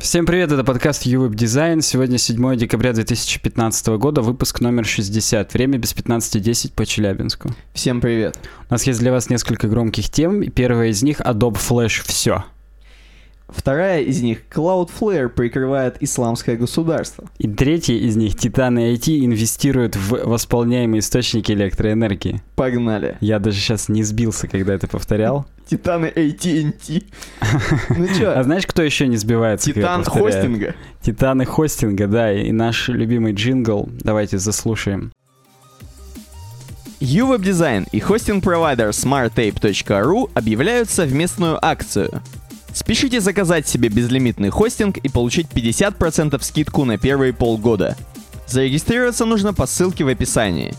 Всем привет, это подкаст UWeb Design. Сегодня 7 декабря 2015 года, выпуск номер 60. Время без 15.10 по Челябинску. Всем привет. У нас есть для вас несколько громких тем. Первая из них Adobe Flash «Все». Вторая из них Cloudflare прикрывает исламское государство. И третья из них Титаны IT инвестируют в восполняемые источники электроэнергии. Погнали. Я даже сейчас не сбился, когда это повторял. Титаны AT&T. Ну чё? А знаешь, кто еще не сбивается? Титан хостинга. Титаны хостинга, да, и наш любимый джингл. Давайте заслушаем. UWeb Design и хостинг-провайдер smarttape.ru объявляют совместную акцию. Спешите заказать себе безлимитный хостинг и получить 50% скидку на первые полгода. Зарегистрироваться нужно по ссылке в описании.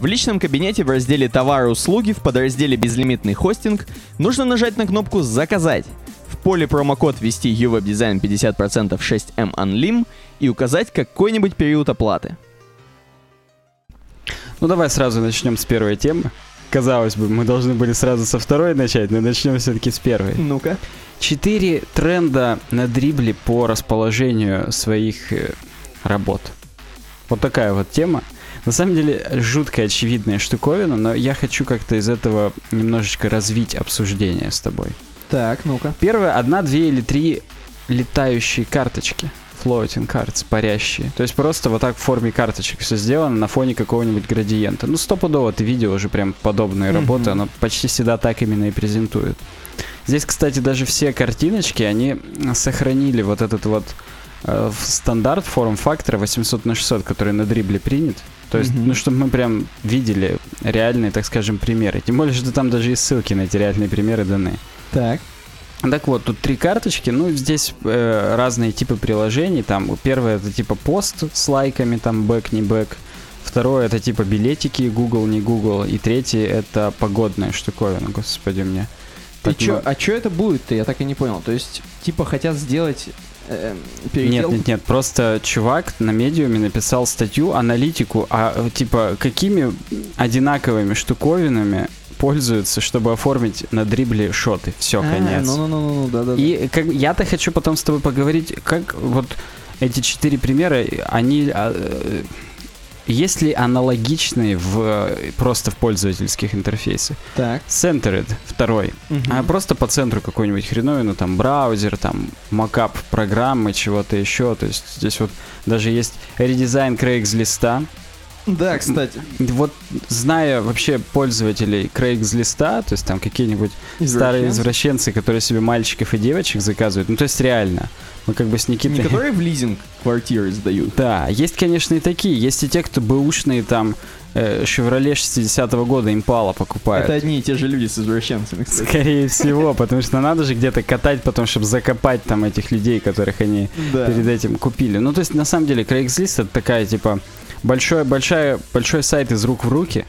В личном кабинете в разделе «Товары и услуги» в подразделе «Безлимитный хостинг» нужно нажать на кнопку «Заказать». В поле промокод ввести UWeb Design 50% 6M Unlim и указать какой-нибудь период оплаты. Ну давай сразу начнем с первой темы. Казалось бы, мы должны были сразу со второй начать, но начнем все-таки с первой. Ну-ка. Четыре тренда на дрибле по расположению своих э, работ. Вот такая вот тема. На самом деле, жутко очевидная штуковина, но я хочу как-то из этого немножечко развить обсуждение с тобой. Так, ну-ка. Первое, одна, две или три летающие карточки. Floating cards, парящие. То есть просто вот так в форме карточек все сделано на фоне какого-нибудь градиента. Ну, стопудово ты видел уже прям подобные Мгм. работы, оно почти всегда так именно и презентует. Здесь, кстати, даже все картиночки, они сохранили вот этот вот э, стандарт форм-фактора 800 на 600, который на Dribbble принят. То есть, Мгм. ну, чтобы мы прям видели реальные, так скажем, примеры. Тем более, что там даже и ссылки на эти реальные примеры даны. Так. Так вот, тут три карточки, ну, здесь э, разные типы приложений, там, первое это типа пост с лайками, там, бэк, не бэк, второе это типа билетики, Google, не Google, и третье это погодная штуковина, господи мне. Ты Так, чё, ну- а чё это будет-то? Я так и не понял. То есть, типа, хотят сделать э, передел? Нет, нет, нет, просто чувак на медиуме написал статью, аналитику, а э, типа какими одинаковыми штуковинами пользуются, чтобы оформить на дрибле шоты. Все, А, конец. Ну-ну-ну, да-да. И как, я-то хочу потом с тобой поговорить, как вот эти четыре примера, они а, э, есть ли аналогичные в просто в пользовательских интерфейсах? Так. Centered второй. Мгм. А просто по центру какой-нибудь хреновину, там браузер, там макап программы, чего-то еще. То есть здесь вот даже есть редизайн Craigslist. Да, кстати. Вот зная вообще пользователей Craigslist, то есть там какие-нибудь старые Извращенцы. извращенцы, которые себе мальчиков и девочек заказывают. Ну, то есть реально. Мы как бы с Никитой... Не которые в лизинг квартиры сдают. Да, есть, конечно, и такие. Есть и те, кто бэушные там э, Chevrolet 60-го года Импала покупают. Это одни и те же люди с извращенцами, кстати. Скорее всего, потому что надо же где-то катать потом, чтобы закопать там этих людей, которых они Да. перед этим купили. Ну, то есть, на самом деле, Craigslist это такая, типа, большой, большая, большой сайт из рук в руки.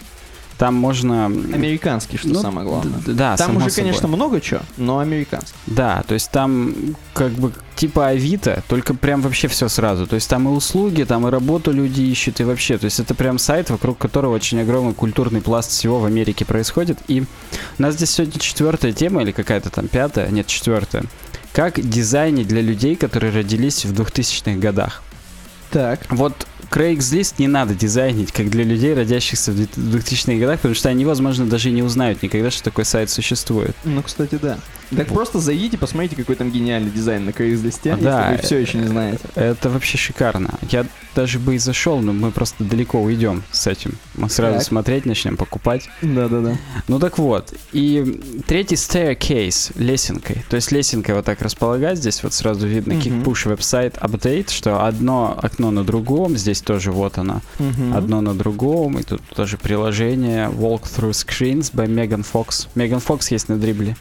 Там можно... Американский, что Ну, самое главное. Да, Там уже, собой. конечно, много чего, но американский. Да, то есть там как бы типа Авито, только прям вообще все сразу. То есть там и услуги, там и работу люди ищут, и вообще. То есть это прям сайт, вокруг которого очень огромный культурный пласт всего в Америке происходит. И у нас здесь сегодня четвертая тема, или какая-то там пятая, нет, четвертая. Как дизайнить для людей, которые родились в 2000-х годах. Так. Вот Craigslist не надо дизайнить, как для людей, родящихся в 2000-х годах, потому что они, возможно, даже не узнают никогда, что такой сайт существует. Ну, кстати, да. Так просто зайдите, посмотрите, какой там гениальный дизайн на Craigslist, А, да, вы все еще не знаете. Это вообще шикарно. Я даже бы и зашел, но мы просто далеко уйдем с этим. Мы сразу Так. смотреть начнем, покупать. Да-да-да. Ну так вот. И третий staircase лесенкой. То есть лесенкой вот так располагать. Здесь вот сразу видно kick push website update, что одно окно на другом. Здесь тоже вот оно. Мгм. Одно на другом. И тут тоже приложение Walkthrough Screens by Megan Fox. Megan Fox есть на дрибле.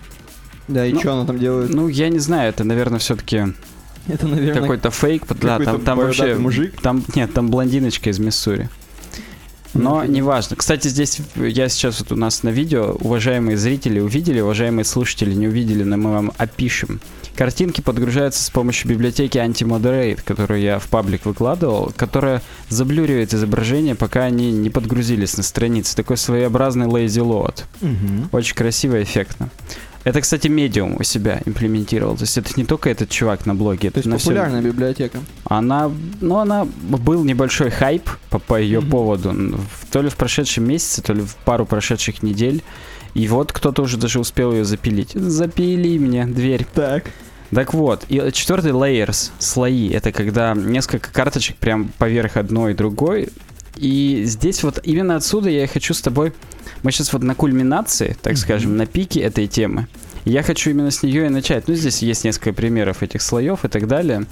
Да, и Ну, что она там делает? Ну, я не знаю, это, наверное, все-таки Это, наверное, какой-то фейк. Да, какой-то там, там вообще... мужик. Там, нет, там блондиночка из Миссури. Но неважно. Кстати, здесь я сейчас вот у нас на видео, уважаемые зрители увидели, уважаемые слушатели не увидели, но мы вам опишем. Картинки подгружаются с помощью библиотеки Anti-Moderate, которую я в паблик выкладывал, которая заблюривает изображение, пока они не подгрузились на странице. Такой своеобразный lazy load. Мгм. Очень красиво и эффектно. Это, кстати, медиум у себя имплементировал. То есть это не только этот чувак на блоге. То есть на всем- популярная библиотека. Она, ну, она был небольшой хайп по, по ее Мгм. поводу. То ли в прошедшем месяце, то ли в пару прошедших недель. И вот кто-то уже даже успел ее запилить. Запили мне дверь. Так. Так вот, и четвертый layers, слои, это когда несколько карточек прям поверх одной и другой. И здесь вот именно отсюда я хочу с тобой... Мы сейчас вот на кульминации, так Мгм. скажем, на пике этой темы. Я хочу именно с нее и начать. Ну, здесь есть несколько примеров этих слоев и так далее.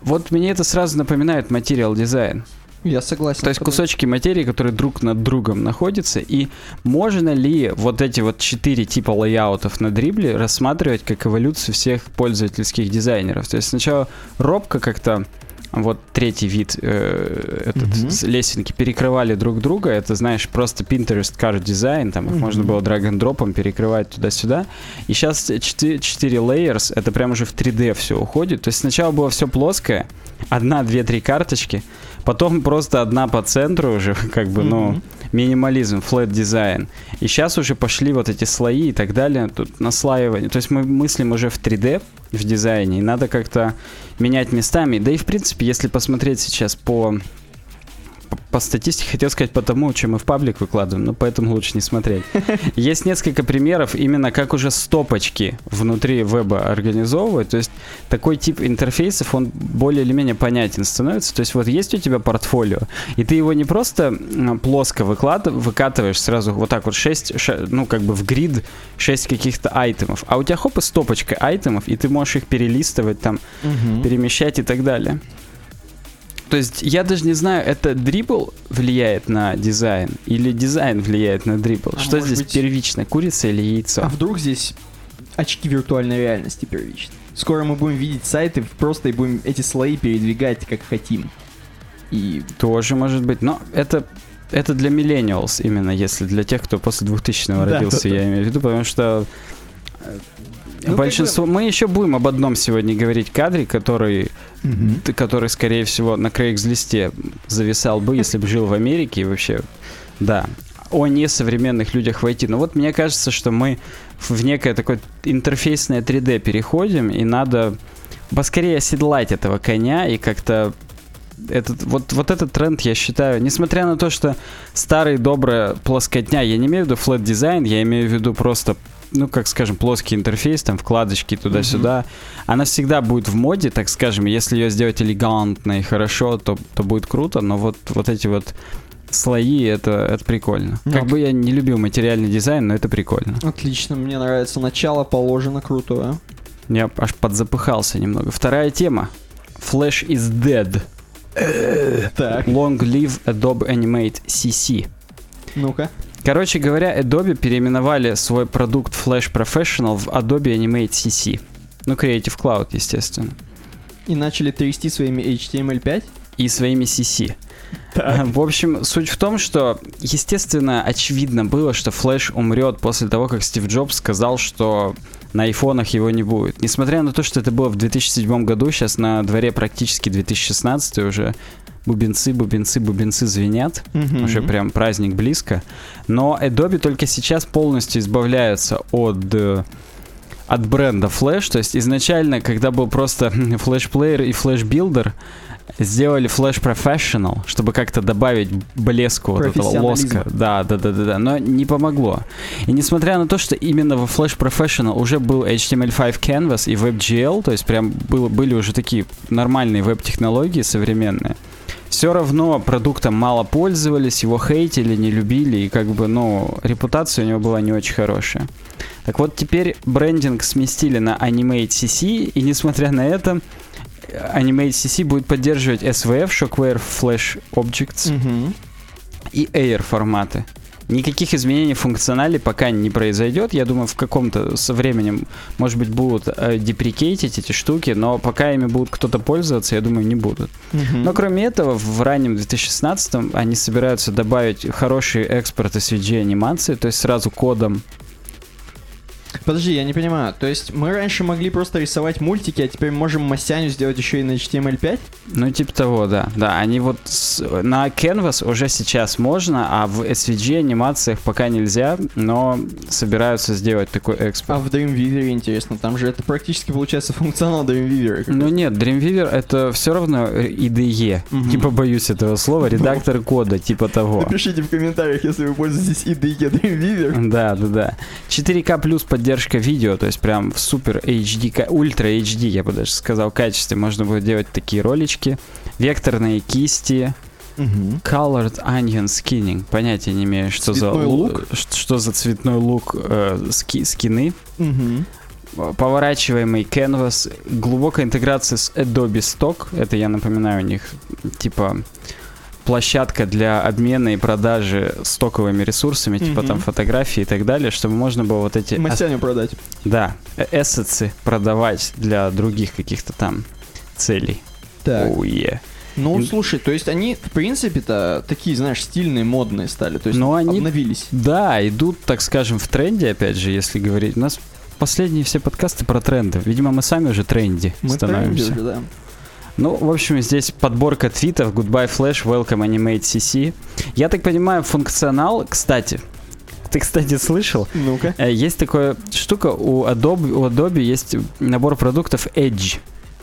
Вот мне это сразу напоминает материал дизайн. Я согласен. То есть кусочки материи, которые друг над другом находятся, и можно ли вот эти вот четыре типа лейаутов на дрибле рассматривать как эволюцию всех пользовательских дизайнеров? То есть сначала робко как-то вот третий вид э, этот, Мгм. с- лесенки перекрывали друг друга. Это, знаешь, просто Pinterest card дизайн. Там их Мгм. можно было драг-н-дропом перекрывать туда-сюда. И сейчас 4, 4 layers, это прям уже в 3D все уходит. То есть сначала было все плоское, одна, две, три карточки, потом просто одна по центру уже, как бы, ну, Мгм. минимализм, флэт дизайн. И сейчас уже пошли вот эти слои и так далее, тут наслаивание. То есть мы мыслим уже в 3D в дизайне, и надо как-то менять местами. Да и в принципе, если посмотреть сейчас по по статистике хотел сказать по тому, чем мы в паблик выкладываем, но поэтому лучше не смотреть. Есть несколько примеров именно как уже стопочки внутри веба организовывать. То есть такой тип интерфейсов, он более или менее понятен становится. То есть вот есть у тебя портфолио, и ты его не просто плоско выклад- выкатываешь сразу вот так вот 6, ну как бы в грид 6 каких-то айтемов, а у тебя хоп и стопочка айтемов, и ты можешь их перелистывать там, Мгм. перемещать и так далее. То есть я даже не знаю, это дрибл влияет на дизайн или дизайн влияет на дрибл. А Что здесь быть- первично, курица или яйцо? А вдруг здесь очки виртуальной реальности первичны? Скоро мы будем видеть сайты просто и будем эти слои передвигать как хотим. И Тоже может быть, но это это для millennials именно, если для тех, кто после 2000-го Да, родился, да, я имею в виду, потому что э, Ну, большинство... Мы еще будем об одном сегодня говорить кадре, который, т- который, скорее всего, на Craigslist зависал бы, если бы жил в Америке и вообще... Да, о несовременных людях войти. Но вот мне кажется, что мы в некое такое интерфейсное 3D переходим, и надо поскорее оседлать этого коня и как-то этот, вот, вот этот тренд, я считаю, несмотря на то, что старый добрая плоскотня, я не имею в виду flat дизайн, я имею в виду просто, ну, как скажем, плоский интерфейс, там, вкладочки туда-сюда, она всегда будет в моде, так скажем, если ее сделать элегантно и хорошо, то, то будет круто, но вот, вот эти вот слои, это, это прикольно. Ну, Как а бы я не любил материальный дизайн, но это прикольно. Отлично, мне нравится. Начало положено крутое. Я аж подзапыхался немного. Вторая тема. Flash is dead. Так, Long live Adobe Animate CC. ну-ка. Короче говоря, Adobe переименовали свой продукт Flash Professional в Adobe Animate CC. Ну, Creative Cloud, естественно. И начали трясти своими HTML5. И своими CC. В общем, суть в том, что, естественно, очевидно было, что Flash умрет после того, как Стив Джобс сказал, что на айфонах его не будет. Несмотря на то, что это было в 2007 году, сейчас на дворе практически 2016 уже бубенцы, бубенцы, бубенцы звенят. Мгм. Уже прям праздник близко. Но Adobe только сейчас полностью избавляются от э, от бренда Flash. То есть изначально, когда был просто Flash Player и Flash Builder, сделали Flash Professional, чтобы как-то добавить блеску вот этого лоска. Да, да, да, да, да. Но не помогло. И несмотря на то, что именно во Flash Professional уже был HTML5 Canvas и WebGL, то есть прям было, были уже такие нормальные веб-технологии современные, все равно продуктом мало пользовались, его хейтили, не любили, и как бы, ну, репутация у него была не очень хорошая. Так вот, теперь брендинг сместили на Animate CC, и несмотря на это, Animate CC будет поддерживать SVF, Shockwave Flash Objects Мгм. и Air форматы. Никаких изменений в функционале пока не произойдет. Я думаю, в каком-то со временем, может быть, будут э, деприкейтить эти штуки, но пока ими будут кто-то пользоваться, я думаю, не будут. Мгм. Но кроме этого, в раннем 2016 они собираются добавить хорошие экспорты SVG анимации, то есть сразу кодом. Подожди, я не понимаю. То есть мы раньше могли просто рисовать мультики, а теперь можем Масяню сделать еще и на HTML5? Ну, типа того, да. Да, они вот с- на Canvas уже сейчас можно, а в SVG анимациях пока нельзя, но собираются сделать такой А экспорт. в Dreamweaver, интересно, там же это практически получается функционал Dreamweaver. Ну нет, Dreamweaver это все равно IDE. Мгм. Типа боюсь этого слова, редактор кода, типа того. Напишите в комментариях, если вы пользуетесь IDE Dreamweaver. Да, да, да. 4К плюс поддержка видео, то есть прям в супер HD, ультра HD, я бы даже сказал, качестве можно будет делать такие ролички. Векторные кисти, Мгм. Colored Onion Skinning. Понятия не имею, что за Цветной лу- лук? Что за цветной лук э, ски- скины. Мгм. Поворачиваемый canvas, глубокая интеграция с Adobe Stock. Это, я напоминаю, у них типа площадка для обмена и продажи стоковыми ресурсами, типа Мгм. там фотографии и так далее, чтобы можно было вот эти ас- Масяню продать. да, э- эссетсы продавать для других каких-то там целей. Так. Оу, е. Ну, слушай, то есть они, в принципе-то, такие, знаешь, стильные, модные стали. То есть Но они- обновились. Да, идут, так скажем, в тренде, опять же, если говорить. У нас последние все подкасты про тренды. Видимо, мы сами уже тренди Мы становимся. тренде уже, да. Ну, в общем, здесь подборка твитов Goodbye Flash, Welcome Animate CC. Я так понимаю, функционал, кстати, ты, кстати, слышал? Ну-ка. Э, Есть такая штука, у Adobe, у Adobe есть набор продуктов Edge,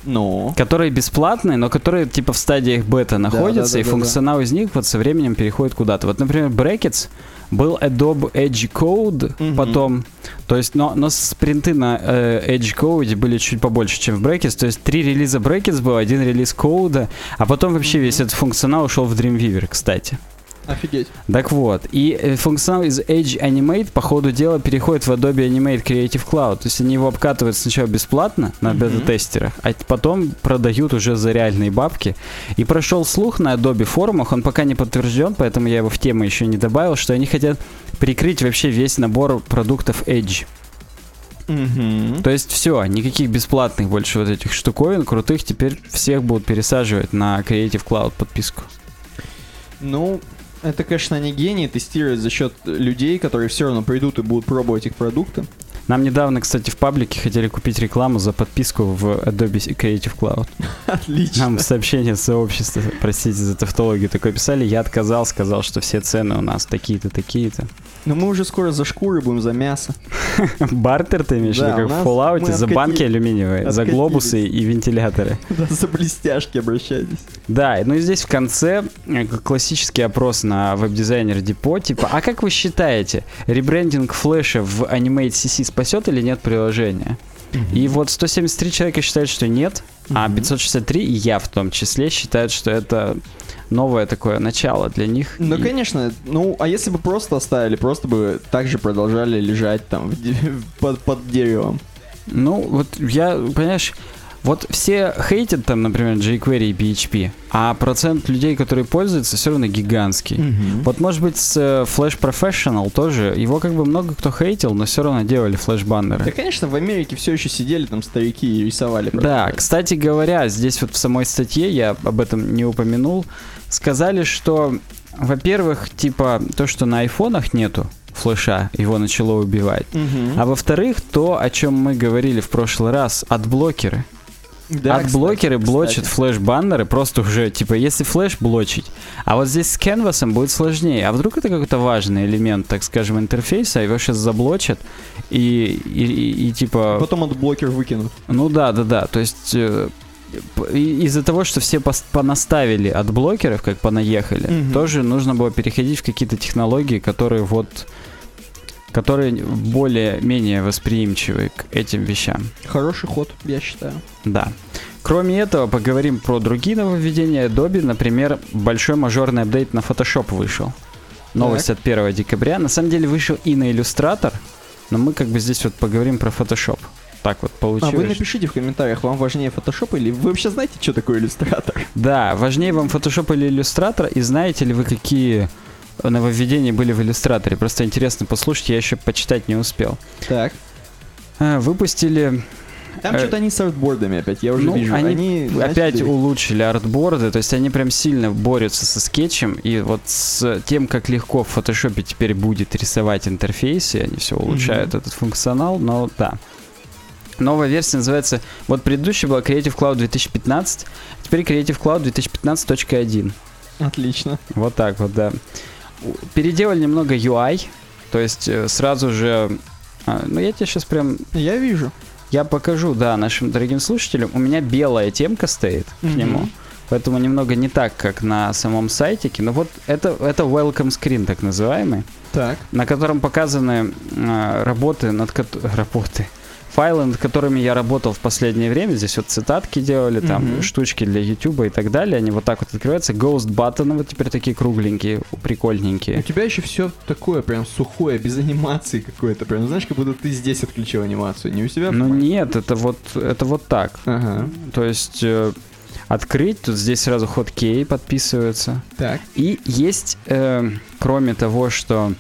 Ну. которые бесплатные, но которые типа в стадиях бета находятся, да, и да, да. функционал из них вот со временем переходит куда-то. Вот, например, Brackets был Adobe Edge Code Мгм. потом, то есть, но, но спринты на э, Edge Code были чуть побольше, чем в Brackets, то есть три релиза Brackets был, один релиз кода, а потом вообще Мгм. весь этот функционал ушел в Dreamweaver, кстати. Офигеть. Так вот, и э, функционал из Edge Animate по ходу дела переходит в Adobe Animate Creative Cloud. То есть они его обкатывают сначала бесплатно на Мгм. бета-тестерах, а потом продают уже за реальные бабки. И прошел слух на Adobe форумах, он пока не подтвержден, поэтому я его в тему еще не добавил, что они хотят прикрыть вообще весь набор продуктов Edge. Мгм. То есть все, никаких бесплатных больше вот этих штуковин крутых теперь всех будут пересаживать на Creative Cloud подписку. Ну, это, конечно, они гении тестируют за счет людей, которые все равно придут и будут пробовать их продукты. Нам недавно, кстати, в паблике хотели купить рекламу за подписку в Adobe Creative Cloud. Отлично. Нам сообщение сообщества, простите за тавтологию, такое писали. Я отказал, сказал, что все цены у нас такие-то, такие-то. Но мы уже скоро за шкуры будем, за мясо. Бартер ты имеешь Да, как в Fallout, за банки алюминиевые, за глобусы и вентиляторы. Да, за блестяшки обращайтесь. Да, ну и здесь в конце э, классический опрос на веб-дизайнер Депо, типа, а как вы считаете, ребрендинг флеша в Animate CC спасет или нет приложения? И вот 173 человека считают, что нет, а Мгм. 563, и я в том числе, считают, что это новое такое начало для них. Ну, И- конечно, ну, а если бы просто оставили, просто бы так же продолжали лежать там под, под деревом. Ну, вот я, понимаешь, вот все хейтят там, например, jQuery и PHP, а процент людей, которые пользуются, все равно гигантский. Вот, может быть, с э, Flash Professional тоже, его как бы много кто хейтил, но все равно делали флеш-баннеры. Да, конечно, в Америке все еще сидели там старики и рисовали. Да, просто. кстати говоря, здесь вот в самой статье, я об этом не упомянул, сказали, что, во-первых, типа, то, что на айфонах нету флеша, его начало убивать. Мгм. А во-вторых, то, о чем мы говорили в прошлый раз, адблокеры. Да, Адблокеры кстати, блочат флеш-баннеры просто уже, типа, если флеш блочить. А вот здесь с canvas будет сложнее. А вдруг это какой-то важный элемент, так скажем, интерфейса, его сейчас заблочат, и, и, и- и, типа... Потом адблокер выкинут. Ну да, да, да. То есть э, из-за того, что все понаставили адблокеров, как понаехали, Мгм. тоже нужно было переходить в какие-то технологии, которые вот которые более-менее восприимчивы к этим вещам. Хороший ход, я считаю. Да. Кроме этого, поговорим про другие нововведения Adobe. Например, большой мажорный апдейт на Photoshop вышел. Новость от 1 декабря. На самом деле вышел и на Illustrator, но мы как бы здесь вот поговорим про Photoshop. Так вот А получилось. вы напишите в комментариях, вам важнее Photoshop или вы вообще знаете, что такое иллюстратор? Да, важнее вам Photoshop или Illustrator, и знаете ли вы, какие нововведения были в иллюстраторе? Просто интересно послушать, я еще почитать не успел. Так. А, Выпустили Там Э, что-то они с артбордами опять, я уже ну, вижу. они, опять начали- улучшили артборды, то есть они прям сильно борются со скетчем, и вот с тем, как легко в фотошопе теперь будет рисовать интерфейсы, они все улучшают этот функционал, но да. Новая версия называется, вот предыдущая была Creative Cloud 2015, теперь Creative Cloud 2015.1. Отлично. Вот так вот, да. Переделали немного UI, то есть э, сразу же, а, ну я тебе сейчас прям Я вижу. я покажу, да, нашим дорогим слушателям. У меня белая темка стоит к Мгм. нему. Поэтому немного не так, как на самом сайтике. Но вот это, это welcome screen, так называемый, Так. на котором показаны э, работы, над работы, файлы, над которыми я работал в последнее время. Здесь вот цитатки делали, там Мгм. штучки для YouTube и так далее. Они вот так вот открываются. Ghost button вот теперь такие кругленькие, прикольненькие. У тебя еще все такое прям сухое, без анимации какое-то. Прям знаешь, как будто ты здесь отключил анимацию. Не у себя? Ну нет, это вот, это вот так. Ага. То есть э, открыть, тут здесь сразу хоткей подписываются. Так. И есть, э, кроме того, что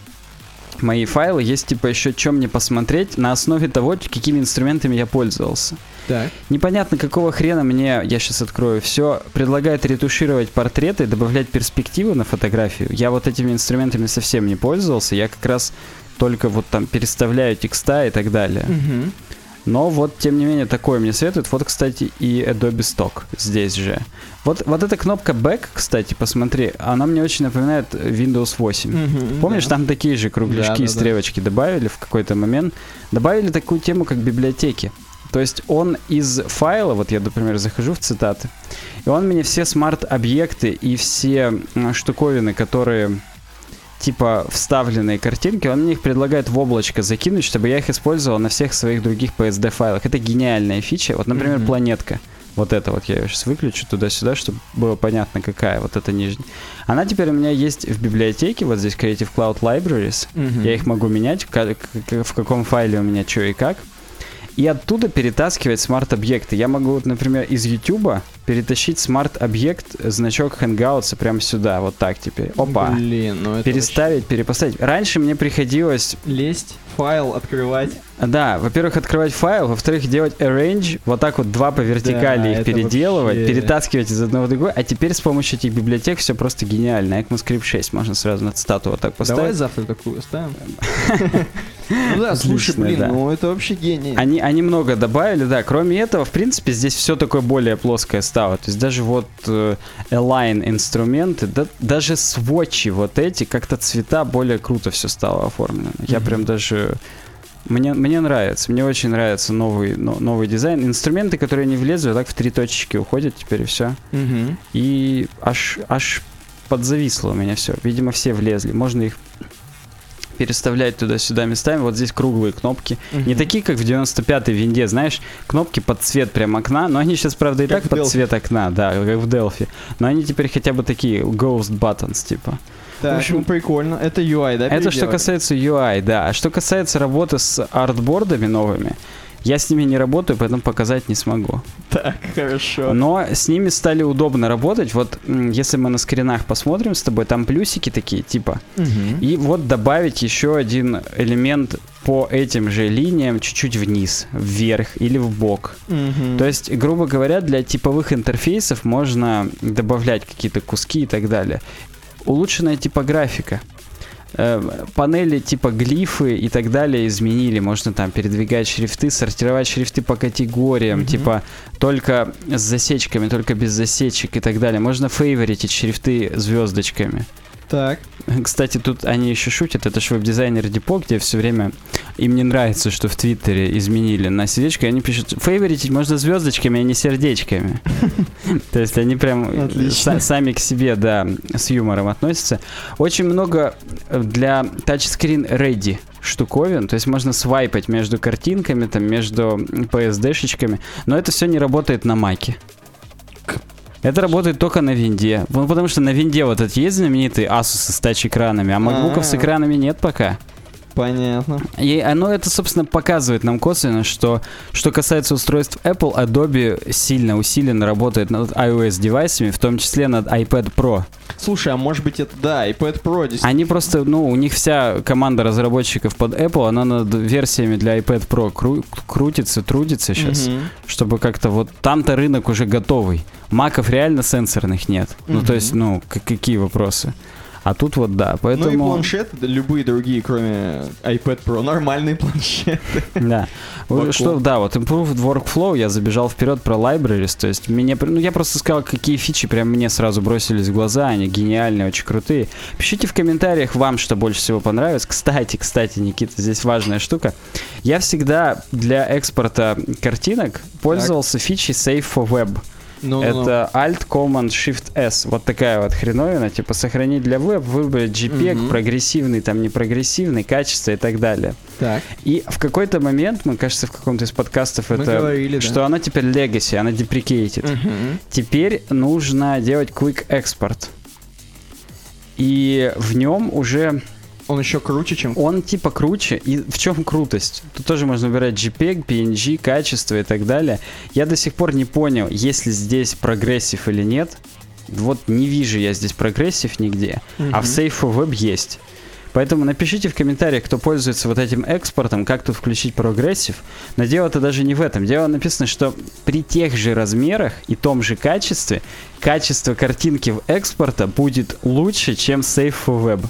мои файлы, есть типа еще чем мне посмотреть на основе того, какими инструментами я пользовался. Так. Непонятно, какого хрена мне, я сейчас открою, все предлагает ретушировать портреты, добавлять перспективы на фотографию. Я вот этими инструментами совсем не пользовался, я как раз только вот там переставляю текста и так далее. Угу. Но вот, тем не менее, такое мне советуют. Вот, кстати, и Adobe Stock здесь же. Вот, вот эта кнопка Back, кстати, посмотри, она мне очень напоминает Windows 8. Помнишь, там такие же кругляшки Да, да, и да. стрелочки добавили в какой-то момент. Добавили такую тему, как библиотеки. То есть он из файла, вот я, например, захожу в цитаты, и он мне все смарт-объекты и все штуковины, которые типа вставленные картинки, он мне их предлагает в облачко закинуть, чтобы я их использовал на всех своих других PSD файлах. Это гениальная фича. Вот, например, Мгм. планетка. Вот это вот я ее сейчас выключу туда-сюда, чтобы было понятно, какая вот эта нижняя. Она теперь у меня есть в библиотеке, вот здесь Creative Cloud Libraries. Я их могу менять, в каком файле у меня что и как. И оттуда перетаскивать смарт-объекты. Я могу, вот, например, из YouTube перетащить смарт-объект, значок Hangouts прямо сюда, вот так теперь. Опа. Блин, ну это Переставить, перепоставить. Раньше мне приходилось, вообще- Лезть, файл открывать. да, во-первых, открывать файл, во-вторых, делать arrange, вот так вот два по вертикали Да, их переделывать, вообще- перетаскивать из одного в другой, а теперь с помощью этих библиотек все просто гениально. ECMAScript 6 можно сразу на цитату вот так поставить. Давай завтра такую оставим. Ну да, слушай, блин, ну это вообще гений. Они, они много добавили, да. Кроме этого, в принципе, здесь все такое более плоское стало. То есть даже вот э, align инструменты, да, даже сводчи вот эти, как-то цвета более круто все стало оформлено. Я прям даже... Мне, мне нравится, мне очень нравится новый, но- новый дизайн. Инструменты, которые не влезли, так в три точечки уходят теперь и все. Мгм. И аж, аж подзависло у меня все. Видимо, все влезли. Можно их переставлять туда-сюда местами. Вот здесь круглые кнопки. Не Мгм. такие, как в 95-й винде, знаешь, кнопки под цвет прям окна, но они сейчас, правда, и Как так под Delphi. цвет окна, да, как в Delphi. Но они теперь хотя бы такие ghost buttons, типа. Так, В общем, ну прикольно. Это UI, да? Это что касается UI, да. А что касается работы с артбордами новыми, я с ними не работаю, поэтому показать не смогу. Так, хорошо. Но с ними стали удобно работать. Вот если мы на скринах посмотрим с тобой, там плюсики такие, типа. Мгм. И вот добавить еще один элемент по этим же линиям чуть-чуть вниз, вверх или в бок. Мгм. То есть, грубо говоря, для типовых интерфейсов можно добавлять какие-то куски и так далее. Улучшенная типографика. Э, Панели типа глифы и так далее изменили. Можно там передвигать шрифты, сортировать шрифты по категориям, Мгм. типа только с засечками, только без засечек и так далее. Можно фейворитить шрифты звездочками. Так. Кстати, тут они еще шутят, это же веб-дизайнер Депо, где все время им не нравится, что в Твиттере изменили на сердечко, и они пишут, фейворитить можно звездочками, а не сердечками. То есть они прям сами к себе, да, с юмором относятся. Очень много э, для тачскрин ready штуковин, то есть можно свайпать между картинками, там, между PSD-шечками, но это все не работает на маке. Это работает только на винде. Ну, потому что на винде вот этот есть знаменитый Asus с тач-экранами, а макбуков с А. экранами нет пока. Понятно. И оно это, собственно, показывает нам косвенно, что что касается устройств Apple, Adobe сильно усиленно работает над iOS девайсами, в том числе над iPad Pro. Слушай, а может быть это, да, iPad Pro действительно. Они просто, ну, у них вся команда разработчиков под Apple, она над версиями для iPad Pro кру- крутится, трудится сейчас, Мгм. чтобы как-то вот там-то рынок уже готовый. Маков реально сенсорных нет. Ну, то есть, ну, какие вопросы? А тут вот да, поэтому... Ну и планшеты, любые другие, кроме iPad Pro, нормальные планшеты. Да. Что, да, вот Improved Workflow, я забежал вперед про libraries, то есть мне, ну я просто сказал, какие фичи прям мне сразу бросились в глаза, они гениальные, очень крутые. Пишите в комментариях вам, что больше всего понравилось. Кстати, кстати, Никита, здесь важная штука. Я всегда для экспорта картинок пользовался фичей Save for Web. Ну, Это Alt Command Shift S. Вот такая вот хреновина, типа сохранить для веб, выбрать JPEG, Мгм. прогрессивный, там непрогрессивный, качество и так далее. Так. И в какой-то момент, мы, кажется, в каком-то из подкастов Мы это, говорили, да. что она теперь legacy, она deprecated. Мгм. Теперь нужно делать quick export. И в нем уже Он еще круче, чем... он типа круче. И в чем крутость? Тут тоже можно выбирать JPEG, PNG, качество и так далее. Я до сих пор не понял, есть ли здесь progressive или нет. Вот не вижу я здесь progressive нигде. А в for Web есть. Поэтому напишите в комментариях, кто пользуется вот этим экспортом, как тут включить progressive. Но дело-то даже не в этом. Дело написано, что при тех же размерах и том же качестве, качество картинки в экспорта будет лучше, чем Save for Web.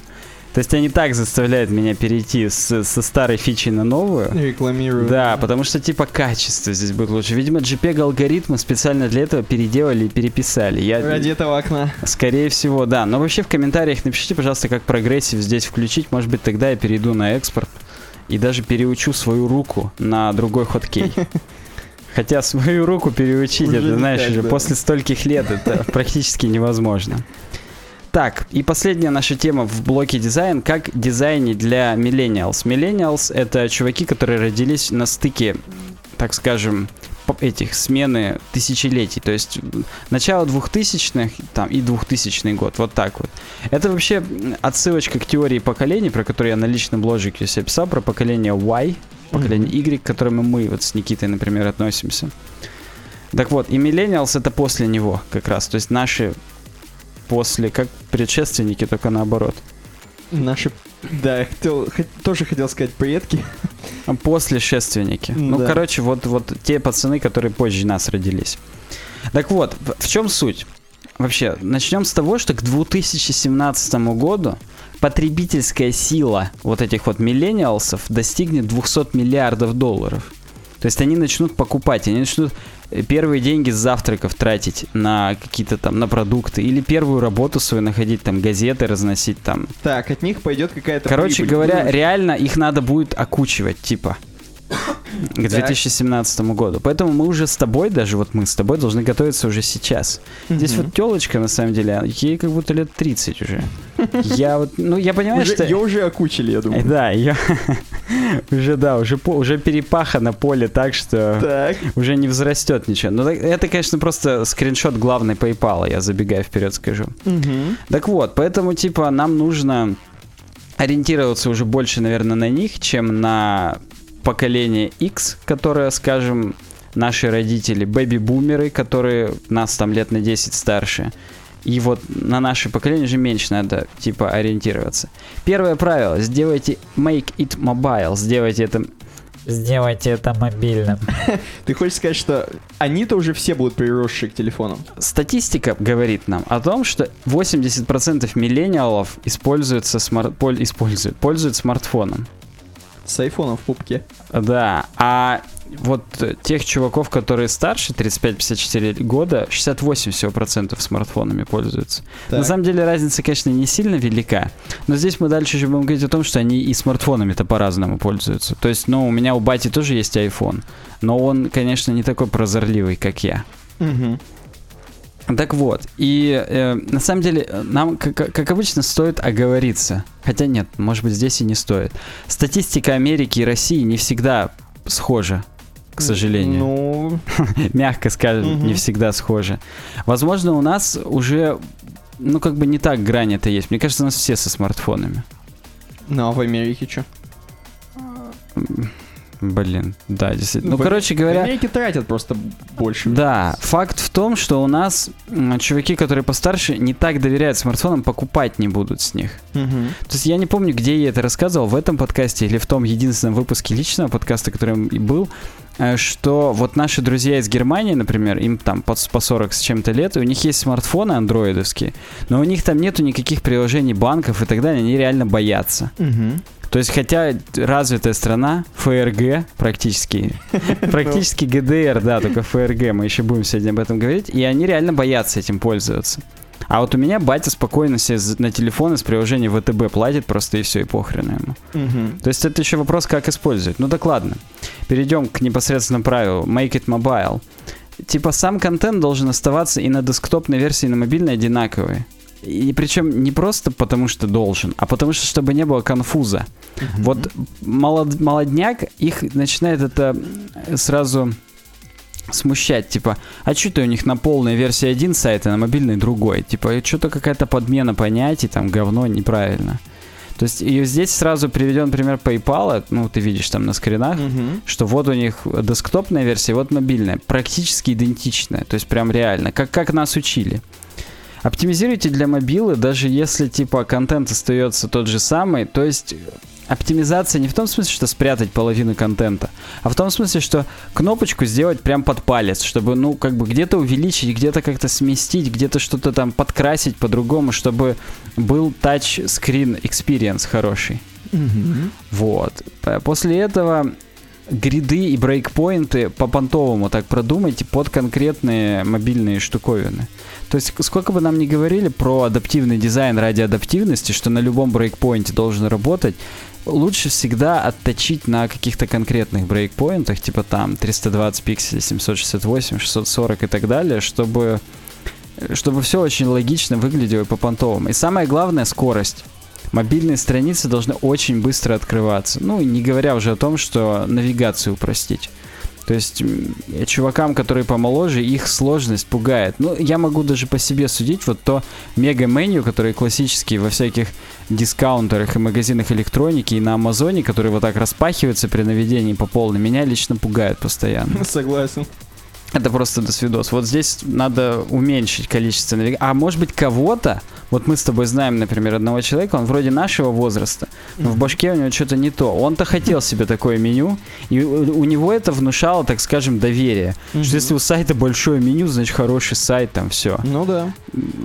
То есть они так заставляют меня перейти с- со старой фичи на новую. Рекламирую. Да, потому что типа качество здесь будет лучше. Видимо, JPEG алгоритмы специально для этого переделали и переписали. Я, Ради этого окна. Скорее всего, да. Но вообще в комментариях напишите, пожалуйста, как progressive здесь включить. Может быть, тогда я перейду на экспорт и даже переучу свою руку на другой hotkey. Хотя свою руку переучить, Уже это, знаешь, так, уже да. после стольких лет это практически невозможно. Так, и последняя наша тема в блоке дизайн, как дизайнить для millennials. Millennials — это чуваки, которые родились на стыке, так скажем, этих смены тысячелетий. То есть начало 2000-х там, и 2000 год, вот так вот. Это вообще отсылочка к теории поколений, про которую я на личном бложике себе писал, про поколение Y, поколение Y, к которому мы вот с Никитой, например, относимся. Так вот, и Millennials это после него как раз. То есть наши после, как предшественники, только наоборот. Наши... Да, я хотел, хот- тоже хотел сказать предки. После шественники. Ну, Да. короче, вот, вот те пацаны, которые позже нас родились. Так вот, в, чем суть? Вообще, начнем с того, что к 2017 году потребительская сила вот этих вот миллениалсов достигнет 200 миллиардов долларов. То есть они начнут покупать, они начнут первые деньги с завтраков тратить на какие-то там, на продукты, или первую работу свою находить, там, газеты разносить там, Так, от них пойдет какая-то Короче прибыль. говоря, Ну, реально их надо будет окучивать, типа. К 2017 году. Поэтому мы уже с тобой, даже вот мы с тобой должны готовиться уже сейчас. Здесь вот телочка, на самом деле, ей как будто лет 30 уже. Я вот, ну, я понимаю, Уже, что... Ее уже окучили, я думаю. Да, ее уже, да, уже, по- уже перепахано поле так, что Так. уже не взрастет ничего. Но так- это, конечно, просто скриншот главной PayPal, я забегая вперед скажу. Мгм. Так вот, поэтому, типа, нам нужно ориентироваться уже больше, наверное, на них, чем на поколение X, которое, скажем, наши родители, бэби-бумеры, которые нас там лет на 10 старше. И вот на наше поколение же меньше надо, типа, ориентироваться. Первое правило. Сделайте make it mobile. Сделайте это... Сделайте это мобильным. Ты хочешь сказать, что они-то уже все будут приросшие к телефонам? Статистика говорит нам о том, что 80% миллениалов используются смар- поль- используют, пользуют смартфоном. С айфоном в пупке. Да, а вот э, тех чуваков, которые старше 35-54 года, 68 всего процентов смартфонами пользуются. Так. На самом деле разница, конечно, не сильно велика, но здесь мы дальше еще будем говорить о том, что они и смартфонами-то по-разному пользуются. То есть, ну, у меня у бати тоже есть iPhone, но он, конечно, не такой прозорливый, как я. Мгм. Так вот, и э, на самом деле э, нам, как, как обычно, стоит оговориться. Хотя нет, может быть, здесь и не стоит. Статистика Америки и России не всегда схожа, к сожалению. Ну, Мягко скажем, Мгм. не всегда схожа. Возможно, у нас уже, ну, как бы не так грань это есть. Мне кажется, у нас все со смартфонами. ну а в Америке что? Блин, да, действительно. Ну, в- короче В говоря, Америке тратят просто больше. да, факт в том, что у нас чуваки, которые постарше, не так доверяют смартфонам, покупать не будут с них. Мгм. То есть я не помню, где я это рассказывал, в этом подкасте или в том единственном выпуске личного подкаста, который и был, что вот наши друзья из Германии, например, им там по, по 40 с чем-то лет, и у них есть смартфоны андроидовские, но у них там нету никаких приложений банков и так далее, они реально боятся. Мгм. То есть, хотя развитая страна, ФРГ практически, практически ГДР, да, только ФРГ, мы еще будем сегодня об этом говорить, и они реально боятся этим пользоваться. А вот у меня батя спокойно себе на телефон из приложения ВТБ платит просто и все, и похрен ему. Мгм. То есть это еще вопрос, как использовать. Ну так ладно. Перейдем к непосредственному правилу. Make it mobile. Типа сам контент должен оставаться и на десктопной версии, и на мобильной одинаковый. И причем не просто потому, что должен, а потому что, чтобы не было конфуза. Вот молод- молодняк, их начинает это сразу смущать, типа, а что ты у них на полной версии один сайт, а на мобильной другой? Типа, что-то какая-то подмена понятий, там, говно, неправильно. То есть и здесь сразу приведен пример PayPal, ну, ты видишь там на скринах, Мгм. что вот у них десктопная версия, вот мобильная, практически идентичная, то есть прям реально, как, как нас учили. Оптимизируйте для мобилы, даже если типа контент остается тот же самый, то есть оптимизация не в том смысле, что спрятать половину контента, а в том смысле, что кнопочку сделать прям под палец, чтобы, ну, как бы где-то увеличить, где-то как-то сместить, где-то что-то там подкрасить по-другому, чтобы был touch-screen experience хороший. Мгм. Вот. После этого гриды и брейкпоинты по понтовому так продумайте под конкретные мобильные штуковины. То есть сколько бы нам ни говорили про адаптивный дизайн ради адаптивности, что на любом брейкпоинте должен работать, лучше всегда отточить на каких-то конкретных брейкпоинтах, типа там 320 пикселей, 768, 640 и так далее, чтобы чтобы все очень логично выглядело и по понтовому. И самое главное скорость. Мобильные страницы должны очень быстро открываться. Ну, не говоря уже о том, что навигацию упростить. То есть чувакам, которые помоложе, их сложность пугает. Ну, я могу даже по себе судить, вот то мега-меню, которые классические во всяких дискаунтерах и магазинах электроники и на Амазоне, которые вот так распахиваются при наведении по полной, меня лично пугает постоянно. Согласен. Это просто до свидос. Вот здесь надо уменьшить количество навигаций. А может быть кого-то, вот мы с тобой знаем, например, одного человека, он вроде нашего возраста, но в башке у него что-то не то. Он-то хотел себе такое меню, и у, у него это внушало, так скажем, доверие. Что если у сайта большое меню, значит хороший сайт, там все. Ну да.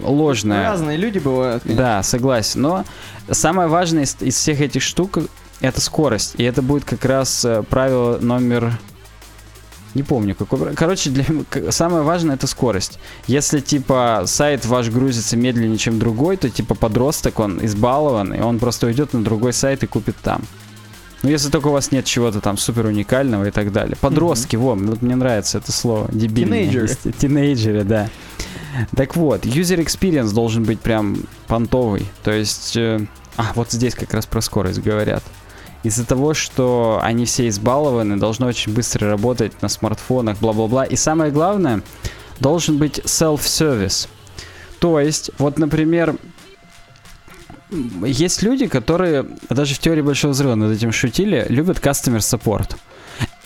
Ложное. Разные люди бывают. конечно. Да, согласен. Но самое важное из, из всех этих штук это скорость. И это будет как раз э, правило номер... Не помню, какой... Короче, для... самое важное это скорость. Если, типа, сайт ваш грузится медленнее, чем другой, то, типа, подросток, он избалован, и он просто уйдет на другой сайт и купит там. Ну, если только у вас нет чего-то там супер уникального и так далее. Подростки, во, вот мне нравится это слово. Дебильные. Тинейджеры. Тинейджеры, да. Так вот, user experience должен быть прям понтовый. То есть, э, а, вот здесь как раз про скорость говорят. Из-за того, что они все избалованы, должно очень быстро работать на смартфонах, бла-бла-бла. И самое главное, должен быть self-service. То есть, вот, например, есть люди, которые даже в теории большого взрыва над этим шутили, любят customer support.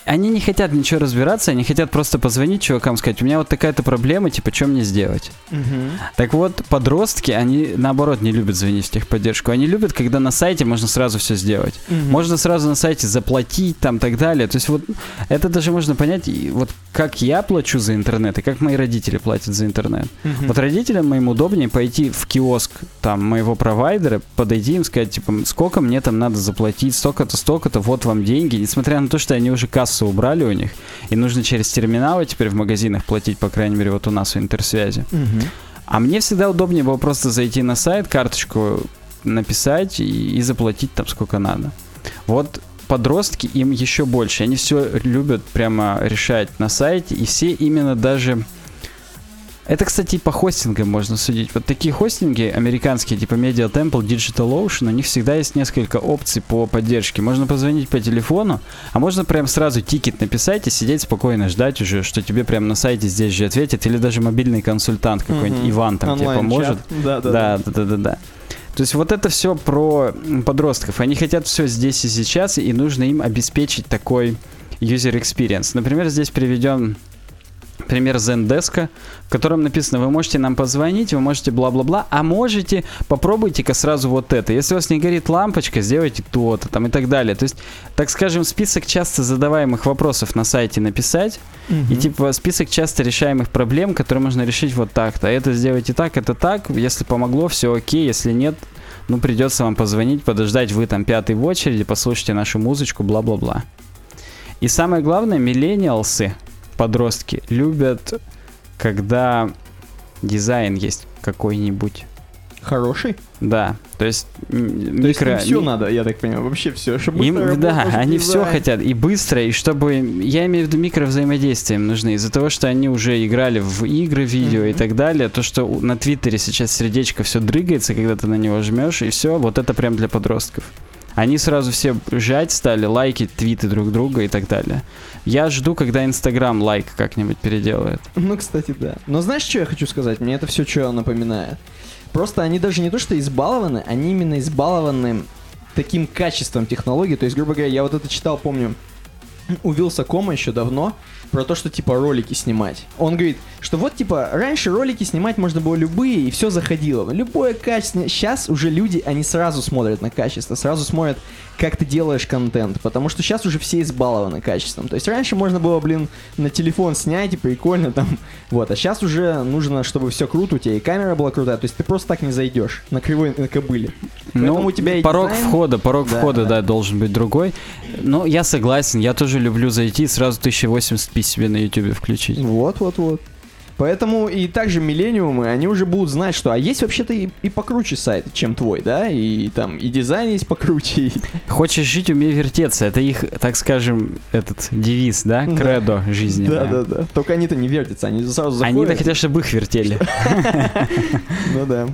Они не хотят ничего разбираться, они хотят просто позвонить чувакам, сказать, у меня вот такая-то проблема, типа, что мне сделать? Мгм. Так вот, подростки, они наоборот не любят звонить в техподдержку. Они любят, когда на сайте можно сразу все сделать. Мгм. Можно сразу на сайте заплатить, там, так далее. То есть вот это даже можно понять, и вот как я плачу за интернет, и как мои родители платят за интернет. Мгм. Вот родителям моим удобнее пойти в киоск там моего провайдера, подойти им сказать, типа, сколько мне там надо заплатить, столько-то, столько-то, вот вам деньги. Несмотря на то, что они уже кассу убрали у них, и нужно через терминалы теперь в магазинах платить, по крайней мере, вот у нас в интерсвязи. Мгм. А мне всегда удобнее было просто зайти на сайт, карточку написать и, и заплатить там сколько надо. Вот подростки им еще больше. Они все любят прямо решать на сайте, и все именно даже... Это, кстати, и по хостингам можно судить. Вот такие хостинги американские, типа Media Temple, Digital Ocean, у них всегда есть несколько опций по поддержке. Можно позвонить по телефону, а можно прям сразу тикет написать и сидеть спокойно ждать уже, что тебе прям на сайте здесь же ответят, или даже мобильный консультант какой-нибудь, Мгм. Иван там тебе Онлайн-чат. поможет. Да, да, Да, да, да, да, да. То есть вот это все про подростков. Они хотят все здесь и сейчас, и нужно им обеспечить такой user experience. Например, здесь приведен пример Zendesk, в котором написано, вы можете нам позвонить, вы можете бла-бла-бла, а можете, попробуйте-ка сразу вот это. Если у вас не горит лампочка, сделайте то-то, там и так далее. То есть, так скажем, список часто задаваемых вопросов на сайте написать, и типа список часто решаемых проблем, которые можно решить вот так-то. Это сделайте так, это так. Если помогло, все окей. Если нет, ну придется вам позвонить, подождать, вы там пятый в очереди, послушайте нашу музычку, бла-бла-бла. И самое главное, миллениалсы, подростки, любят, когда дизайн есть какой-нибудь. Хороший? Да, то есть То есть микро... все ми- надо, я так понимаю, вообще все, чтобы им, да, они все дизайн. хотят и быстро, и чтобы, я имею в виду микровзаимодействия им нужны, из-за того, что они уже играли в игры, видео и Мгм. так далее, то, что на Твиттере сейчас сердечко все дрыгается, когда ты на него жмешь, и все, вот это прям для подростков. Они сразу все жать стали, лайкать твиты друг друга и так далее. Я жду, когда Инстаграм лайк как-нибудь переделает. Ну, кстати, да. Но знаешь, что я хочу сказать? Мне это все что напоминает. Просто они даже не то, что избалованы, они именно избалованы таким качеством технологий. То есть, грубо говоря, я вот это читал, помню, у Вилсакома еще давно, про то, что типа ролики снимать. Он говорит, что вот типа раньше ролики снимать можно было любые, и все заходило. Любое качество. Сейчас уже люди, они сразу смотрят на качество, сразу смотрят, как ты делаешь контент. Потому что сейчас уже все избалованы качеством. То есть раньше можно было, блин, на телефон снять и прикольно там. Вот, а сейчас уже нужно, чтобы все круто, у тебя и камера была крутая. То есть ты просто так не зайдешь на кривой на кобыле. Ну, у тебя порог дизайн- входа, порог Да, входа, да. да. должен быть другой. Но я согласен, я тоже люблю зайти и сразу 1080p себе на YouTube включить. Вот, вот, вот. Поэтому и также миллениумы, они уже будут знать, что а есть вообще-то и, и покруче сайт, чем твой, да, и там и дизайн есть покруче. Хочешь жить, умей вертеться. Это их, так скажем, этот девиз, да? Да. Кредо жизни. Да, да, да. Только они-то не вертятся, они сразу заходят. Они-то хотят, чтобы их вертели. Ну да.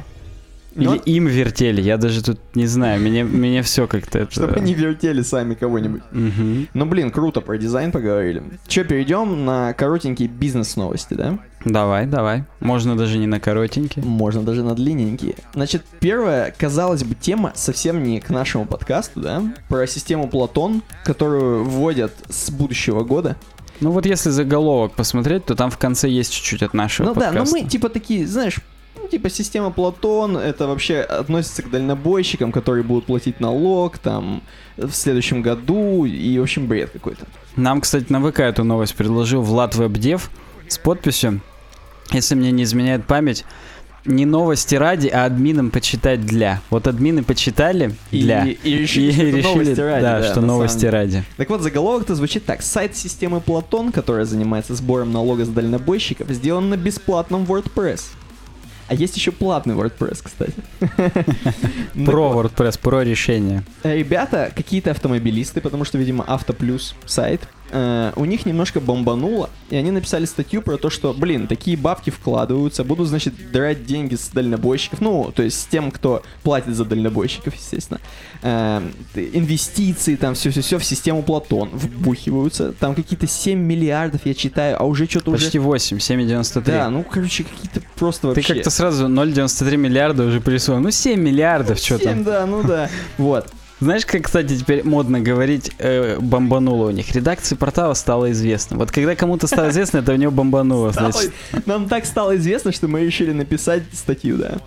Или Но- им вертели. Я даже тут не знаю. Мне, мне все как-то это... Чтобы они вертели сами кого-нибудь. Мгм. Ну, блин, круто, про дизайн поговорили. Че, перейдем на коротенькие бизнес-новости, да? Давай, давай. Можно даже не на коротенький. Можно даже на длинненькие. Значит, первая, казалось бы, тема совсем не к нашему подкасту, да? Про систему Платон, которую вводят с будущего года. Ну вот если заголовок посмотреть, то там в конце есть чуть-чуть от нашего ну да, подкаста. но мы типа такие, знаешь, ну, типа система Платон, это вообще относится к дальнобойщикам, которые будут платить налог там в следующем году, и, в общем, бред какой-то. Нам, кстати, на ВК эту новость предложил Влад Вебдев с подписью, если мне не изменяет память, не новости ради, а админам почитать для. Вот админы почитали И, для. и решили, что это новости ради, да, что на новости деле. ради. Так вот, заголовок-то звучит так. Сайт системы Платон, которая занимается сбором налога с дальнобойщиков, сделан на бесплатном WordPress. А есть еще платный WordPress, кстати. Про WordPress, про решение. э, Ребята, какие-то автомобилисты, потому что, видимо, Автоплюс сайт, э, у них немножко бомбануло, и они написали статью про то, что, блин, такие бабки вкладываются, будут, значит, драть деньги с дальнобойщиков, ну, то есть с тем, кто платит за дальнобойщиков, естественно. Э, инвестиции, там все-все-все в систему Платон вбухиваются, там какие-то 7 миллиардов, я читаю, а уже что-то уже... Почти 8, 7,93. Да, ну, короче, какие-то просто Ты вообще... как-то сразу 0,93 миллиарда уже присвоил. Ну, 7 миллиардов, что там. 7, да, ну да. Вот. Знаешь, как, кстати, теперь модно говорить, э, бомбануло у них. Редакции портала стало известно. Вот когда кому-то стало известно, это у него бомбануло, Стало- значит. Нам так стало известно, что мы решили написать статью, да.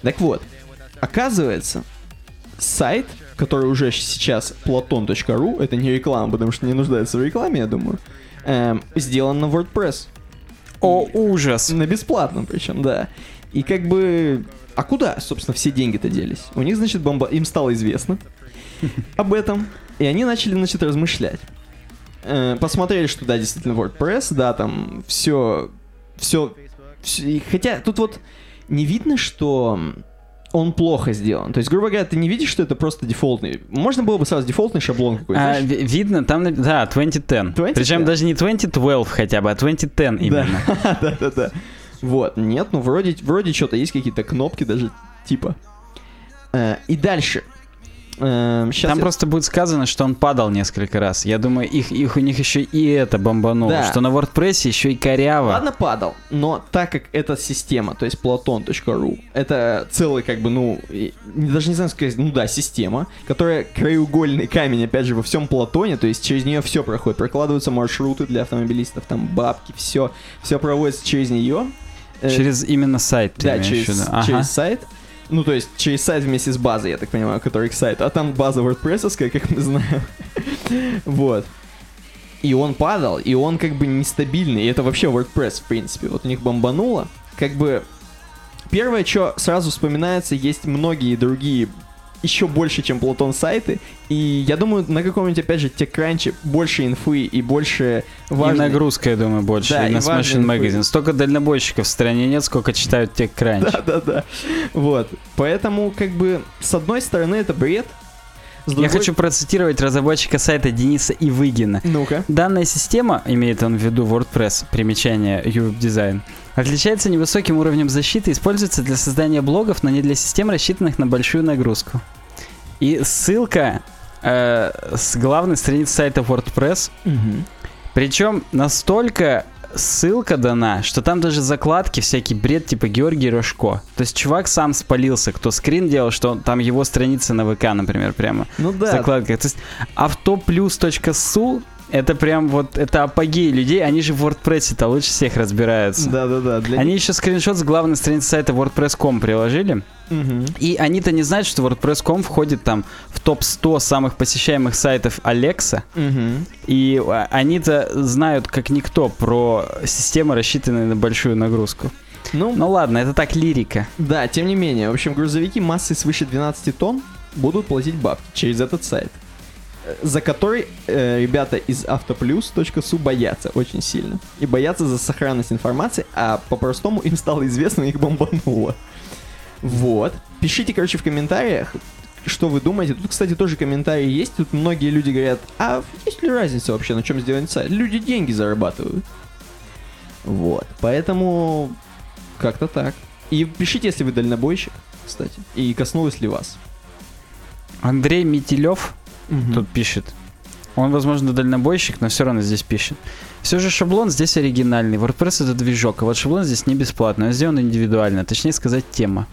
Так вот, оказывается, сайт, который уже сейчас platon.ru, это не реклама, потому что не нуждается в рекламе, я думаю, эм, сделан на WordPress. О, ужас! На бесплатном причем, да. И как бы... А куда, собственно, все деньги-то делись? У них, значит, бомба... Им стало известно об этом. И они начали, значит, размышлять. Э, Посмотрели, что да, действительно WordPress, да, там все... Все... Хотя тут вот не видно, что он плохо сделан. То есть, грубо говоря, ты не видишь, что это просто дефолтный. Можно было бы сразу дефолтный шаблон какой-то. А, знаешь? видно, там, да, 2010. 2010. Причем даже не 2012 хотя бы, а 2010 именно. Да, да, да. Вот, нет, ну вроде, вроде что-то есть какие-то кнопки даже, типа. Э, и дальше. Эм, Там я- просто будет сказано, что он падал несколько раз. Я думаю, их, их у них еще и это бомбануло. Да. Что на WordPress еще и коряво. Ладно, падал, но так как эта система, то есть platon.ru, это целый, как бы, ну, даже не знаю, сказать, ну да, система, которая краеугольный камень, опять же, во всем Платоне, то есть через нее все проходит, прокладываются маршруты для автомобилистов, там бабки, все, все проводится через нее. Э, Через именно сайт. да, через, в виду? Ага. через сайт. Ну, то есть через сайт вместе с базой, я так понимаю, который к сайту. А там база WordPress, как мы знаем. вот. И он падал, и он как бы нестабильный. И это вообще WordPress, в принципе. Вот у них бомбануло. Как бы первое, что сразу вспоминается, есть многие другие еще больше, чем Платон сайты. И я думаю, на каком-нибудь, опять же, TechCrunch больше инфы и больше И важной... нагрузка, я думаю, больше. Да, и и на Smashing. Magazine. Столько дальнобойщиков в стране нет, сколько читают TechCrunch. Да-да-да. Вот. Поэтому, как бы, с одной стороны, это бред. С Я другой- хочу процитировать разработчика сайта Дениса Ивыгина. Ну-ка. Данная система, имеет он в виду WordPress, примечание Europe Design, отличается невысоким уровнем защиты и используется для создания блогов, но не для систем, рассчитанных на большую нагрузку. И ссылка э, с главной страницы сайта WordPress, причем настолько ссылка дана, что там даже закладки, всякий бред типа Георгий Рожко. То есть чувак сам спалился, кто скрин делал, что он- там его страница на ВК, например, прямо Ну да. закладка. То есть автоплюс.су это прям вот, это апогей людей, они же в WordPress-то лучше всех разбираются. Да-да-да. Они еще скриншот с главной страницы сайта WordPress.com приложили, Мгм. и они-то не знают, что WordPress.com входит там в топ-100 самых посещаемых сайтов Alexa, Мгм. и а, они-то знают как никто про системы, рассчитанные на большую нагрузку. Ну, Ну ладно, это так лирика. да, тем не менее. В общем, грузовики массой свыше 12 тонн будут платить бабки через этот сайт. Э, За который э, ребята из автоплюс.су боятся очень сильно. И боятся за сохранность информации, а по-простому им стало известно, их бомбануло. Вот. Пишите, короче, в комментариях, что вы думаете. Тут, кстати, тоже комментарии есть. Тут многие люди говорят, а есть ли разница вообще, на чем сделан сайт? Люди деньги зарабатывают. Вот. Поэтому как-то так. И пишите, если вы дальнобойщик, кстати. И коснулось ли вас. Андрей Метелев Тут тут пишет. Он, возможно, дальнобойщик, но все равно здесь пишет. Все же шаблон здесь оригинальный. WordPress это движок, а вот шаблон здесь не бесплатный, он сделан индивидуально, точнее сказать, тема.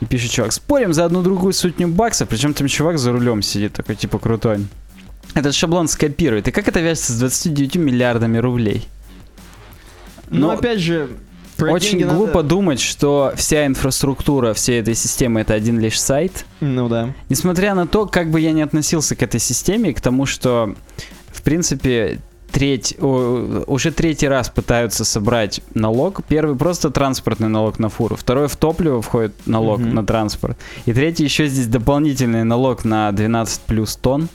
И пишет чувак, спорим за одну другую сотню баксов, причем там чувак за рулем сидит, такой типа крутой. Этот шаблон скопирует. И как это вяжется с 29 миллиардами рублей? Но Ну, опять же, про Очень деньги надо- глупо думать, что вся инфраструктура всей этой системы это один лишь сайт. Ну да. Несмотря на то, как бы я ни относился к этой системе, к тому, что, в принципе, треть, уже третий раз пытаются собрать налог. Первый просто транспортный налог на фуру, второй в топливо входит налог Мгм. на транспорт, и третий еще здесь дополнительный налог на 12 плюс тонн.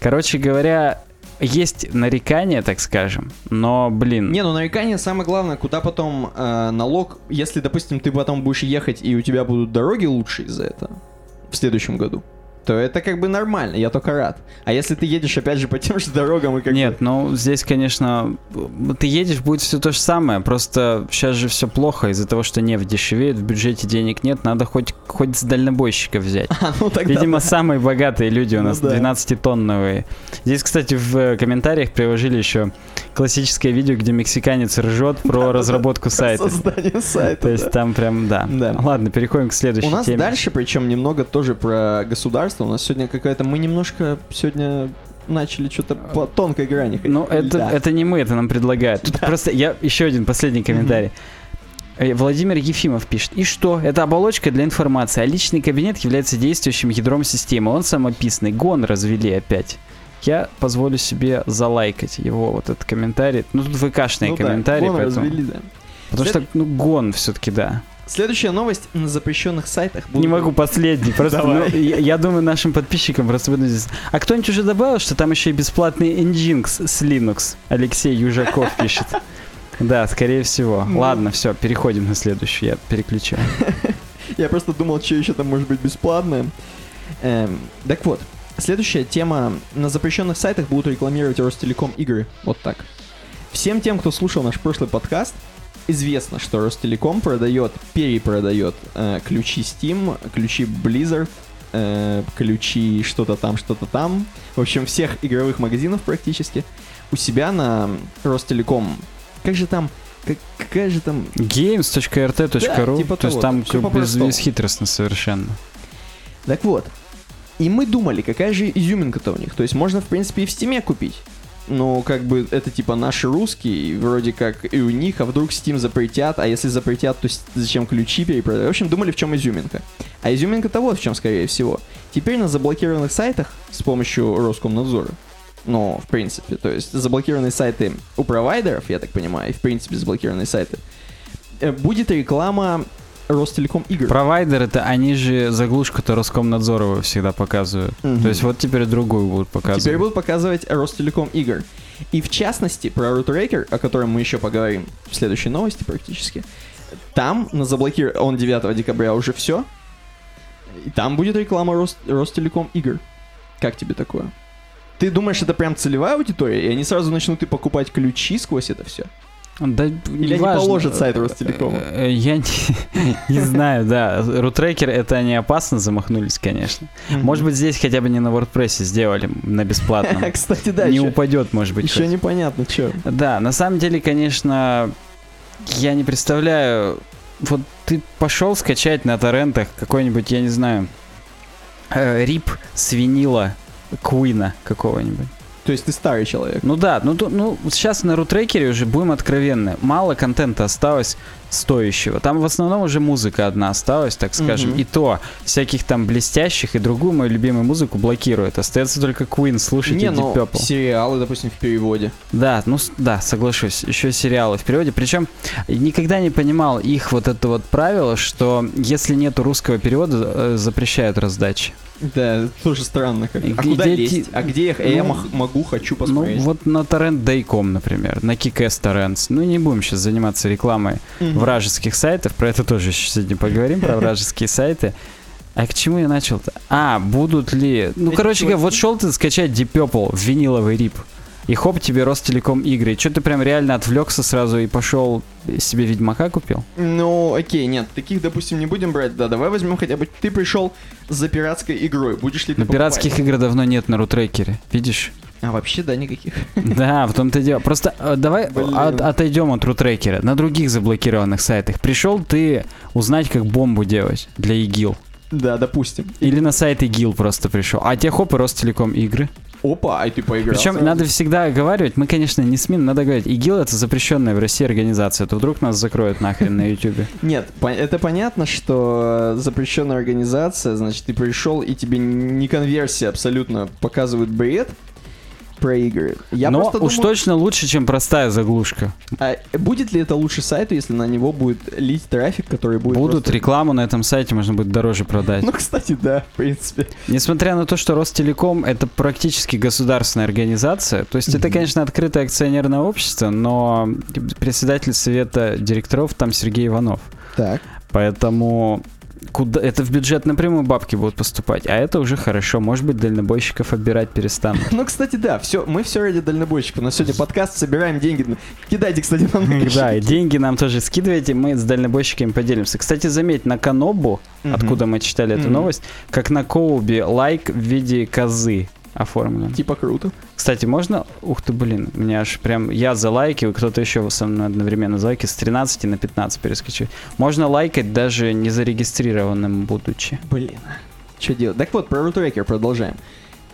Короче говоря, есть нарекания, так скажем, но, блин, Не, ну нарекание самое главное, куда потом э, налог, если, допустим, ты потом будешь ехать и у тебя будут дороги лучше из-за этого в следующем году, то это как бы нормально, я только рад. А если ты едешь опять же по тем же дорогам и как Нет, ну здесь, конечно, ты едешь, будет все то же самое. Просто сейчас же все плохо из-за того, что нефть дешевеет, в бюджете денег нет, надо хоть, хоть с дальнобойщика взять. А, ну тогда Видимо, да. самые богатые люди у Ну нас да. 12-тонновые. Здесь, кстати, в э, комментариях приложили еще классическое видео, где мексиканец ржет про разработку сайта. создание сайта. То есть там прям, да. Ладно, переходим к следующей У нас теме. дальше, причем немного тоже про государство. У нас сегодня какая-то... Мы немножко сегодня начали что-то по тонкой грани. Ну, это, Да. это не мы, это нам предлагают. Тут Просто я еще один последний комментарий. Э, Владимир Ефимов пишет. И что? Это оболочка для информации, а личный кабинет является действующим ядром системы. Он самописный. Гон развели опять. Я позволю себе залайкать его вот этот комментарий. Ну, тут ВКшные Ну да, комментарии, вон поэтому... развели, да. Потому что, ну, гон все-таки, да. Следующая новость на запрещенных сайтах. будут- Не могу последний. Просто, ну, я, я думаю, нашим подписчикам просто буду здесь. А кто-нибудь уже добавил, что там еще и бесплатный Nginx с Linux? Алексей Южаков пишет. Да, скорее всего. Ну. Ладно, все, переходим на следующую. Я переключаю. Я просто думал, что еще там может быть бесплатное. Эм, так вот, следующая тема. На запрещенных сайтах будут рекламировать Ростелеком игры. Вот так. Всем тем, кто слушал наш прошлый подкаст, известно, что Ростелеком продает, перепродает э, ключи Steam, ключи Blizzard э, ключи, что-то там, что-то там. В общем, всех игровых магазинов практически у себя на Ростелеком. Как же там, как, какая же там... games.rt.ru, Да, типа то есть того, там всё как без, бесхитростно совершенно. Так вот. И мы думали, какая же изюминка-то у них. То есть можно, в принципе, и в стиме купить. Но как бы это типа наши русские, вроде как и у них, а вдруг Steam запретят, а если запретят, то зачем ключи перепродать? В общем, думали, в чем изюминка. А изюминка-то вот в чем, скорее всего. Теперь на заблокированных сайтах с помощью Роскомнадзора, ну, в принципе, то есть заблокированные сайты у провайдеров, я так понимаю, и в принципе заблокированные сайты, э, будет реклама Ростелеком игр. Провайдер это они же заглушку-то Роскомнадзора всегда показывают. Мгм. То есть вот теперь другую будут показывать. Теперь будут показывать Ростелеком игр. И в частности, про Рутрекер, о котором мы еще поговорим в следующей новости практически, там на заблокир... Он 9 декабря уже все. И там будет реклама Рос... Ростелеком игр. Как тебе такое? Ты думаешь, это прям целевая аудитория, и они сразу начнут и покупать ключи сквозь это все? Да, Или они положат сайт Ростелекома? Э, э, Я не, не знаю, да. Рутрекер это они опасно замахнулись, конечно. Может быть, здесь хотя бы не на WordPress сделали на бесплатном. Кстати, да, не упадет, может быть. еще непонятно, что. Да, на самом деле, конечно, я не представляю. Вот ты пошел скачать на торрентах какой-нибудь, я не знаю, э, рип с винила Куина какого-нибудь. То есть ты старый человек. Ну да, ну, то- ну сейчас на рутрекере уже будем откровенны. Мало контента осталось стоящего. Там в основном уже музыка одна осталась, так скажем. Мгм. И то всяких там блестящих и другую мою любимую музыку блокирует. Остается только Queen слушать не, и Deep ну, Purple. сериалы, допустим, в переводе. Да, ну да, соглашусь. Еще сериалы в переводе. Причем никогда не понимал их вот это вот правило, что если нету русского перевода, э, запрещают раздачи. Да, тоже странно. Как. А куда где лезть? ти- А где их? Я Ну, мах- могу, хочу Ну, посмотреть. вот на torrent.com, например, на Kickass Torrents. Ну, не будем сейчас заниматься рекламой Мгм. вражеских сайтов, про это тоже еще сегодня поговорим, про вражеские сайты. А к чему я начал-то? А, будут ли... Ну, короче говоря, вот шел ты скачать Deep Purple в виниловый рип, и хоп, тебе Ростелеком игры. Что ты прям реально отвлекся сразу и пошел себе Ведьмака купил? Ну, окей, нет, таких, допустим, не будем брать. Да, давай возьмем хотя бы... Ты пришел за пиратской игрой. Будешь ли ты Но пиратских покупать? игр давно нет на рутрекере, видишь? А вообще, да, никаких. Да, в том-то и дело. Просто э, давай от- отойдем от рутрекера. На других заблокированных сайтах пришел ты узнать, как бомбу делать для ИГИЛ. Да, допустим. Или на сайт ИГИЛ просто пришел. А те хоп и Ростелеком игры. Опа, а ты поиграл. Причем надо всегда оговаривать, мы, конечно, не СМИ, надо говорить, ИГИЛ это запрещенная в России организация, то вдруг нас закроют нахрен на Ютубе. Нет, это понятно, что запрещенная организация, значит, ты пришел и тебе не конверсия абсолютно показывают бред про игры. Я Но уж думаю, точно лучше, чем простая заглушка. а будет ли это лучше сайту, если на него будет лить трафик, который будет Будут просто- рекламу на этом сайте, можно будет дороже продать. Ну, кстати, да, в принципе. Несмотря на то, что Ростелеком это практически государственная организация, то есть это, конечно, открытое акционерное общество, но председатель совета директоров там Сергей Иванов. Так. Поэтому куда это в бюджет напрямую бабки будут поступать, а это уже хорошо. Может быть, дальнобойщиков оббирать перестанут. Ну, кстати, да, все, мы все ради дальнобойщиков. У нас сегодня подкаст, собираем деньги. Кидайте, кстати, нам на Да, деньги нам тоже скидывайте, мы с дальнобойщиками поделимся. Кстати, заметь, на Канобу, откуда мы читали эту новость, как на Коубе лайк в виде козы оформлен. Типа круто. Кстати, можно... Ух ты, блин, у меня аж прям... Я залайкиваю, кто-то еще со мной одновременно залайки с 13 на 15 перескочил. Можно лайкать даже не зарегистрированным будучи. Блин. Что делать? Так вот, про Рутрекер продолжаем.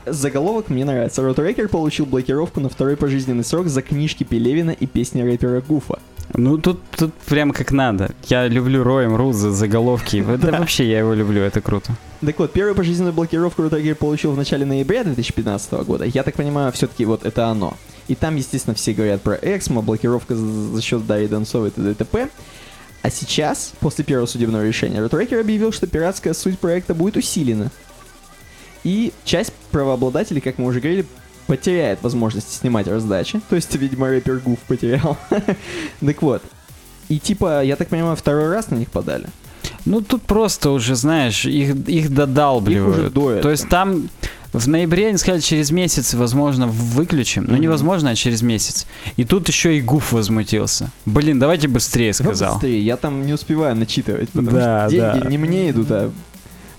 Заголовок мне нравится. Рутрекер получил блокировку на второй пожизненный срок за книжки Пелевина и песни рэпера Гуфа. Ну, тут, тут прям как надо. Я люблю Роем Ру за заголовки. Это вообще я его люблю, это круто. Так вот, первую пожизненную блокировку Рутрекер получил в начале ноября 2015 года. Я так понимаю, все-таки вот это оно. И там, естественно, все говорят про Эксмо, блокировка за счет Дарьи Донцовой и т.д. А сейчас, после первого судебного решения, Рутрекер объявил, что пиратская суть проекта будет усилена. И часть правообладателей, как мы уже говорили, потеряет возможность снимать раздачи. То есть, видимо, рэпер Гуф потерял. Так вот. И типа, я так понимаю, второй раз на них подали. Ну, тут просто уже, знаешь, их, их додалбливают. Их уже доят. То есть там в ноябре они сказали, через месяц, возможно, выключим. Ну, Мгм. невозможно, а через месяц. И тут еще и Гуф возмутился. Блин, давайте быстрее, сказал. Быстрее, я там не успеваю начитывать, потому Да, что деньги да. не мне идут, а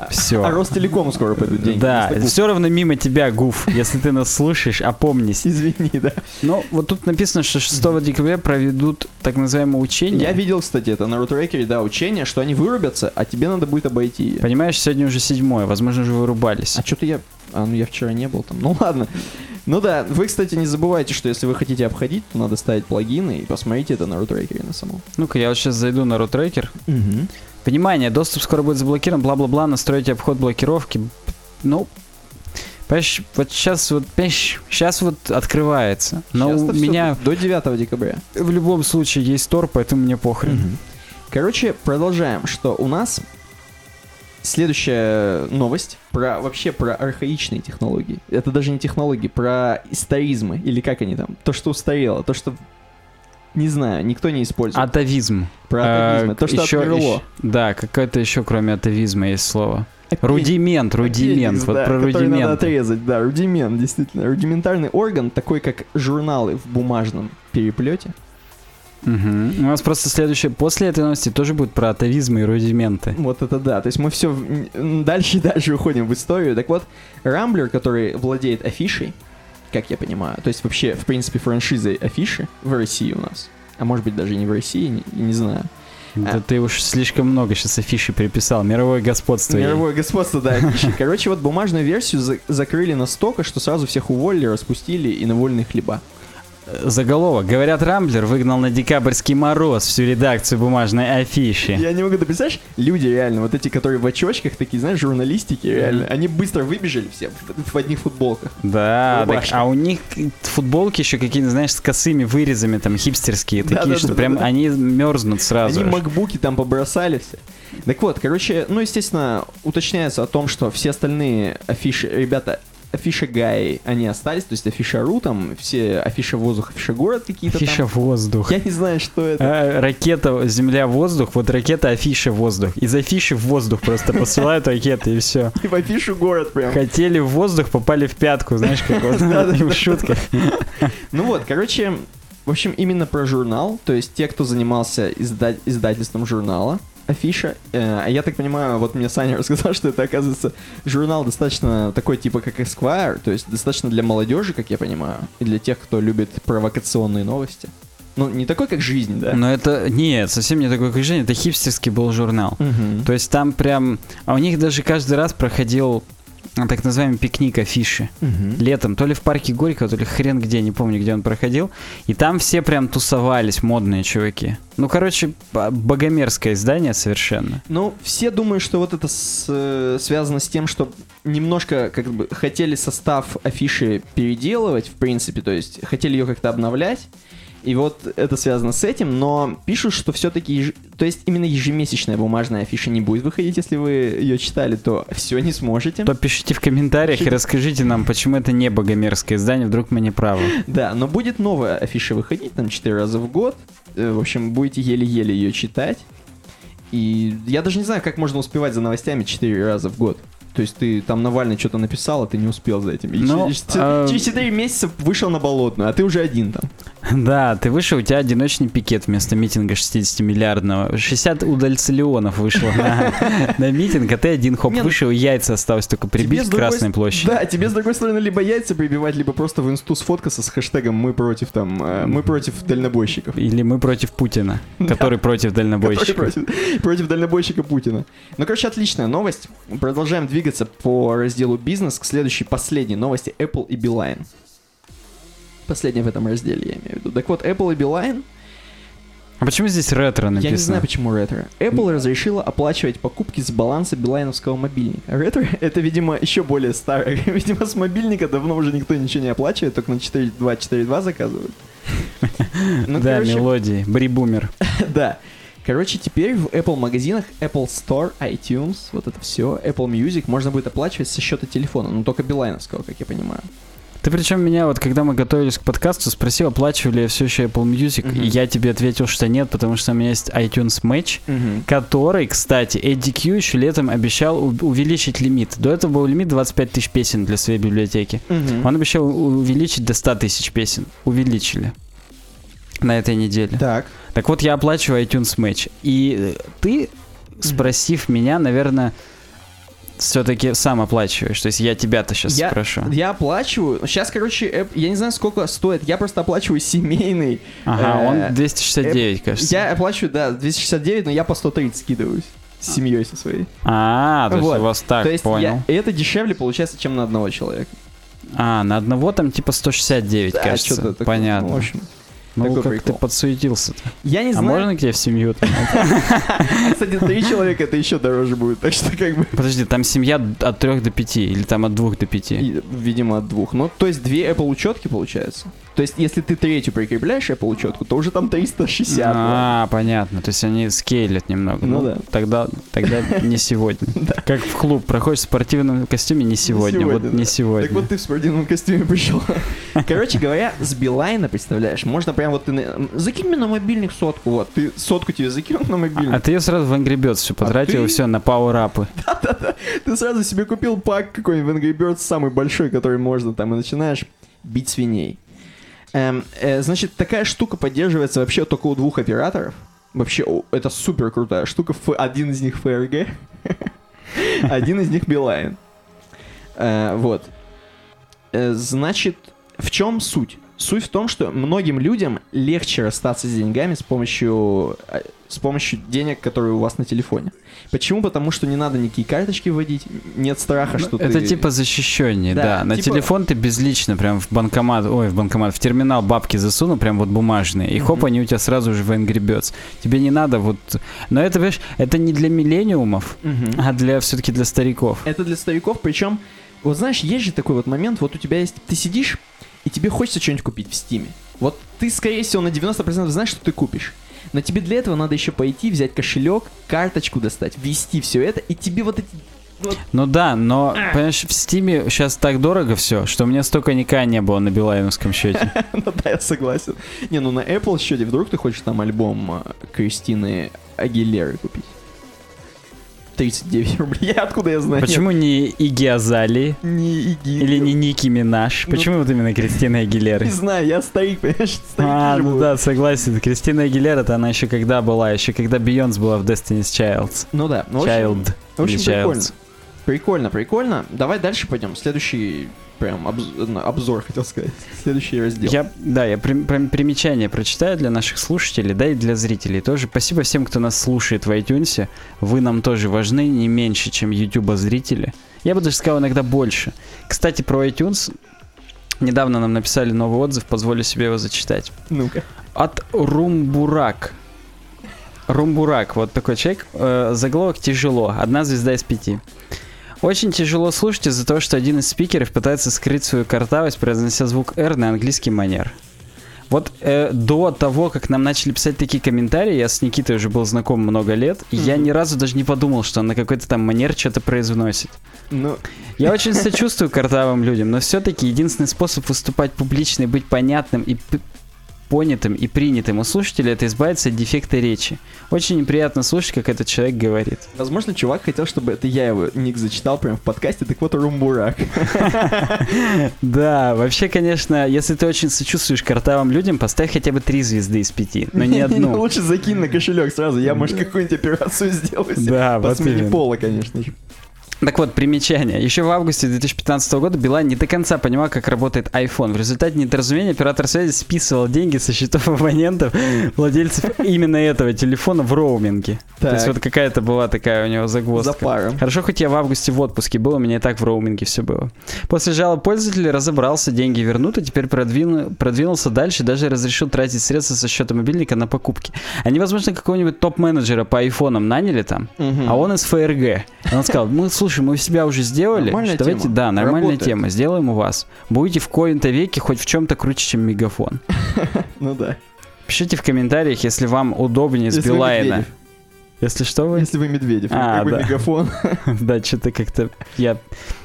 Все. А Ростелекому скоро пойдут деньги. Да, все равно мимо тебя, Гуф. Если ты нас слушаешь, опомнись. Извини, да. Ну, вот тут написано, что 6 декабря проведут так называемое учение. Я видел, кстати, это на Рутрекере, да, учение, что они вырубятся, а тебе надо будет обойти. Понимаешь, сегодня уже седьмое, возможно, уже вырубались. А что-то я... А, ну я вчера не был там. Ну ладно. Ну да, вы, кстати, не забывайте, что если вы хотите обходить, то надо ставить плагины и посмотрите это на рутрекере на самом. Ну-ка, я вот сейчас зайду на рутрекер. Внимание, доступ скоро будет заблокирован, бла-бла-бла, настроить обход блокировки. Ну, понимаешь, вот сейчас вот, понимаешь, сейчас вот открывается. Но у меня До 9 декабря. в любом случае есть тор, поэтому мне похрен. Короче, продолжаем, что у нас следующая новость про вообще про архаичные технологии. Это даже не технологии, про историзмы или как они там, то что устарело, то что не знаю, никто не использует. Атовизм. про атовизмы, А, то что отмерло. ещё- Да, какое-то еще кроме атовизма есть слово. Аппендикс. Рудимент, рудимент, Аппендикс, вот да, про который надо рудимент. отрезать, да, рудимент, действительно. Рудиментарный орган, такой как журналы в бумажном переплете. Мгм. У нас просто следующее, после этой новости тоже будет про атовизмы и рудименты. Вот это да. То есть мы все дальше и дальше уходим в историю. Так вот, Рамблер, который владеет афишей, как я понимаю, то есть вообще, в принципе, франшизой афиши в России у нас, а может быть даже и не в России, не, не знаю. Да ты уж слишком много сейчас афиши приписал. Мировое господство. ей. Мировое господство, да, афиши. Короче, вот бумажную версию за- закрыли настолько, что сразу всех уволили, распустили и на вольные хлеба. Заголовок. Говорят, Рамблер выгнал на декабрьский мороз всю редакцию бумажной афиши. Я не могу, ты представляешь, люди реально, вот эти, которые в очочках, такие, знаешь, журналистики, реально, они быстро выбежали все в, в одних футболках. Да, так, а у них футболки еще какие-то, знаешь, с косыми вырезами, там, хипстерские, такие, что прям они мерзнут сразу. Они аж. макбуки там побросали все. Так вот, короче, ну, естественно, уточняется о том, что все остальные афиши, ребята, афиша Гаи, они остались, то есть афиша Ру, там, все афиша воздух, афиша город какие-то Афиша там. воздух. Я не знаю, что это. А, ракета, земля, воздух, вот ракета, афиша, воздух. Из афиши в воздух просто посылают ракеты и все. И в афишу город прям. Хотели в воздух, попали в пятку, знаешь, как вот в шутках. Ну вот, короче, в общем, именно про журнал, то есть те, кто занимался изда- издательством журнала, афиша. Э, А я так понимаю, вот мне Саня рассказал, что это, оказывается, журнал достаточно такой типа как Esquire, то есть достаточно для молодежи, как я понимаю, и для тех, кто любит провокационные новости. Ну, не такой, как жизнь, да? Но это, нет, совсем не такое движение, это хипстерский был журнал. Мгм. То есть там прям, а у них даже каждый раз проходил так называемый пикник афиши. Мгм. Летом, то ли в парке Горького, то ли хрен где, не помню, где он проходил. И там все прям тусовались, модные чуваки. Ну, короче, богомерзкое издание совершенно. Ну, все думают, что вот это с- э, связано с тем, что немножко как бы хотели состав афиши переделывать, в принципе, то есть хотели ее как-то обновлять. И вот это связано с этим, но пишут, что все-таки, то есть именно ежемесячная бумажная афиша не будет выходить, если вы ее читали, то все не сможете. То пишите в комментариях и Пишите. расскажите нам, почему это не богомерзкое издание, вдруг мы не правы. Да, но будет новая афиша выходить, там 4 раза в год. Э, В общем, будете еле-еле ее читать. И я даже не знаю, как можно успевать за новостями 4 раза в год. То есть ты там Навальный что-то написал, а ты не успел за этим. И Ну, через, а- через 4 месяца вышел на болотную, а ты уже один там. Да, ты вышел, у тебя одиночный пикет вместо митинга 60-миллиардного. 60 удальцелионов вышло на, митинг, а ты один хоп ну, вышел, яйца осталось только прибить к Красной площади. Да, тебе с другой стороны либо яйца прибивать, либо просто в инсту сфоткаться с хэштегом «Мы против там, э, мы против дальнобойщиков». Или мы против Путина, который против против, против дальнобойщика Путина. Ну, короче, отличная новость. Продолжаем двигаться по разделу бизнес к следующей, последней новости Apple и Beeline. Последняя в этом разделе, я имею в виду. Так вот, Apple и Beeline, А почему здесь ретро написано? я не знаю, почему ретро. Apple разрешила оплачивать покупки с баланса билайновского мобильника. Ретро — это, видимо, еще более старое. Видимо, с мобильника давно уже никто ничего не оплачивает, только на 4.2.4.2 заказывают. Ну, да, короче, мелодии. Брибумер. Да. Короче, теперь в Apple магазинах, Apple Store, iTunes, вот это все, Apple Music можно будет оплачивать со счета телефона, но только билайновского, как я понимаю. Ты причем меня вот, когда мы готовились к подкасту, спросил, оплачивали я все еще Apple Music, Мгм. и я тебе ответил, что нет, потому что у меня есть iTunes Match, который, кстати, Кью еще летом обещал увеличить лимит. До этого был лимит 25 тысяч песен для своей библиотеки. Мгм. Он обещал увеличить до 100 тысяч песен. Увеличили. На этой неделе. Так. Так вот, я оплачиваю iTunes Match. И э, ты, спросив меня, наверное, все-таки сам оплачиваешь? То есть я тебя-то сейчас Я, спрошу. я оплачиваю. Сейчас, короче, App- я не знаю, сколько стоит. Я просто оплачиваю семейный. Ага, э, он 269, кажется. Я оплачиваю, да, 269, но я по 130 скидываюсь с семьей со своей. А, то есть Вот. у вас так, То есть понял. я- и это дешевле получается, чем на одного человека. А, на одного там типа 169, Да, кажется. Понятно. Ну, в общем, Ну, такой как прикол. ты подсуетился-то. я не А знаю. можно к тебе в семью? Кстати, три человека это еще дороже будет, так что как бы... Подожди, там семья от 3 до 5 или там от 2 до 5? И, видимо, от двух. Ну, то есть две Apple учетки получается. То есть, если ты третью прикрепляешь Apple учетку, то уже там 360. А, понятно. То есть они скейлят немного. Ну да. Тогда, тогда не сегодня. Как в клуб. Проходишь в спортивном костюме не сегодня. Вот не сегодня. Так вот ты в спортивном костюме пришел. Короче говоря, с Билайна, представляешь, можно прям вот ты... Закинь мне на мобильник сотку, вот. Ты сотку тебе закинул на мобильник. А ты ее сразу в Angry Birds все потратил, ты- и все, на пауэрапы. Ты сразу себе купил пак какой-нибудь в Angry Birds, самый большой, который можно там, и начинаешь бить свиней. Эм, э, значит, такая штука поддерживается вообще только у двух операторов. Вообще, о, это супер крутая штука. Ф- один из них ФРГ, один из них Билайн. Э, вот. Э, значит, в чем суть? Суть в том, что многим людям легче расстаться с деньгами с помощью, э, с помощью денег, которые у вас на телефоне. Почему? Потому что не надо никакие карточки вводить, нет страха, что Ну, Это ты... типа защищеннее, Да, да. На типа- телефон ты безлично прям в банкомат, ой, в банкомат, в терминал бабки засунул, прям вот бумажные, и хоп, они у тебя сразу же в Angry Birds. Тебе не надо вот... Но это, понимаешь, это не для миллениумов, а для все-таки для стариков. Это для стариков, причем, вот знаешь, есть же такой вот момент, вот у тебя есть, ты сидишь, и тебе хочется что-нибудь купить в Стиме. Вот ты, скорее всего, на 90% знаешь, что ты купишь. Но тебе для этого надо еще пойти, взять кошелек, карточку достать, ввести все это, и тебе вот эти... вот- Ну да, но, понимаешь, в Стиме сейчас так дорого все, что у меня столько никак не было на билайновском счете. ну да, я согласен. Не, ну на Apple счете, вдруг ты хочешь там альбом э, Кристины Агилеры купить? 39 рублей. Откуда я знаю? Почему не Иги Азали Не Иги. или не Ники Минаж? Ну, Почему вот именно Кристина Агилера? Не знаю, я старик, понимаешь? Старики А, ну да, согласен. Кристина Агилера-то она еще когда была, еще когда Бейонс была в Destiny's Child. Ну да. Ну, в общем, Child. В общем, прикольно. Прикольно, прикольно. Давай дальше пойдем. Следующий прям обз- на- обзор, хотел сказать. Следующий раздел. Я, да, я прям примечание прочитаю для наших слушателей, да и для зрителей тоже. Спасибо всем, кто нас слушает в iTunes. Вы нам тоже важны, не меньше, чем YouTube зрители. Я бы даже сказал иногда больше. Кстати, про iTunes. Недавно нам написали новый отзыв, позволю себе его зачитать. Ну-ка. От Румбурак. Румбурак, вот такой человек. Э, заголовок тяжело. Одна звезда из пяти. Очень тяжело слушать из-за того, что один из спикеров пытается скрыть свою картавость, произнося звук R на английский манер. Вот э, до того, как нам начали писать такие комментарии, я с Никитой уже был знаком много лет, и я ни разу даже не подумал, что он на какой-то там манер что-то произносит. Ну, Я очень сочувствую картавым людям, но все-таки единственный способ выступать публично и быть понятным и понятым и принятым у слушателя это избавиться от дефекта речи. Очень неприятно слушать, как этот человек говорит. возможно, чувак хотел, чтобы это я его ник зачитал прям в подкасте, так вот Румбурак. Да, вообще, конечно, если ты очень сочувствуешь картавым людям, поставь хотя бы три звезды из пяти, но не одну. Лучше закинь на кошелек сразу, я, может, какую-нибудь операцию сделаю. Да, По смене пола, конечно же. Так вот, примечание. Еще в августе 2015 года Билайн не до конца понимал, как работает iPhone. В результате недоразумения оператор связи списывал деньги со счетов абонентов, владельцев именно этого телефона в роуминге. То есть Так. вот какая-то была такая у него загвоздка. За пару. Хорошо, хоть я в августе в отпуске был, у меня и так в роуминге все было. После жалоб пользователей разобрался, деньги вернут, и теперь продвину- продвинулся дальше, даже разрешил тратить средства со счета мобильника на покупки. Они, возможно, какого-нибудь топ-менеджера по айфонам наняли там, а он из ФРГ. Он сказал, мы, слушай, мы себя уже сделали, Нормальная давайте, тема. да, нормальная Работает. тема, сделаем у вас. Будете в коем-то веке хоть в чем-то круче, чем мегафон. Ну да. Пишите в комментариях, если вам удобнее с Билайна. Если что вы... Если вы Медведев, А, как бы да. мегафон. Да, что-то как-то... Я,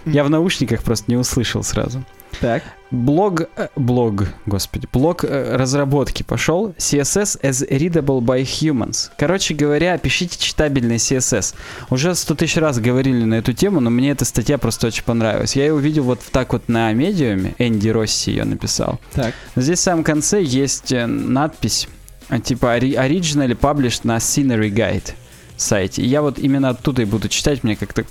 я в наушниках просто не услышал сразу. Так. Блог, э, блог, господи, блог э, разработки пошел. CSS as readable by humans. Короче говоря, пишите читабельный CSS. Уже сто тысяч раз говорили на эту тему, но мне эта статья просто очень понравилась. Я ее увидел вот так вот на медиуме. Энди Росси ее написал. Так. Здесь в самом конце есть э, надпись типа «Ори- originally published на Scenery Guide сайте. И я вот именно оттуда и буду читать, мне как-то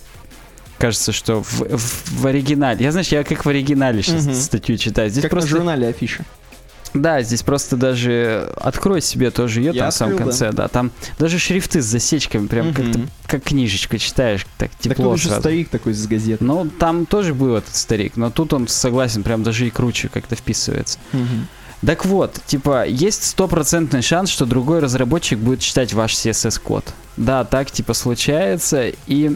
кажется, что в, в- в оригинале... Я, знаешь, я как в оригинале сейчас Мгм. статью читаю. Здесь как просто... на журнале афиша. Да, здесь просто даже открой себе тоже ее Я там в самом конце, да. Там даже шрифты с засечками, прям как-то Мгм. как книжечка читаешь, так Так тепло еще сразу. старик такой с газеты. Ну, там тоже был этот старик, но тут он согласен, прям даже и круче как-то вписывается. Так вот, типа, есть стопроцентный шанс, что другой разработчик будет читать ваш CSS-код. Да, так типа случается, и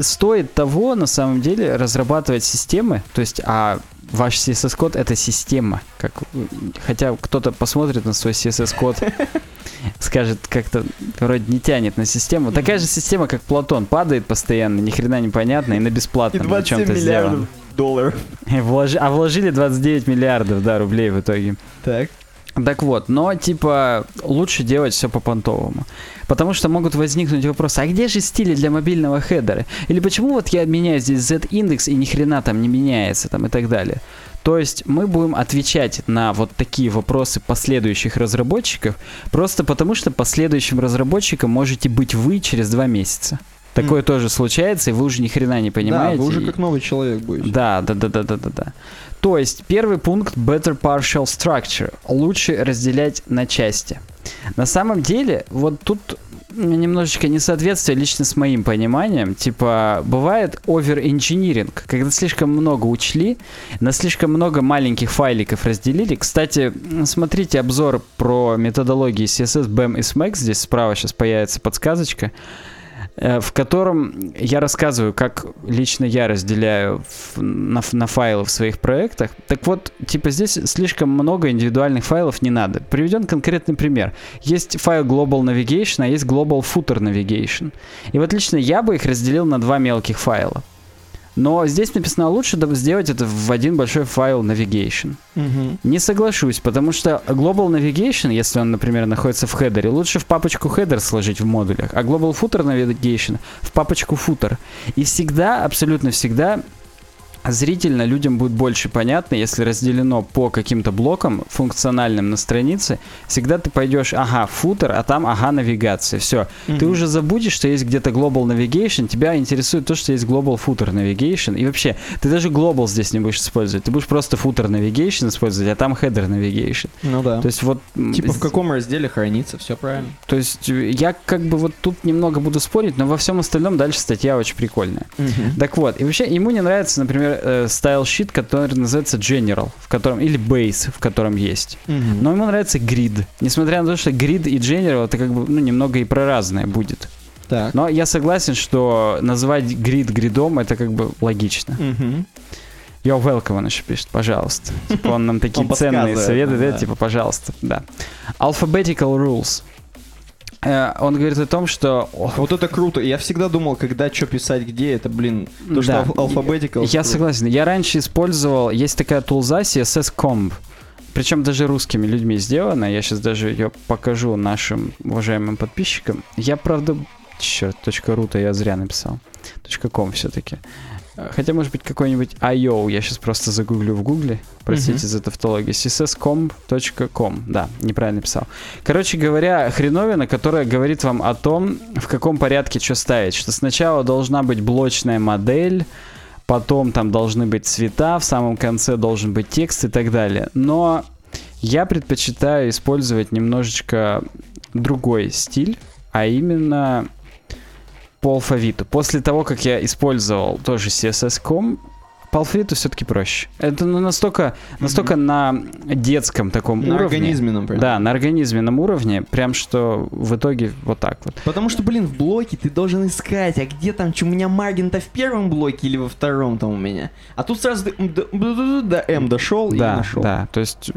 стоит того, на самом деле, разрабатывать системы, то есть, а ваш CSS-код это система, как, э, хотя кто-то посмотрит на свой CSS-код, скажет как-то вроде не тянет на систему. Такая же система, как Платон, падает постоянно, ни хрена непонятно и на бесплатном на 27 чем-то сделано. долларов. Вложи- А вложили 29 миллиардов, да, рублей в итоге. Так. Так вот, но типа лучше делать все по понтовому. Потому что могут возникнуть вопросы, а где же стили для мобильного хедера? Или почему вот я меняю здесь Z-индекс и ни хрена там не меняется там и так далее. То есть мы будем отвечать на вот такие вопросы последующих разработчиков, просто потому что последующим разработчиком можете быть вы через два месяца. Такое тоже случается, и вы уже ни хрена не понимаете. Да, вы уже как новый человек будете. да, да, да, да, да, да, да. То есть первый пункт better partial structure. Лучше разделять на части. На самом деле, вот тут немножечко несоответствие лично с моим пониманием. Типа, бывает over-engineering, когда слишком много учли, на слишком много маленьких файликов разделили. Кстати, смотрите обзор про методологии CSS, BEM и SMAX. Здесь справа сейчас появится подсказочка в котором я рассказываю, как лично я разделяю в- на, на файлы в своих проектах. Так вот, типа здесь слишком много индивидуальных файлов не надо. Приведен конкретный пример. Есть файл Global Navigation, а есть Global Footer Navigation. И вот лично я бы их разделил на два мелких файла. Но здесь написано «А лучше сделать это в один большой файл Navigation. Мгм. Не соглашусь, потому что Global Navigation, если он, например, находится в хедере, лучше в папочку header сложить в модулях, а Global Footer Navigation в папочку footer. И всегда, абсолютно всегда, зрительно людям будет больше понятно, если разделено по каким-то блокам функциональным на странице, всегда ты пойдешь, ага, футер, а там, ага, навигация. Все. Ты Мгм. уже забудешь, что есть где-то Global Navigation, тебя интересует то, что есть Global Footer Navigation, и вообще, ты даже Global здесь не будешь использовать, ты будешь просто Footer Navigation использовать, а там Header Navigation. Ну да. То есть вот... Типа в каком разделе хранится, все правильно. То есть э, я как бы вот тут немного буду спорить, но во всем остальном дальше статья очень прикольная. Так вот, и вообще ему не нравится, например, э, style sheet, который называется General, в котором, или Base, в котором есть. Мгм. Но ему нравится Grid. Несмотря на то, что Grid и General это как бы, ну, немного и про разное будет. Так. Но я согласен, что называть Grid гридом это как бы логично. Мгм. You're welcome, он еще пишет, пожалуйста. Типа он нам такие Он ценные советы дает, да. типа, пожалуйста, да. Alphabetical rules. Э, Он говорит о том, что... Вот это круто. Я всегда думал, когда что писать где, это, блин, то, что Да. алф- alphabetical. Я согласен. Я раньше использовал, есть такая тулза CSS Comb. Причем даже русскими людьми сделана. Я сейчас даже ее покажу нашим уважаемым подписчикам. Я, правда, черт, .ru-то я зря написал. .com все-таки. Хотя, может быть, какой-нибудь IO. Я сейчас просто загуглю в гугле. Простите Мгм. за тавтологию. csscomb.com. Да, неправильно писал. Короче говоря, хреновина, которая говорит вам о том, в каком порядке что ставить. Что сначала должна быть блочная модель, потом там должны быть цвета, в самом конце должен быть текст и так далее. Но я предпочитаю использовать немножечко другой стиль, а именно по алфавиту. После того, как я использовал тоже CSS.com, по алфавиту все-таки проще. Это настолько, настолько на детском таком На уровне. организменном прям. Да, на организменном уровне, прям что в итоге вот так вот. Потому что, блин, в блоке ты должен искать, а где там, что у меня маргин-то в первом блоке или во втором там у меня. А тут сразу ты м, до, до- до М дошел и да, нашел. да, то есть,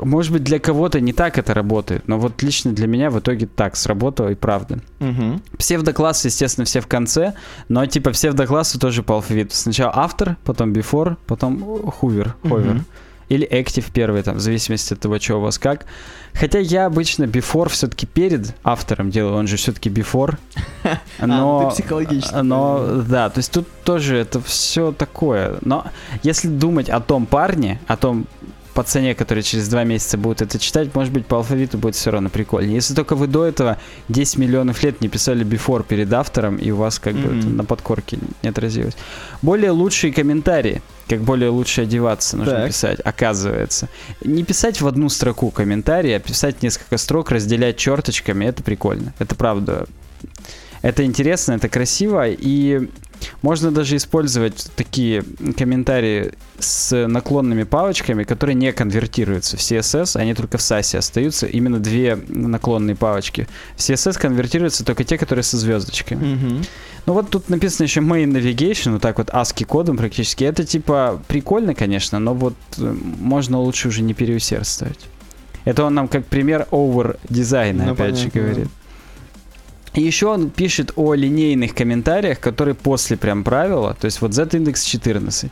может быть, для кого-то не так это работает, но вот лично для меня в итоге так сработало и правда. Мгм. Псевдоклассы, естественно, все в конце, но типа псевдоклассы тоже по алфавиту. Сначала автор, потом before, потом hover, hover. Мгм. Или active первый, там, в зависимости от того, что у вас как. Хотя я обычно before все-таки перед автором делаю, он же все-таки before. А, Но, ну ты психологически. но, да, то есть тут тоже это все такое. Но если думать о том парне, о том пацане, который через два месяца будет это читать, может быть, по алфавиту будет все равно прикольнее. Если только вы до этого 10 миллионов лет не писали before перед автором, и у вас как бы Мгм. это на подкорке не отразилось. Более лучшие комментарии. Как более лучше одеваться нужно Так. писать, оказывается. Не писать в одну строку комментарий, а писать несколько строк, разделять черточками, это прикольно. Это правда. Это интересно, это красиво, и можно даже использовать такие комментарии с наклонными палочками, которые не конвертируются в CSS, они только в SAS остаются, именно две наклонные палочки. В CSS конвертируются только те, которые со звездочками. Мгм. Ну вот тут написано еще main navigation, вот так вот ASCII кодом практически. Это типа прикольно, конечно, но вот э, можно лучше уже не переусердствовать. Это он нам как пример over дизайна, Ну, опять же, понятно, да. И еще он пишет о линейных комментариях, которые после прям правила, то есть вот z-индекс 14.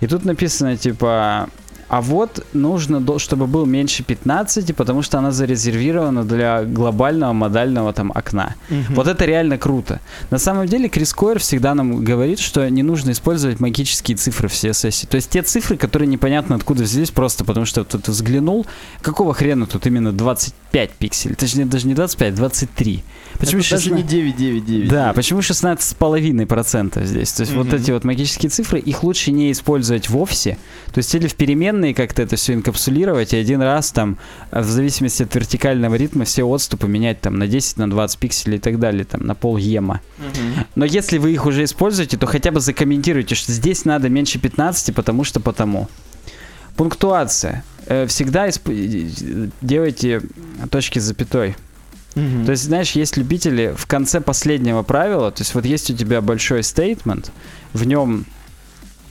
И тут написано типа, а вот нужно, чтобы был меньше 15, потому что она зарезервирована для глобального модального там окна. Мгм. Вот это реально круто. На самом деле Крис Койер всегда нам говорит, что не нужно использовать магические цифры в CSS. То есть те цифры, которые непонятно откуда взялись, просто потому что тут взглянул, какого хрена тут именно 25 пикселей? Точнее, даже не 25, 23. Почему Это даже 16? не 999. Да, почему 16,5% здесь? То есть вот Мгм. эти вот магические цифры, их лучше не использовать вовсе. То есть или в переменные как-то это все инкапсулировать и один раз там, в зависимости от вертикального ритма, все отступы менять там на 10, на 20 пикселей и так далее, там на пол ема. Но если вы их уже используете, то хотя бы закомментируйте, что здесь надо меньше 15, потому что потому. Пунктуация. Э, Всегда исп- делайте точки с запятой. Мгм. То есть, знаешь, есть любители в конце последнего правила, то есть вот есть у тебя большой стейтмент, в нем,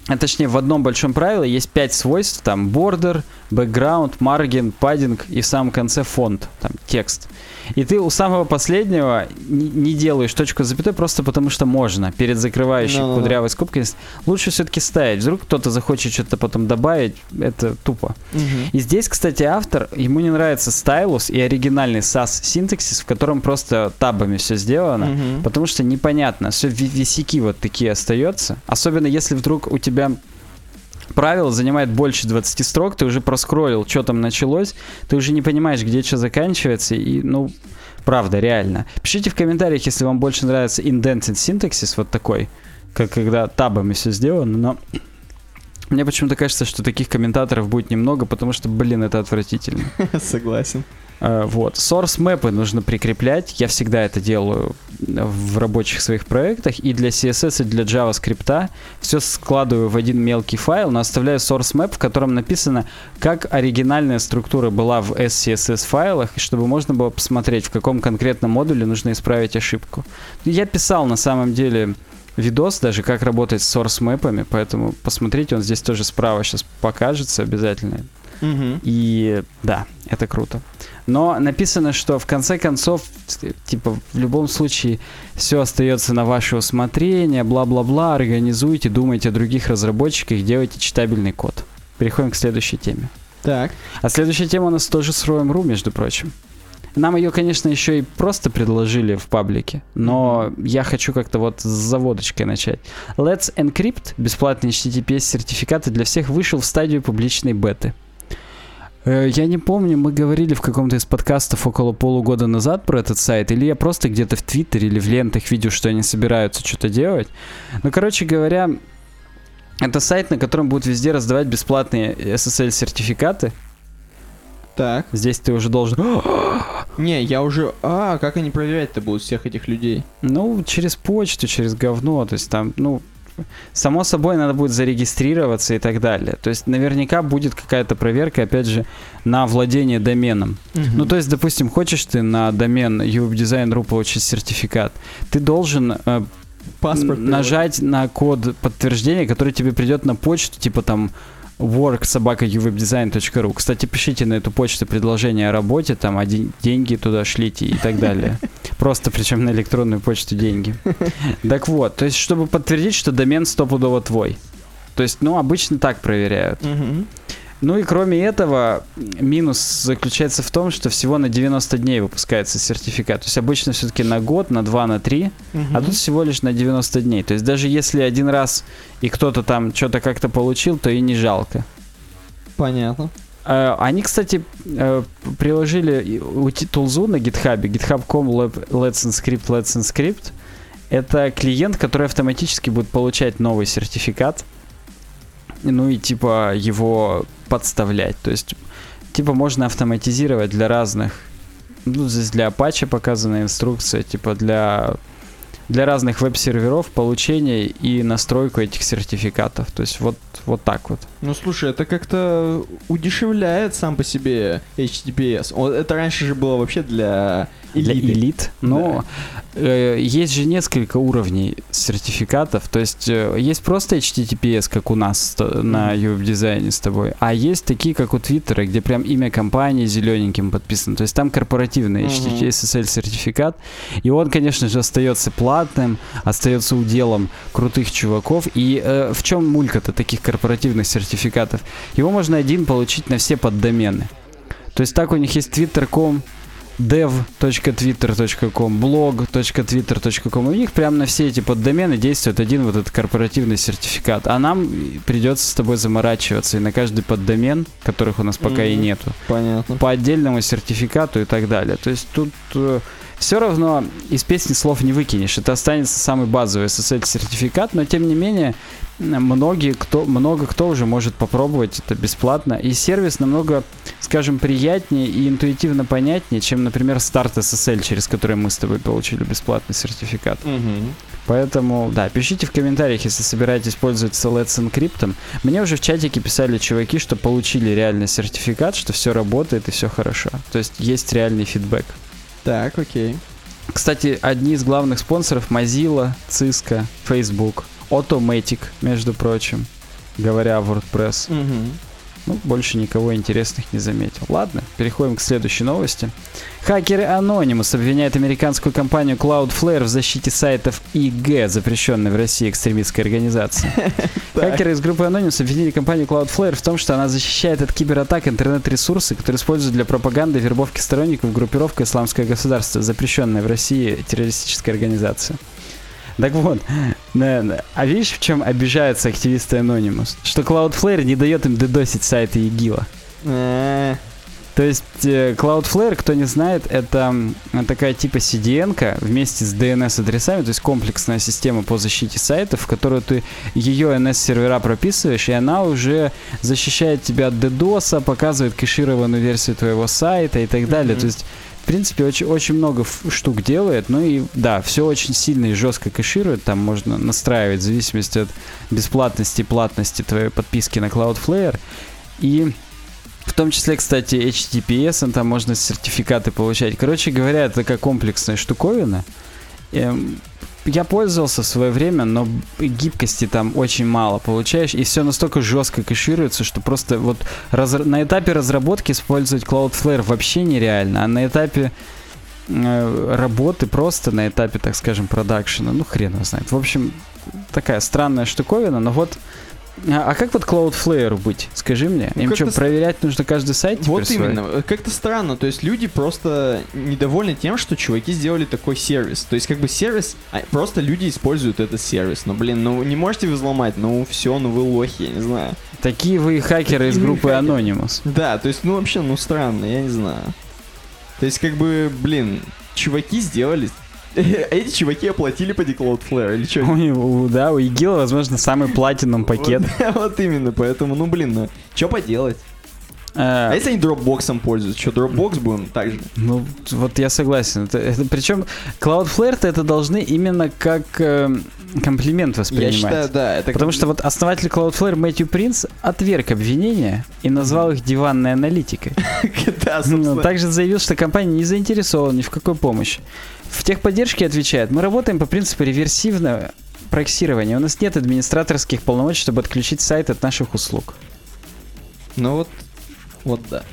а точнее в одном большом правиле есть пять свойств, там border, background, margin, padding и в самом конце фонд, там текст. И ты у самого последнего не, не делаешь точку запятой просто потому что можно, перед закрывающей Ну-ну-ну. кудрявой скобкой. Лучше все-таки ставить. Вдруг кто-то захочет что-то потом добавить, это тупо. Мгм. И здесь, кстати, автор, ему не нравится стайлус и оригинальный SAS синтаксис, в котором просто табами все сделано, Мгм. потому что непонятно, все висяки вот такие остается. Особенно если вдруг у тебя правило занимает больше 20 строк, ты уже проскроллил, что там началось, ты уже не понимаешь, где что заканчивается, и, ну, правда, реально. Пишите в комментариях, если вам больше нравится indented syntaxis, вот такой, как когда табами все сделано, но мне почему-то кажется, что таких комментаторов будет немного, потому что, блин, это отвратительно. Согласен. Э, Вот. Source мэпы нужно прикреплять. Я всегда это делаю в рабочих своих проектах. И для CSS, и для JavaScript. Все складываю в один мелкий файл, но оставляю source map, в котором написано, как оригинальная структура была в SCSS файлах, чтобы можно было посмотреть, в каком конкретном модуле нужно исправить ошибку. Я писал на самом деле видос даже, как работать с source мэпами, поэтому посмотрите, он здесь тоже справа сейчас покажется обязательно. Мгм. И да, это круто. Но написано, что в конце концов, типа, в любом случае, все остается на ваше усмотрение, бла-бла-бла, организуйте, думайте о других разработчиках, делайте читабельный код. Переходим к следующей теме. Так. А следующая тема у нас тоже с Роем.ру, между прочим. Нам ее, конечно, еще и просто предложили в паблике, но я хочу как-то вот с заводочкой начать. Let's Encrypt, бесплатные HTTPS-сертификаты для всех, вышел в стадию публичной беты. Э, Я не помню, мы говорили в каком-то из подкастов около полугода назад про этот сайт, или я просто где-то в Твиттере или в лентах видел, что они собираются что-то делать. Ну, короче говоря, это сайт, на котором будут везде раздавать бесплатные SSL-сертификаты. Так. Здесь ты уже должен... Не, я уже... А, как они проверять-то будут всех этих людей? Ну, через почту, через говно, то есть там, ну, само собой надо будет зарегистрироваться и так далее. То есть наверняка будет какая-то проверка, опять же, на владение доменом. Ну, то есть, допустим, хочешь ты на домен uwebdesign.ru получить сертификат, ты должен э, паспорт нажать на код подтверждения, который тебе придет на почту, типа там work собака uwebdesign.ru. Кстати, пишите на эту почту предложение о работе, там а ден- деньги туда шлите и так далее. Просто причем на электронную почту деньги. Так вот, то есть, чтобы подтвердить, что домен стопудово твой. То есть, ну, обычно так проверяют. Ну и кроме этого, минус заключается в том, что всего на 90 дней выпускается сертификат. То есть обычно все-таки на год, на 2, на 3, Мгм. а тут всего лишь на 90 дней. То есть даже если один раз и кто-то там что-то как-то получил, то и не жалко. Понятно. Э, Они, кстати, э, приложили тулзу на GitHub, github.com let's encrypt, let's encrypt. Это клиент, который автоматически будет получать новый сертификат, ну и типа его подставлять. То есть, типа можно автоматизировать для разных, ну здесь для Apache показана инструкция, типа для для разных веб-серверов получение и настройку этих сертификатов. То есть вот, вот так вот. Ну слушай, это как-то удешевляет сам по себе HTTPS. Это раньше же было вообще для Для элиты. элит. Но э, есть же несколько уровней сертификатов. То есть э, есть просто HTTPS, как у нас на веб-дизайне с тобой, а есть такие, как у Твиттера, где прям имя компании зелененьким подписано. То есть там корпоративный Мгм. HTTP сертификат. И он, конечно же, остается платным, остается уделом крутых чуваков. И э, в чем мулька-то таких корпоративных сертификатов? Его можно один получить на все поддомены. То есть так у них есть twitter.com, dev.twitter.com, blog.twitter.com. У них прямо на все эти поддомены действует один вот этот корпоративный сертификат. А нам придется с тобой заморачиваться и на каждый поддомен, которых у нас пока и Мгм. нету, Понятно. по отдельному сертификату и так далее. То есть тут все равно из песни слов не выкинешь. Это останется самый базовый SSL-сертификат, но тем не менее многие кто, много кто уже может попробовать это бесплатно. И сервис намного, скажем, приятнее и интуитивно понятнее, чем, например, Start SSL, через который мы с тобой получили бесплатный сертификат. Мгм. Поэтому, да, пишите в комментариях, если собираетесь пользоваться Let's Encrypt. Мне уже в чатике писали чуваки, что получили реальный сертификат, что все работает и все хорошо. То есть есть реальный фидбэк. Так, окей. Кстати, одни из главных спонсоров Mozilla, Cisco, Facebook, Automatic, между прочим, говоря о WordPress. Мгм. Ну, больше никого интересных не заметил. Ладно, переходим к следующей новости. Хакеры Anonymous обвиняют американскую компанию Cloudflare в защите сайтов ИГ, запрещенной в России экстремистской организации. Хакеры из группы Anonymous обвинили компанию Cloudflare в том, что она защищает от кибератак интернет-ресурсы, которые используют для пропаганды и вербовки сторонников группировка «Исламское государство», запрещенная в России террористическая организация. Так вот, а видишь, в чем обижаются активисты Anonymous? Что Cloudflare не дает им дедосить сайты ИГИЛа. Э, То есть э, Cloudflare, кто не знает, это такая типа CDN вместе с DNS-адресами, то есть комплексная система по защите сайтов, в которую ты ее NS-сервера прописываешь, и она уже защищает тебя от DDoS, показывает кэшированную версию твоего сайта и так далее. Мгм. То есть принципе, очень, очень много штук делает, ну и да, все очень сильно и жестко кэширует, там можно настраивать в зависимости от бесплатности и платности твоей подписки на Cloudflare. И в том числе, кстати, HTTPS, там можно сертификаты получать. Короче говоря, это такая комплексная штуковина. Эм, Я пользовался в свое время, но гибкости там очень мало получаешь, и все настолько жестко кэшируется, что просто вот разр- на этапе разработки использовать Cloudflare вообще нереально, а на этапе э, работы просто на этапе, так скажем, продакшена, ну хрен его знает. В общем, такая странная штуковина, но вот а, а как вот Cloudflare быть? Скажи мне. Ну, Им что, с- проверять нужно каждый сайт Вот именно, как-то странно, то есть люди просто недовольны тем, что чуваки сделали такой сервис. То есть как бы сервис, а просто люди используют этот сервис. Ну блин, ну не можете вы взломать, ну все, ну вы лохи, я не знаю. Такие вы хакеры из Такие вы группы хакеры. Anonymous. Да, то есть ну вообще, ну странно, я не знаю. То есть как бы, блин, чуваки сделали... Эти чуваки оплатили по Cloudflare или что? У него, да, у ИГИЛа, возможно, самый платином пакет. Вот, вот именно, поэтому, ну блин, ну что поделать? Э, А если они дропбоксом пользуются, что Dropbox будем так же? Ну, вот я согласен. Это, это, причем Cloudflare-то это должны именно как э, комплимент воспринимать. Я считаю, да, это Потому как- что вот основатель Cloudflare Мэтью Принц отверг обвинения и назвал их диванной аналитикой. да, Ну. Также заявил, что компания не заинтересована ни в какой помощи. В техподдержке отвечает, мы работаем по принципу реверсивного проксирования. У нас нет администраторских полномочий, чтобы отключить сайт от наших услуг. Ну вот, вот да.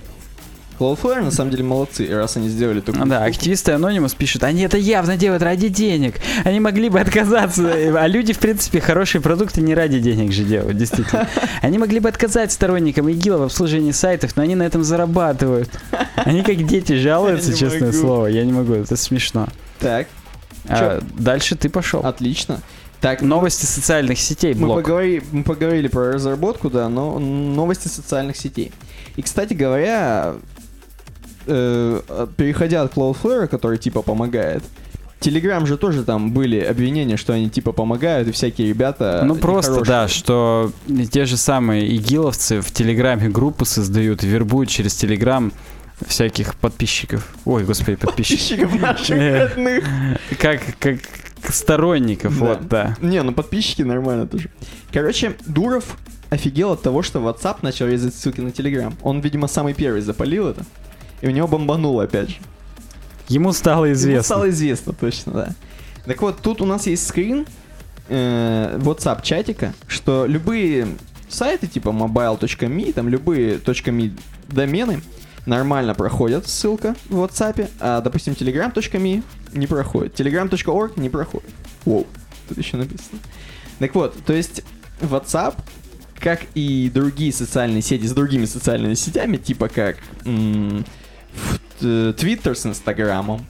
Cloudflare на самом деле молодцы, раз они сделали такую Да, активисты Anonymous пишут, они это явно делают ради денег. Они могли бы отказаться. А люди, в принципе, хорошие продукты не ради денег же делают, действительно. Они могли бы отказать сторонникам ИГИЛа в обслуживании сайтов, но они на этом зарабатывают. Они как дети жалуются, честное могу. слово. Я не могу, это смешно. Так. А, дальше ты пошел. Отлично. Так, Новости социальных сетей, мы, блок. поговори- мы поговорили про разработку, да, но новости социальных сетей. И, кстати говоря, э, переходя от Cloudflare, который типа помогает, Telegram же тоже там были обвинения, что они типа помогают, и всякие ребята Ну просто, нехорошие. да, что те же самые игиловцы в Телеграме группы создают, вербуют через Телеграм всяких подписчиков. Ой, господи, подписчиков. подписчиков наших Э. родных. Как, как сторонников, Да. вот, да. Не, ну подписчики нормально тоже. Короче, Дуров офигел от того, что WhatsApp начал резать ссылки на Telegram. Он, видимо, самый первый запалил это. И у него бомбануло опять же. Ему стало Ему известно. стало известно, точно, да. Так вот, тут у нас есть скрин э, WhatsApp чатика, что любые сайты типа mobile.me, там любые .me домены нормально проходят ссылка в WhatsApp, а, допустим, telegram.me не проходит. telegram.org не проходит. Воу, тут еще написано. Так вот, то есть WhatsApp, как и другие социальные сети с другими социальными сетями, типа как э, Twitter с Инстаграмом,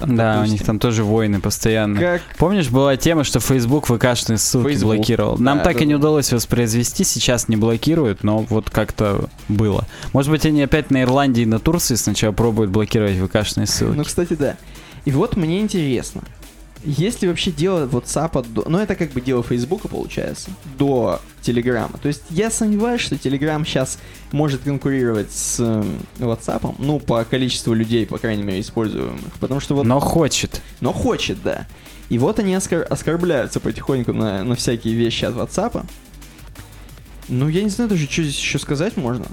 там, Да, у допустим, них там тоже войны постоянно. как Помнишь, была тема, что Facebook ВКшные ссылки Facebook. блокировал? Нам Да, так да, и не да. удалось воспроизвести, сейчас не блокируют, но вот как-то было. Может быть, они опять на Ирландии и на Турции сначала пробуют блокировать ВКшные ссылки. Ну, кстати, да. И вот мне интересно, есть ли вообще дело WhatsApp до... Ну, это как бы дело Фейсбука, получается, до Телеграма. То есть я сомневаюсь, что Телеграм сейчас может конкурировать с эм, WhatsApp, ну, по количеству людей, по крайней мере, используемых. Потому что вот... Но хочет. Но хочет, да. И вот они оскор- оскорбляются потихоньку на, на всякие вещи от WhatsApp. Ну, я не знаю даже, что здесь еще сказать можно.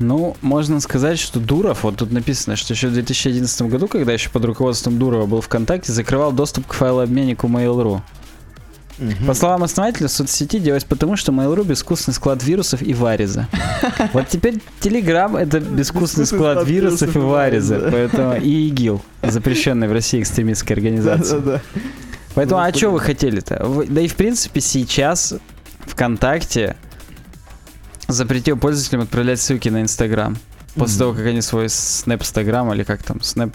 Ну, можно сказать, что Дуров, вот тут написано, что еще в 2011 году, когда еще под руководством Дурова был ВКонтакте, закрывал доступ к файлообменнику Mail.ru. По словам основателя соцсети, делать потому, что Mail.ru безвкусный склад вирусов и вариза. Вот теперь Telegram это безвкусный склад вирусов и вариза, поэтому и ИГИЛ, запрещенная в России экстремистская организация. Поэтому, а что вы хотели-то? Да и в принципе сейчас ВКонтакте запретил пользователям отправлять ссылки на Инстаграм. После Мгм. того, как они свой Снэпстаграм или как там, Снэп...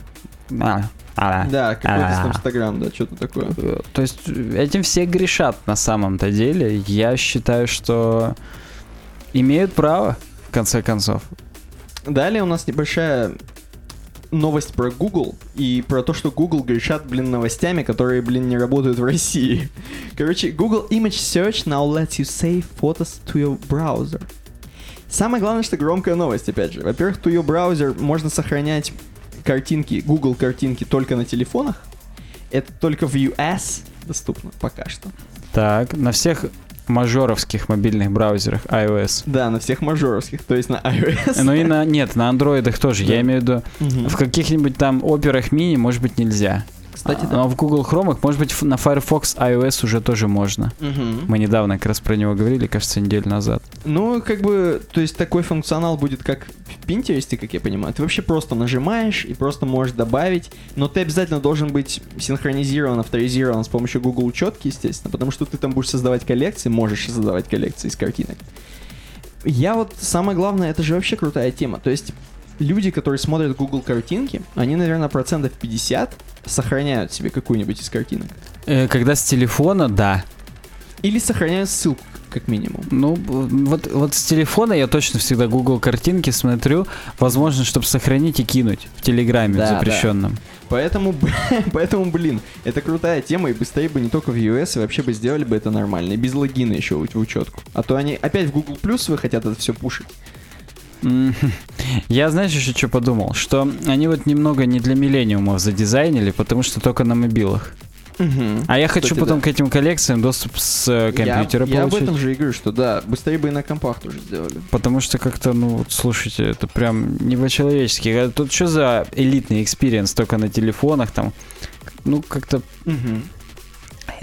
А, а, Да, какой-то А. там Инстаграм, да, что-то такое. Э, То есть этим все грешат на самом-то деле. Я считаю, что имеют право, в конце концов. Далее у нас небольшая новость про Google и про то, что Google грешат, блин, новостями, которые, блин, не работают в России. Короче, Google Image Search now lets you save photos to your browser. Самое главное, что громкая новость, опять же. Во-первых, to your browser можно сохранять картинки, Google картинки только на телефонах. Это только в US доступно пока что. Так, на всех мажоровских мобильных браузерах iOS. Да, на всех мажоровских, то есть на iOS. Ну и на... Нет, на андроидах тоже. Да. Я имею в виду, Мгм. в каких-нибудь там операх мини, может быть, нельзя. Кстати, А, да. Но в Google Chrome, может быть, на Firefox iOS уже тоже можно. Мгм. Мы недавно как раз про него говорили, кажется, неделю назад. Ну, как бы, то есть такой функционал будет как в Pinterest, как я понимаю. Ты вообще просто нажимаешь и просто можешь добавить, но ты обязательно должен быть синхронизирован, авторизирован с помощью Google учетки, естественно, потому что ты там будешь создавать коллекции, можешь создавать коллекции из картинок. Я вот, самое главное, это же вообще крутая тема. То есть люди, которые смотрят Google картинки, они, наверное, процентов 50 сохраняют себе какую-нибудь из картинок. Э, когда с телефона, да. Или сохраняют ссылку, как минимум. Ну, вот, вот с телефона я точно всегда Google картинки смотрю, возможно, чтобы сохранить и кинуть в Телеграме Да, запрещенном. Поэтому, б- поэтому, блин, это крутая тема, и быстрее бы не только в US, и вообще бы сделали бы это нормально, и без логина еще в учетку. А то они опять в Google Plus вы хотят это все пушить. Я, знаешь, еще что подумал? Что они вот немного не для миллениумов задизайнили, потому что только на мобилах. А я хочу Кстати, потом да. к этим коллекциям доступ с э, компьютера я, я об получить. этом же и говорю, что да, быстрее бы и на компах тоже сделали. Потому что как-то, ну, вот, слушайте, это прям не по-человечески. А Тут что за элитный experience только на телефонах там? Ну, как-то...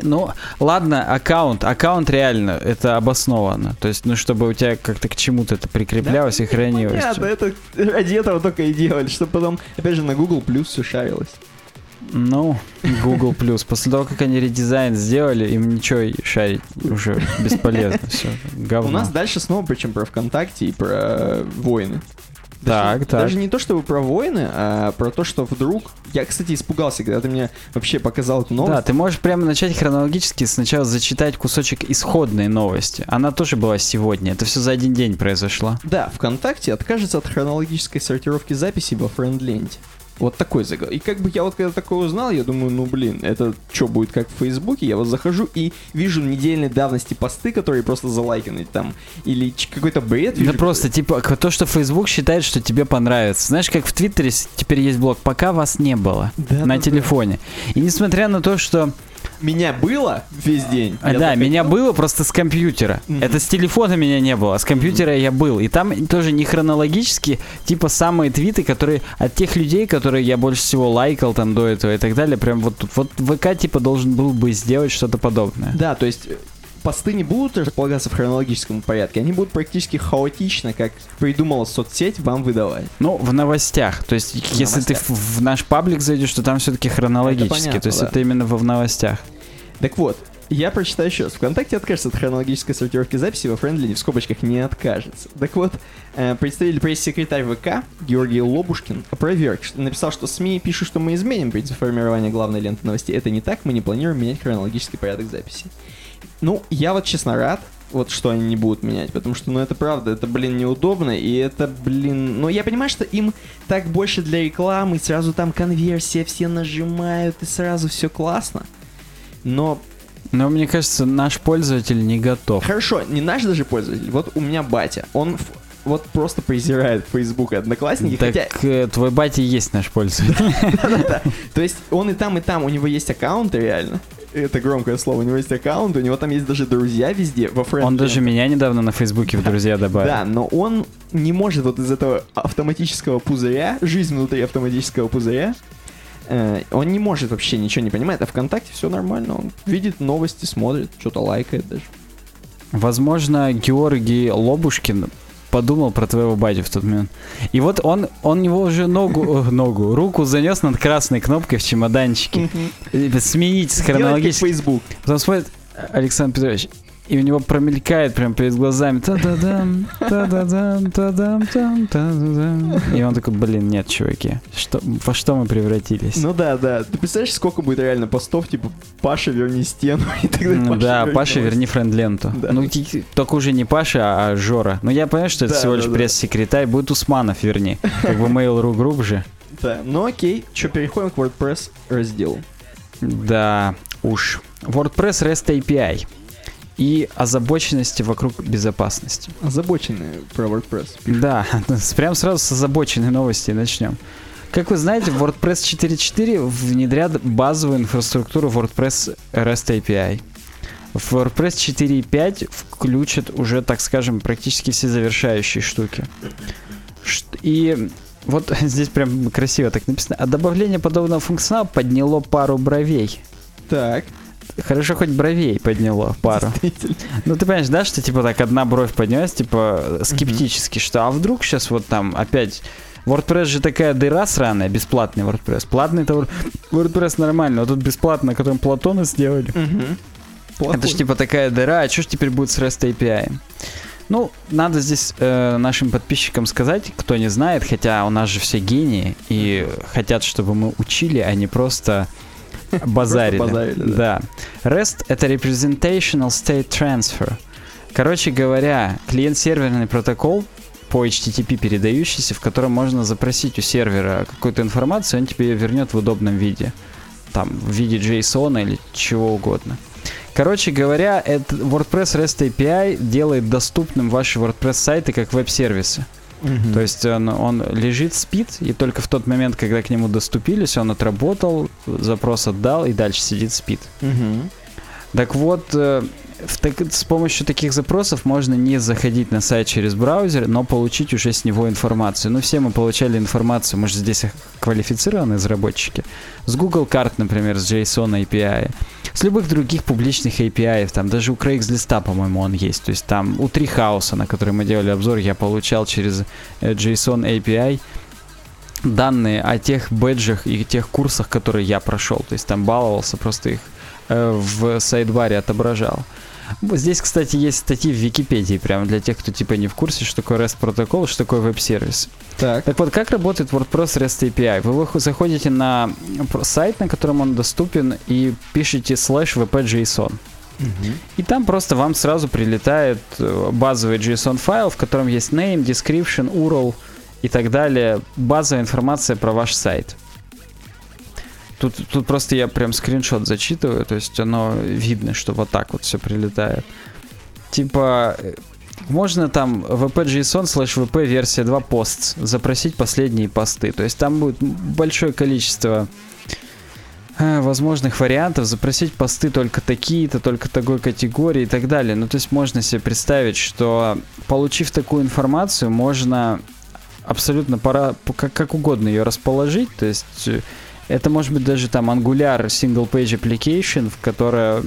Ну, ладно, аккаунт. Аккаунт реально, это обосновано. То есть, ну, чтобы у тебя как-то к чему-то это прикреплялось и хранилось. Понятно, это ради этого только и делали, чтобы потом, опять же, на Google Plus все шарилось. Ну, Google Plus. После того, как они редизайн сделали, им ничего шарить уже бесполезно. Все, говно. У нас дальше снова, причем про ВКонтакте и про войны. Так, Даже- так. Даже не то, чтобы про войны, а про то, что вдруг... Я, кстати, испугался, когда ты мне вообще показал эту новость. Да, ты можешь прямо начать хронологически сначала зачитать кусочек исходной новости. Она тоже была сегодня. Это все за один день произошло. Да, ВКонтакте откажется от хронологической сортировки записей во френд-ленте. Вот такой заголовок. И как бы я вот когда такое узнал, я думаю, ну блин, это что будет как в Фейсбуке? Я вот захожу и вижу недельной давности посты, которые просто залайканы там. Или какой-то бред вижу. Да просто, типа, то, что Facebook считает, что тебе понравится. Знаешь, как в Твиттере теперь есть блог, пока вас не было Да, на да, телефоне. И несмотря на то, что... Меня было весь день. А, Я да, захотел. меня было просто с компьютера. Мгм. Это с телефона меня не было, а с компьютера я был. И там тоже не хронологически, типа самые твиты, которые от тех людей, которые я больше всего лайкал там до этого и так далее, прям вот тут. Вот ВК типа должен был бы сделать что-то подобное. Да, то есть э, посты не будут располагаться в хронологическом порядке, они будут практически хаотично, как придумала соцсеть, вам выдавать. Ну, в новостях. То есть, если ты новостях. в, в наш паблик зайдешь, то там все-таки хронологически. понятно, то есть да. это именно в, в новостях. Так вот, я прочитаю еще раз. ВКонтакте откажется от хронологической сортировки записи во френдли в скобочках не откажется. Так вот, э, представитель пресс-секретарь ВК Георгий Лобушкин опроверг, написал, что СМИ пишут, что мы изменим принцип формирования главной ленты новостей. Это не так, мы не планируем менять хронологический порядок записи. Ну, я вот честно рад, вот что они не будут менять, потому что, ну, это правда, это, блин, неудобно, и это, блин, ну, я понимаю, что им так больше для рекламы, сразу там конверсия, все нажимают, и сразу все классно, но Но мне кажется, наш пользователь не готов. Хорошо, не наш даже пользователь. Вот у меня батя, он вот просто презирает Facebook и Одноклассники, Так хотя, э, твой батя и есть наш пользователь. то есть он и там, и там, у него есть аккаунты реально. Это громкое слово, у него есть аккаунт, у него там есть даже друзья везде, во френд Он даже меня недавно на Фейсбуке в друзья добавил. Да, но он не может вот из этого автоматического пузыря, жизнь внутри автоматического пузыря, э, он не может вообще ничего не понимает, а ВКонтакте все нормально, он видит новости, смотрит, что-то лайкает даже. Возможно, Георгий Лобушкин подумал про твоего батю в тот момент. И вот он, он его уже ногу, э, ногу, руку занес над красной кнопкой в чемоданчике. Э, Сменить с хронологически. Facebook. Потом смотрит Александр Петрович, и у него промелькает прям перед глазами та-да-дам, та-да-дам, та-дам, там, та-да-дам. И он такой, блин, нет, чуваки, что, во что мы превратились? Ну да, да. Ты представляешь, сколько будет реально постов, типа Паша, верни стену и так далее. Ну да, Паша, верни френд-ленту. Да. Ну, только уже не Паша, а Жора. Ну, я понимаю, что это Да, всего лишь да. пресс-секретарь. Будет Усманов, верни. Как бы Mail.ru Group же. Да, ну окей. Че, переходим к WordPress разделу. Да, уж. WordPress REST API. И озабоченности вокруг безопасности. Озабоченные про WordPress. Да, прям сразу с озабоченной новости начнем. Как вы знаете, WordPress 4.4 внедрят базовую инфраструктуру WordPress REST API. В WordPress 4.5 включат уже, так скажем, практически все завершающие штуки. И вот здесь прям красиво так написано. А добавление подобного функционала подняло пару бровей. Так, Хорошо, хоть бровей подняло пару. Ну, ты понимаешь, да, что, типа, так одна бровь поднялась, типа, скептически, что, а вдруг сейчас вот там опять... WordPress же такая дыра сраная, бесплатный WordPress. Платный это WordPress нормально, а тут бесплатно, на котором Платона сделали. Мгм. Это Плохой. ж типа такая дыра, а что ж теперь будет с REST API? Ну, надо здесь э, нашим подписчикам сказать, кто не знает, хотя у нас же все гении и хотят, чтобы мы учили, а не просто базарили. базарили, да. да. REST — это Representational State Transfer. Короче говоря, клиент-серверный протокол по HTTP передающийся, в котором можно запросить у сервера какую-то информацию, он тебе ее вернет в удобном виде. Там, в виде JSON или чего угодно. Короче говоря, это WordPress REST API делает доступным ваши WordPress сайты как веб-сервисы. То есть он, он лежит, спит, и только в тот момент, когда к нему доступились, он отработал, запрос отдал и дальше сидит, спит. Мгм. Так вот, э, в так- с помощью таких запросов можно не заходить на сайт через браузер, но получить уже с него информацию. Ну, все мы получали информацию, мы же здесь квалифицированные разработчики. С Google карт, например, с JSON API. С любых других публичных API, там даже у Craigslist, по-моему, он есть. То есть там у Treehouse, на который мы делали обзор, я получал через э, JSON API данные о тех бэджах и тех курсах, которые я прошел. То есть там баловался, просто их э, в сайдбаре отображал. Здесь, кстати, есть статьи в Википедии, прямо для тех, кто типа не в курсе, что такое REST протокол, что такое веб-сервис. Так. Так вот, как работает WordPress REST API? Вы заходите на сайт, на котором он доступен, и пишете slash wp.json. И там просто вам сразу прилетает э, базовый JSON файл, в котором есть name, description, URL и так далее. Базовая информация про ваш сайт. Тут, тут просто я прям скриншот зачитываю, то есть оно видно, что вот так вот все прилетает. Типа, э, можно там wp.json slash wp версия 2 posts запросить последние посты. То есть там будет большое количество э, возможных вариантов, запросить посты только такие-то, только такой категории и так далее. Ну, то есть можно себе представить, что получив такую информацию, можно абсолютно пора, как, как угодно ее расположить. То есть э, это может быть даже там Angular Single Page Application, в которая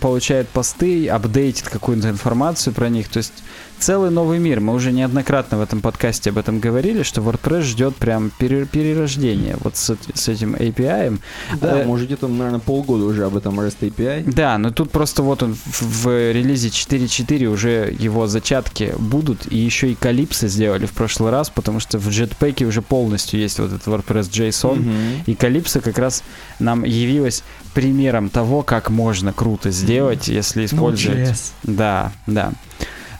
получает посты, апдейтит какую-то информацию про них. То есть целый новый мир. Мы уже неоднократно в этом подкасте об этом говорили, что WordPress ждет прям пере- перерождения вот с, с этим API. Да, Э, может где-то, наверное, полгода уже об этом REST API. Да, но тут просто вот он в, в релизе 4.4 уже его зачатки будут, и еще и Calypso сделали в прошлый раз, потому что в Jetpack уже полностью есть вот этот WordPress JSON, Мгм. и Calypso как раз нам явилась примером того, как можно круто сделать, если использовать... Да, да.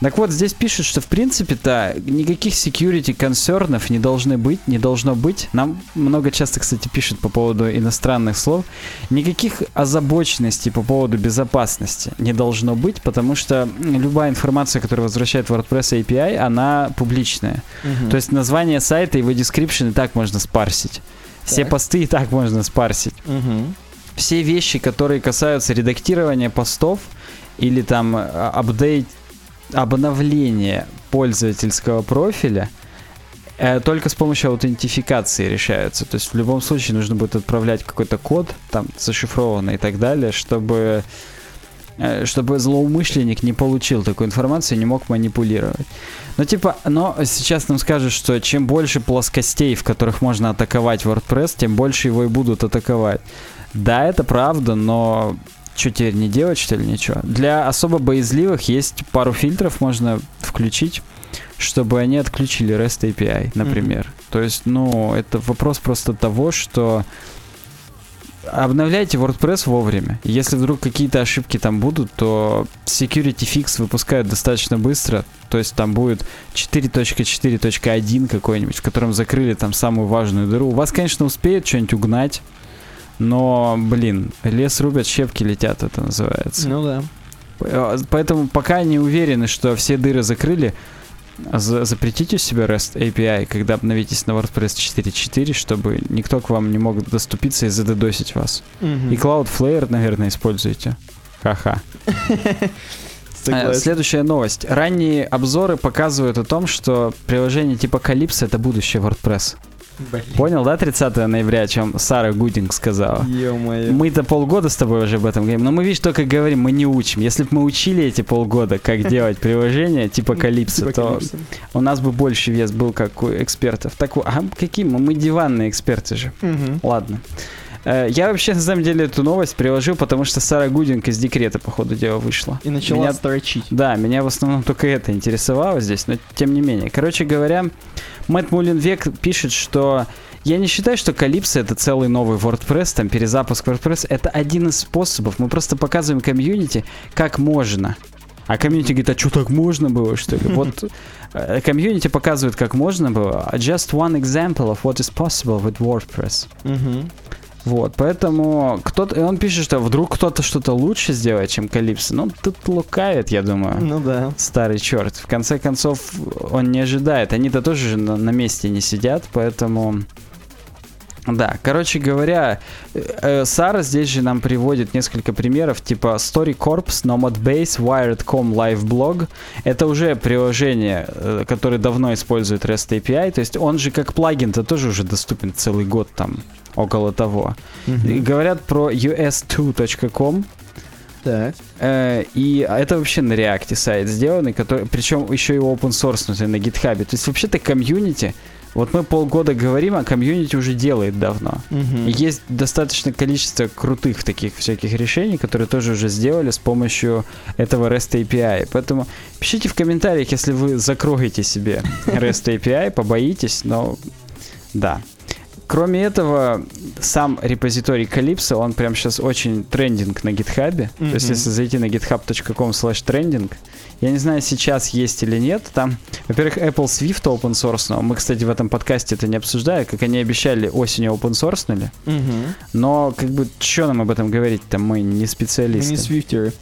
Так вот, здесь пишут, что в принципе-то никаких security концернов не должны быть, не должно быть. Нам много часто, кстати, пишут по поводу иностранных слов. Никаких озабоченностей по поводу безопасности не должно быть, потому что любая информация, которая возвращает WordPress API, она публичная. Мгм. То есть название сайта, его description и так можно спарсить. Все Так. посты и так можно спарсить Мгм. все вещи, которые касаются редактирования постов или там апдейт, обновления пользовательского профиля, э, только с помощью аутентификации решаются. То есть в любом случае нужно будет отправлять какой-то код, там зашифрованный и так далее, чтобы э, чтобы злоумышленник не получил такую информацию и не мог манипулировать. Но типа, но сейчас нам скажут, что чем больше плоскостей, в которых можно атаковать WordPress, тем больше его и будут атаковать. Да, это правда, но что теперь не делать, что ли, ничего? Для особо боязливых есть пару фильтров, можно включить, чтобы они отключили REST API, например. То есть, ну, это вопрос просто того, что обновляйте WordPress вовремя. Если вдруг какие-то ошибки там будут, то Security Fix выпускают достаточно быстро. То есть там будет 4.4.1 какой-нибудь, в котором закрыли там самую важную дыру. У вас, конечно, успеют что-нибудь угнать, но, блин, лес рубят, щепки летят, это называется. Ну да. Э, Поэтому пока не уверены, что все дыры закрыли, за- запретите у себя REST API, когда обновитесь на WordPress 4.4, чтобы никто к вам не мог доступиться и задедосить вас. Мгм. И Cloudflare, наверное, используете. Ха-ха. Э. Следующая новость. Ранние обзоры показывают о том, что приложение типа Calypso это будущее WordPress. Блин. Понял, да, 30 ноября, о чем Сара Гудинг сказала? Ё-моё. Мы-то полгода с тобой уже об этом говорим, но мы, видишь, только говорим, мы не учим. Если бы мы учили эти полгода, как делать приложение типа Типа то Calypso. у нас бы больше вес был, как у экспертов. Так, а какие мы? Мы диванные эксперты же. Мгм. Ладно. Э, Я вообще, на самом деле, эту новость приложил, потому что Сара Гудинг из декрета, по ходу дела, вышла. И начала Меня- строчить. Да, меня в основном только это интересовало здесь, но тем не менее. Короче говоря, Мэтт Мулинвек пишет, что я не считаю, что Calypso это целый новый WordPress, там перезапуск WordPress. Это один из способов. Мы просто показываем комьюнити, как можно. А комьюнити говорит, а что так можно было, что ли? Вот э, комьюнити показывает, как можно было. Just one example of what is possible with WordPress. Мгм. Вот, поэтому кто-то, и он пишет, что вдруг кто-то что-то лучше сделает, чем Calypso. Ну, тут лукавит, я думаю. Ну да. Старый черт. В конце концов, он не ожидает. Они-то тоже же на, на месте не сидят, поэтому... Да, короче говоря, э, э, Сара здесь же нам приводит несколько примеров, типа Story Corps, Nomad Base, Wired.com Live Blog. Это уже приложение, э, которое давно использует REST API, то есть он же как плагин-то тоже уже доступен целый год там, около того. И Мгм. говорят про us2.com, Так. Э, И это вообще на реакте сайт сделанный, который, причем еще и open source на GitHub. То есть вообще-то комьюнити Вот мы полгода говорим, а комьюнити уже делает давно. И есть достаточное количество крутых таких всяких решений, которые тоже уже сделали с помощью этого REST API. Поэтому пишите в комментариях, если вы закроете себе REST API, побоитесь, но да. Кроме этого, сам репозиторий Calypso, он прям сейчас очень трендинг на гитхабе. То есть, если зайти на github.com slash trending, я не знаю, сейчас есть или нет, там, во-первых, Apple Swift open source, но мы, кстати, в этом подкасте это не обсуждали, как они обещали, осенью open source Мгм. но, как бы, что нам об этом говорить-то, мы не Мы специалисты. не свифтеры.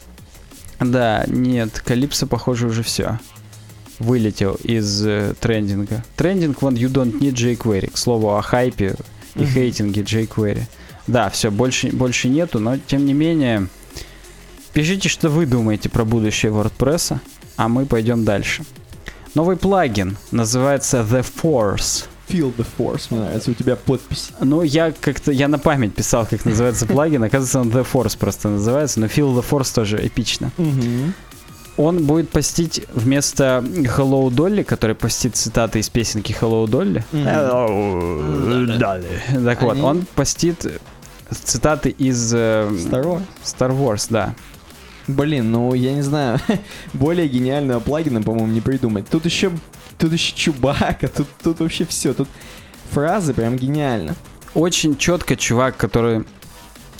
Да, нет, Калипсо, похоже, уже все. Вылетел из э, трендинга. Трендинг, вон, you don't need jQuery. К слову о хайпе и хейтинге jQuery. Да, все, больше, больше нету, но тем не менее, пишите, что вы думаете про будущее WordPress, а мы пойдем дальше. Новый плагин называется The Force. Feel the force, мне нравится, у тебя подпись. Ну, я как-то, я на память писал, как называется плагин, оказывается, он The Force просто называется, но Feel the Force тоже эпично. Мгм. Он будет постить вместо Hello Dolly, который постит цитаты из песенки Hello Dolly. Hello Dolly. Так вот, он постит цитаты из э, Star Wars. Star Wars, да. Блин, ну я не знаю, более гениального плагина, по-моему, не придумать. Тут еще, тут еще Чубака, тут, тут вообще все, тут фразы прям гениально. Очень четко чувак, который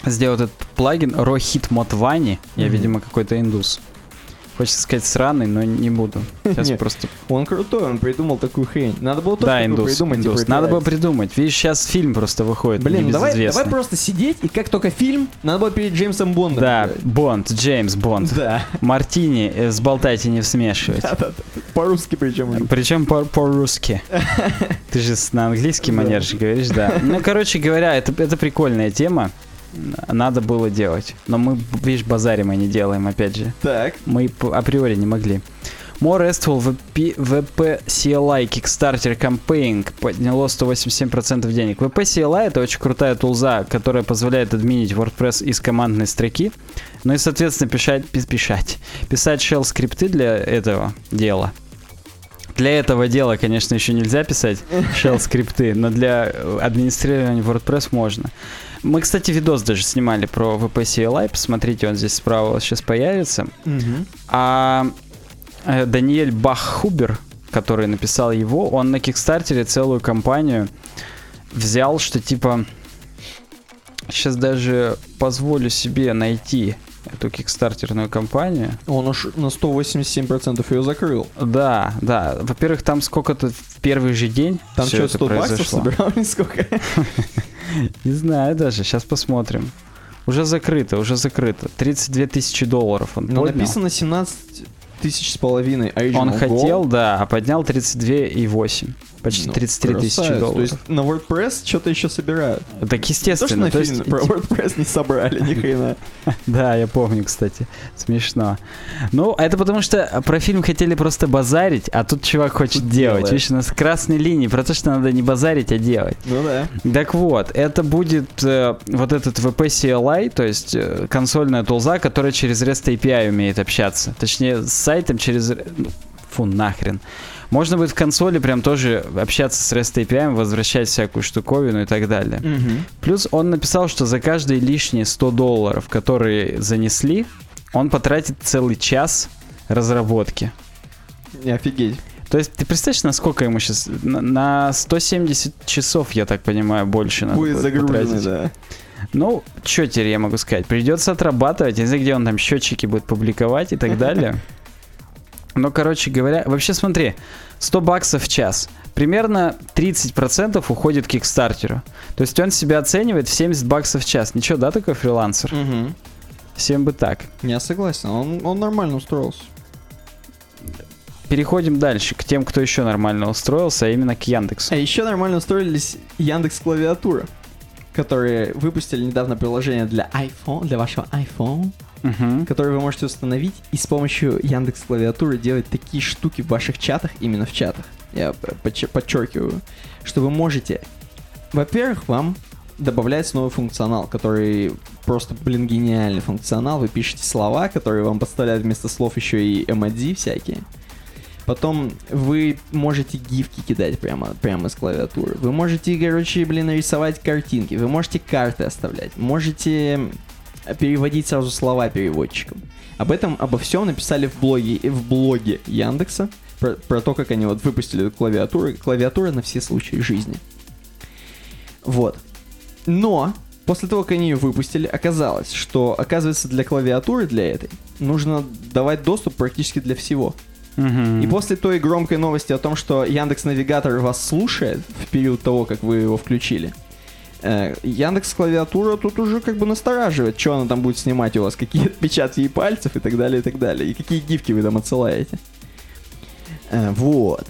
сделал этот плагин, Рохит Мотвани, я, Мгм. видимо, какой-то индус. Хочется сказать сраный, но не буду. Сейчас просто Он крутой, он придумал такую хрень. Надо было тоже Да, индус, придумать. индус. типа, Надо было придумать. Видишь, сейчас фильм просто выходит. Блин, ну давай, давай просто сидеть, и как только фильм, надо было перед Джеймсом Бондом. Да, делать. Бонд, Джеймс Бонд. Да. Мартини, э, сболтайте, не смешивать. Да-да-да. По-русски причем. Причем по- по-русски. Ты же на английский Да. манер же говоришь, да. Ну, короче говоря, это, это прикольная тема. Надо было делать. Но мы, видишь, базарим, а не делаем, опять же. Так. Мы априори не могли. More RESTful VP, VP CLI Kickstarter Campaign подняло 187% денег. VP CLI это очень крутая тулза, которая позволяет админить WordPress из командной строки. Ну и, соответственно, писать, пи- писать, писать shell скрипты для этого дела. Для этого дела, конечно, еще нельзя писать shell скрипты, но для администрирования WordPress можно. Мы, кстати, видос даже снимали про VP CLI, посмотрите, он здесь справа сейчас появится. А э, Даниэль Баххубер, который написал его, он на Кикстартере целую кампанию взял, что типа... Сейчас даже позволю себе найти эту кикстартерную кампанию. Он уж на 187% ее закрыл. Да, да. Во-первых, там сколько-то в первый же день Там что, это 100 баксов произошло. собирал или сколько? Не знаю даже, сейчас посмотрим. Уже закрыто, уже закрыто. 32 тысячи долларов он Ну, поднял. написано 17 тысяч с половиной. Original Он Goal. хотел, да, а поднял 32,8. Почти Ну, 33 тысячи долларов. То есть на WordPress что-то еще собирают. Так То, что естественно. на то есть, фильм про WordPress не собрали ни хрена. да, я помню, кстати. Смешно. Ну, это потому что про фильм хотели просто базарить, а тут чувак хочет делать. Видишь, у нас красные линии про то, что надо не базарить, а делать. Ну да. Так вот, это будет э, вот этот VP CLI, то есть э, консольная тулза, которая через REST API умеет общаться. Точнее, с сайтом через... ну, Фу, нахрен. Можно будет в консоли прям тоже общаться с REST API, возвращать всякую штуковину и так далее. Плюс он написал, что за каждые лишние 100 долларов, которые занесли, он потратит целый час разработки. Не офигеть. То есть ты представляешь, насколько ему сейчас... На, на 170 часов, я так понимаю, больше надо Будет загруженный, да. Ну, что теперь я могу сказать? Придется отрабатывать, я не знаю, где он там счетчики будет публиковать и так далее. Но, короче говоря, вообще смотри, 100 баксов в час. Примерно 30% уходит к Кикстартеру. То есть он себя оценивает в 70 баксов в час. Ничего, да, такой фрилансер? Мгм. Всем бы так. Я согласен, он, он нормально устроился. Переходим дальше к тем, кто еще нормально устроился, а именно к Яндексу. А еще нормально устроились Яндекс Клавиатура, которые выпустили недавно приложение для iPhone, для вашего iPhone, Мгм. которое вы можете установить и с помощью Яндекс Клавиатуры делать такие штуки в ваших чатах, именно в чатах. Я подчеркиваю, что вы можете, во-первых, вам добавляется новый функционал, который просто, блин, гениальный функционал. Вы пишете слова, которые вам подставляют вместо слов еще и эмодзи всякие. Потом вы можете гифки кидать прямо, прямо с клавиатуры. Вы можете, короче, блин, рисовать картинки. Вы можете карты оставлять. Можете переводить сразу слова переводчиком. Об этом, обо всем написали в блоге, в блоге Яндекса. Про, про то, как они вот выпустили клавиатуру. Клавиатура на все случаи жизни. Вот. Но после того, как они ее выпустили, оказалось, что, оказывается, для клавиатуры, для этой, нужно давать доступ практически для всего. И после той громкой новости о том, что Яндекс Навигатор вас слушает в период того, как вы его включили, э, Яндекс клавиатура тут уже как бы настораживает, что она там будет снимать у вас, какие отпечатки пальцев и так далее, и так далее, и какие гифки вы там отсылаете. Э, вот.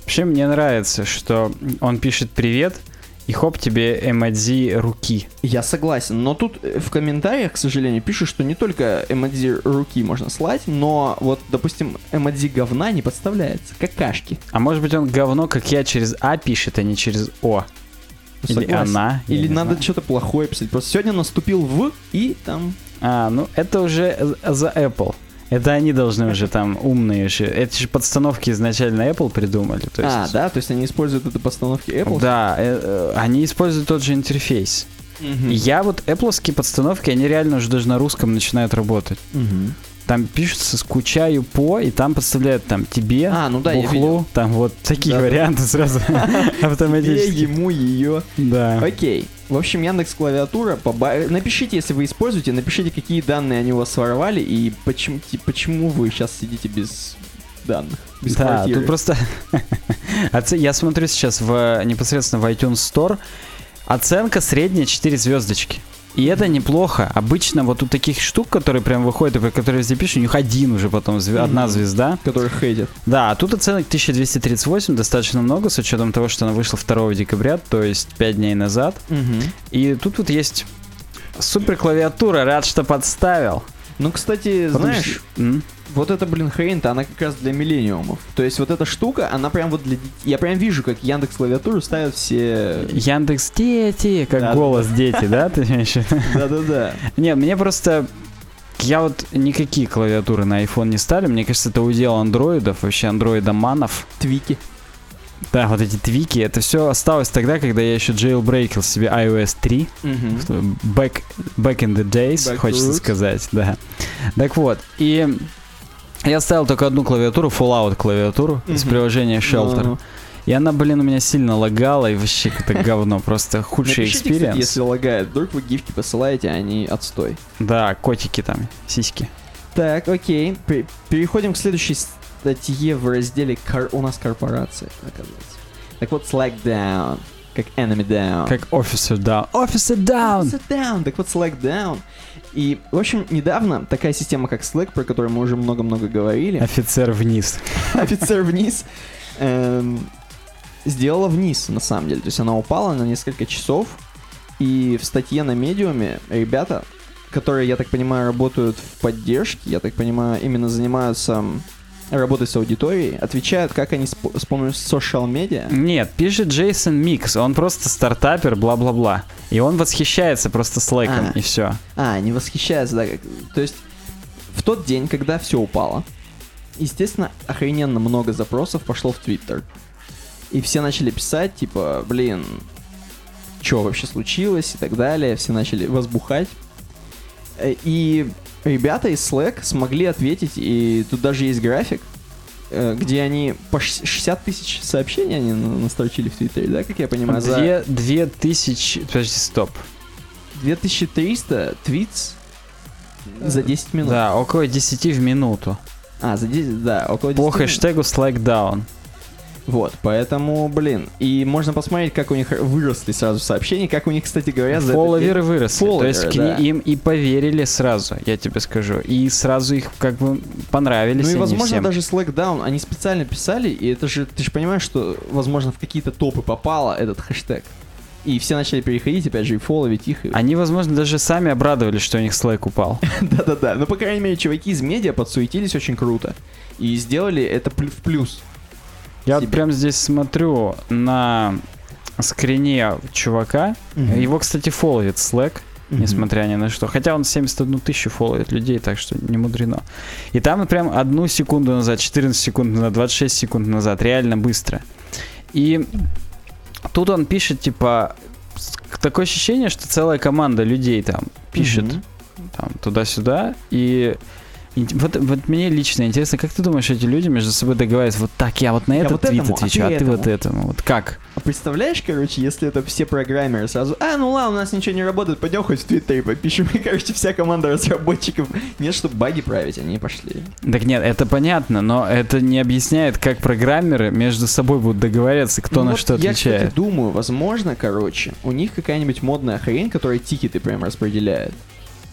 Вообще мне нравится, что он пишет привет, и хоп, тебе эмодзи руки. Я согласен, но тут э, в комментариях, к сожалению, пишут, что не только эмодзи руки можно слать, но вот, допустим, эмодзи говна не подставляется, какашки. А может быть он говно, как я, через А пишет, а не через О. Или Согласен. она. я Или надо что-то плохое писать. Просто сегодня наступил в и там А, ну это уже за Apple. Это они должны уже там умные же. Эти же подстановки изначально Apple придумали. То есть, А, да, то есть они используют это постановки Apple? Да, э, э, они используют тот же интерфейс. И я вот Apple подстановки, они реально уже даже на русском начинают работать. Мгм. Там пишется «скучаю по», и там подставляют там тебе, А, ну да, бухлу, там вот такие Да-да. варианты сразу Тебе, автоматически. ему, ее. Да. Окей. В общем, Яндекс клавиатура. поба- Напишите, если вы используете, напишите, какие данные они у вас своровали и почему, почему вы сейчас сидите без данных. Без Да, квартиры. тут просто... Я смотрю сейчас в непосредственно в iTunes Store. Оценка средняя 4 звездочки. И это неплохо. Обычно вот у таких штук, которые прям выходят, и про которые везде пишут, у них один уже потом, зве- одна Мгм. звезда. Которых хейтят. Да, а тут оценок 1238, достаточно много, с учетом того, что она вышла 2 декабря, то есть 5 дней назад. И тут вот есть супер клавиатура, рад, что подставил. Ну, кстати, Потому знаешь, вот эта, блин, хрень-то, она как раз для миллениумов. То есть вот эта штука, она прям вот для детей. Я прям вижу, как Яндекс клавиатуру ставят все... Яндекс дети, как Да, голос дети, да? Ты имеешь? Да-да-да. Нет, мне просто... Я вот никакие клавиатуры на iPhone не ставлю. Мне кажется, это удел андроидов, вообще андроидоманов. Твики. Да, вот эти твики, это все осталось тогда, когда я еще jailbreakил себе iOS 3. Back, back in the days, Back хочется roots. сказать, да. Так вот, и я ставил только одну клавиатуру, Fallout клавиатуру из Мгм. приложения Shelter. Ну, И она, блин, у меня сильно лагала, и вообще какое-то говно, просто худший experience. если лагает. Вдруг вы гифки посылаете, а они отстой. Да, котики там, сиськи. Так, окей. Пе- Переходим к следующей статье в разделе кор- «У нас корпорация», оказывается. Так вот, Slack down. Как enemy down. Как Officer Down. Officer Down! Officer down. Так вот, Slack down. И, в общем, недавно такая система, как Slack, про которую мы уже много-много говорили, Офицер вниз. офицер вниз, эм, сделала вниз, на самом деле. То есть она упала на несколько часов. И в статье на медиуме ребята, которые, я так понимаю, работают в поддержке, я так понимаю, именно занимаются м, работой с аудиторией, отвечают, как они с, с помощью social медиа. Нет, пишет Джейсон Микс, он просто стартапер, бла-бла-бла. И он восхищается просто слэком, А. и все. А, не восхищаются, да. как- То есть в тот день, когда все упало, естественно, охрененно много запросов пошло в Твиттер. И все начали писать, типа, блин, что вообще случилось и так далее. Все начали возбухать. Э, И ребята из Slack смогли ответить, и тут даже есть график, э, где они по ш- 60 тысяч сообщений они на- настрочили в Твиттере, да, как я понимаю, за Две, две тысячи... Подожди, стоп. 2300 твитс за 10 минут. Да, около 10 в минуту. А, за 10, да, около 10 По минут. хэштегу Slackdown. Вот, поэтому, блин, и можно посмотреть, как у них выросли сразу сообщения, как у них, кстати говоря, за Фолловеры день- выросли. То есть к Фолловеры, ни- да. им и поверили сразу, я тебе скажу. И сразу их как бы понравились Ну и, возможно, всем. даже Slackdown, они специально писали, и это же, ты же понимаешь, что, возможно, в какие-то топы попало этот хэштег. И все начали переходить, опять же, и фолловить их. Они, возможно, даже сами обрадовались, что у них Slack упал. Да-да-да. Ну, по крайней мере, чуваки из медиа подсуетились очень круто. И сделали это в плюс. Я вот себе. прям здесь смотрю на скрине чувака. Мгм. Его, кстати, фолловит Slack. Мгм. несмотря ни на что. Хотя он 71 тысячу фолловит людей, так что не мудрено. И там прям одну секунду назад, 14 секунд назад, 26 секунд назад, реально быстро. И тут он пишет, типа, такое ощущение, что целая команда людей там пишет Мгм. там туда-сюда, и вот, вот мне лично интересно, как ты думаешь, эти люди между собой договариваются, вот так, я вот на этот вот твит этому, а отвечу, ты а ты, вот этому». Вот как? А представляешь, короче, если это все программеры сразу, а, ну ладно, у нас ничего не работает, пойдем хоть в Твиттере попишем. И, короче, вся команда разработчиков, нет, чтобы баги править, они пошли. Так нет, это понятно, но это не объясняет, как программеры между собой будут договариваться, кто Ну на вот что Я, отвечает. кстати, думаю, возможно, короче, у них какая-нибудь модная хрень, которая тикеты прям распределяет.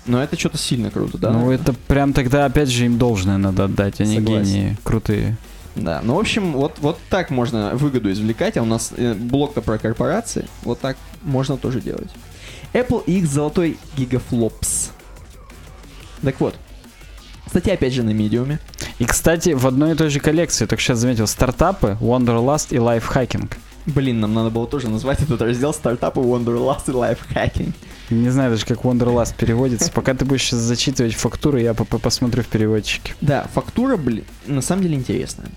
Но это что-то сильно круто, да? ну это прям тогда опять же им должное надо отдать, они Согласен. гении крутые. Да, ну, в общем, вот, вот так можно выгоду извлекать, а у нас э, блок-то про корпорации, вот так можно тоже делать. Apple и их золотой гигафлопс. Так вот, статья опять же на медиуме. И, кстати, в одной и той же коллекции, только сейчас заметил, стартапы, Wanderlust и лайфхакинг. Блин, нам надо было тоже назвать этот раздел стартапы Wonderlust и лайфхакинг. Не знаю даже, как Wanderlust переводится. Пока ты будешь сейчас зачитывать фактуру, я по- по- посмотрю в переводчике. Да, фактура, блин, на самом деле интересная.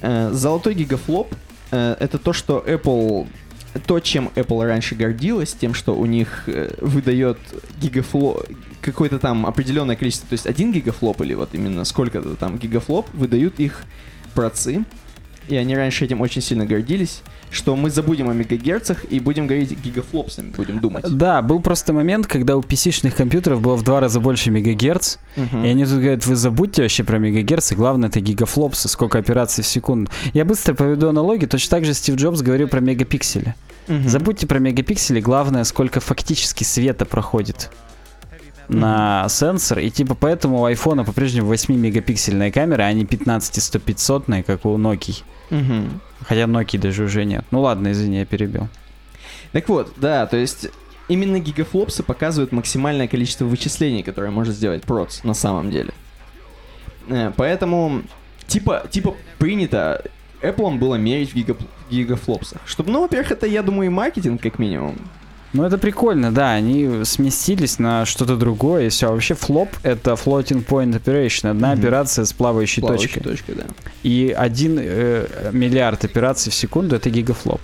Э, Золотой гигафлоп э, это то, что Apple то, чем Apple раньше гордилась, тем, что у них э, выдает гигафлоп, какое-то там определенное количество, то есть один гигафлоп или вот именно сколько-то там гигафлоп, выдают их процы, и они раньше этим очень сильно гордились, что мы забудем о мегагерцах и будем говорить гигафлопсами, будем думать. Да, был просто момент, когда у PC-шных компьютеров было в два раза больше мегагерц, Мгм. и они тут говорят, вы забудьте вообще про мегагерцы, главное это гигафлопсы, сколько операций в секунду. Я быстро поведу аналогии, точно так же Стив Джобс говорил про мегапиксели. Мгм. Забудьте про мегапиксели, главное, сколько фактически света проходит на сенсор, и типа поэтому у айфона по-прежнему 8-мегапиксельная камера, а не 15-100-500, как у Nokia. Мгм. Хотя Nokia даже уже нет. Ну ладно, извини, я перебил. Так вот, да, то есть именно гигафлопсы показывают максимальное количество вычислений, которое может сделать проц на самом деле. Э, Поэтому, типа, типа принято Apple было мерить в гига- гигафлопсах. Чтобы, ну, во-первых, это, я думаю, и маркетинг, как минимум. Ну это прикольно, да, они сместились на что-то другое, и все. Вообще флоп — это floating point operation, одна Мгм. операция с плавающей, Плавающей точкой. точкой, да. И один э, миллиард операций в секунду — это гигафлоп.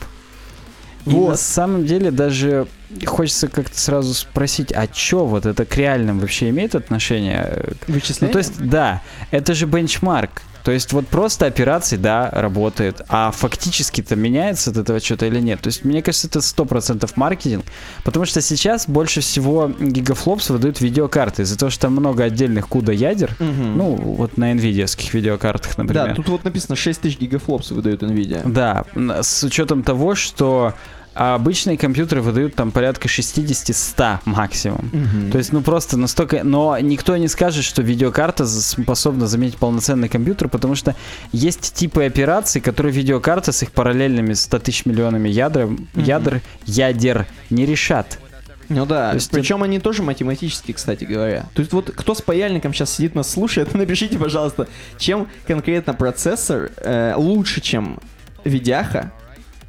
И Вот. на самом деле даже хочется как-то сразу спросить, а чё вот это к реальным вообще имеет отношение? Э, Ну, Вычисление? то есть, да, это же бенчмарк. То есть вот просто операции, да, работает, а фактически-то меняется от этого что-то или нет. То есть мне кажется, это 100% маркетинг, потому что сейчас больше всего гигафлопс выдают видеокарты, из-за того, что там много отдельных куда ядер, Мгм. ну, вот на NVIDIA-ских видеокартах, например. да, тут вот написано 6000 гигафлопс выдает Nvidia. Да, с учетом того, что обычные компьютеры выдают там порядка 60-100 максимум. Мгм. То есть, ну просто настолько... Но никто не скажет, что видеокарта способна заменить полноценный компьютер, потому что есть типы операций, которые видеокарта с их параллельными 100 тысяч миллионами ядер, Мгм. ядер, ядер не решат. Ну да, есть причем они тоже математические, кстати говоря. То есть вот кто с паяльником сейчас сидит нас слушает, напишите, пожалуйста, чем конкретно процессор э, лучше, чем видяха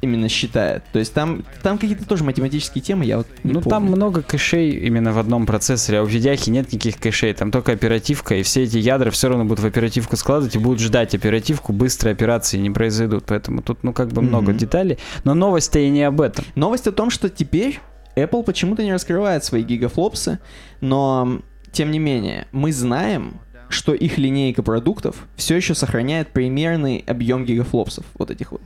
именно считает. То есть там, там какие-то тоже математические темы, я вот не ну там помню. много кэшей именно в одном процессоре, а у видяхи нет никаких кэшей, там только оперативка, и все эти ядра все равно будут в оперативку складывать и будут ждать оперативку, быстрые операции не произойдут, поэтому тут ну как бы много Мгм. деталей, но новость-то и не об этом. Новость о том, что теперь Apple почему-то не раскрывает свои гигафлопсы, но тем не менее мы знаем, что их линейка продуктов все еще сохраняет примерный объем гигафлопсов, вот этих вот.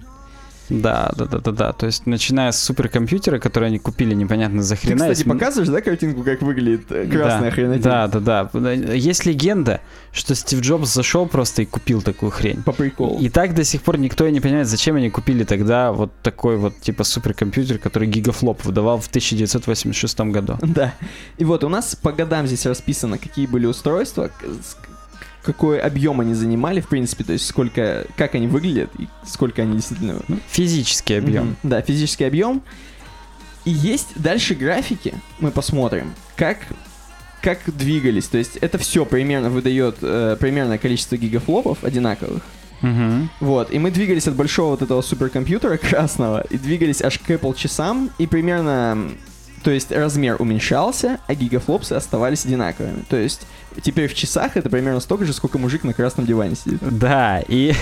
Да, да, да, да, да. То есть, начиная с суперкомпьютера, который они купили непонятно за Ты, хрена. кстати, есть показываешь, да, картинку, как выглядит э, красная да, хренотень? Да, да, да. Есть легенда, что Стив Джобс зашел просто и купил такую хрень. По приколу. И так до сих пор никто и не понимает, зачем они купили тогда вот такой вот типа суперкомпьютер, который гигафлоп выдавал в 1986 году. Да. И вот у нас по годам здесь расписано, какие были устройства, какой объем они занимали, в принципе, то есть сколько, как они выглядят и сколько они действительно... Ну, физический объем. Мгм. Да, физический объем. И есть дальше графики, мы посмотрим, как как двигались. То есть это все примерно выдает э, примерное количество гигафлопов одинаковых. Мгм. Вот, и мы двигались от большого вот этого суперкомпьютера красного и двигались аж к Apple часам, и примерно То есть размер уменьшался, а гигафлопсы оставались одинаковыми. То есть теперь в часах это примерно столько же, сколько мужик на красном диване сидит. Да, и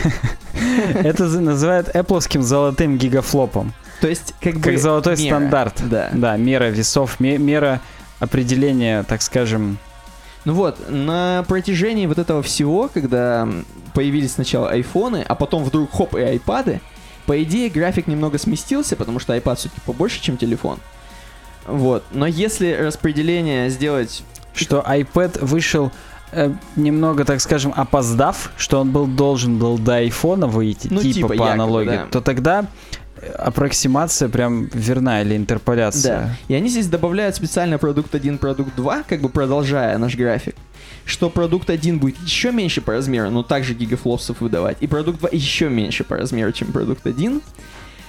это называют Apple'ским золотым гигафлопом. То есть как бы... Как золотой мера. стандарт. Да. Да, мера весов, ме- мера определения, так скажем, Ну вот, на протяжении вот этого всего, когда появились сначала айфоны, а потом вдруг хоп и айпады, по идее график немного сместился, потому что iPad все-таки побольше, чем телефон. Вот, но если распределение сделать... что iPad вышел э, немного, так скажем, опоздав, что он был должен был до айфона выйти, Ну, типа, типа, по якобы, аналогии, да. то тогда э, аппроксимация прям верна или интерполяция. Да. И они здесь добавляют специально продукт 1, продукт 2, как бы продолжая наш график. Что продукт 1 будет еще меньше по размеру, но также гигафлопсов выдавать. И продукт 2 еще меньше по размеру, чем продукт 1.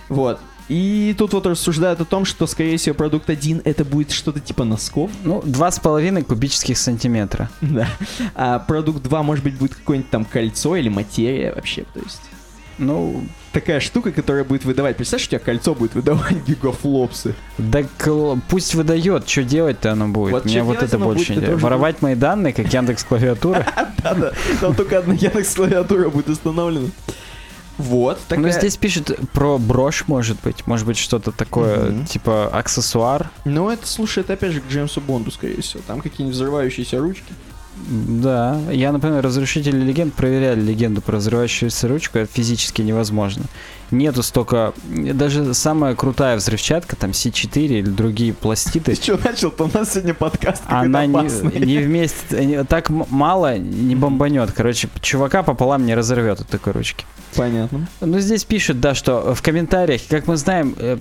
Вот. И тут вот рассуждают о том, что, скорее всего, продукт 1 это будет что-то типа носков. Ну, два с половиной кубических сантиметра. Да. А продукт 2, может быть, будет какое-нибудь там кольцо или материя вообще. То есть Ну, такая штука, которая будет выдавать. Представляешь, у тебя кольцо будет выдавать гигафлопсы. да кл- пусть выдает, что делать-то оно будет. Вот Меня вот это больше будет, уже Воровать мои данные, как Яндекс клавиатура. Да-да, там только одна Яндекс клавиатура будет установлена. Вот, Ну, такая... здесь пишет про брошь, может быть. Может быть, что-то такое, Мгм. типа аксессуар. Ну, это, слушай, это опять же к Джеймсу Бонду, скорее всего. Там какие-нибудь взрывающиеся ручки. Да, я, например, разрушители легенд проверяли легенду про взрывающуюся ручку, это физически невозможно. Нету столько, даже самая крутая взрывчатка, там C4 или другие пластиты, Ты что начал-то? У нас сегодня подкаст она не, не вместе, не- так мало не бомбанет. Короче, чувака пополам не разорвет от такой ручки. Понятно. Ну, здесь пишут, да, что в комментариях, как мы знаем, э,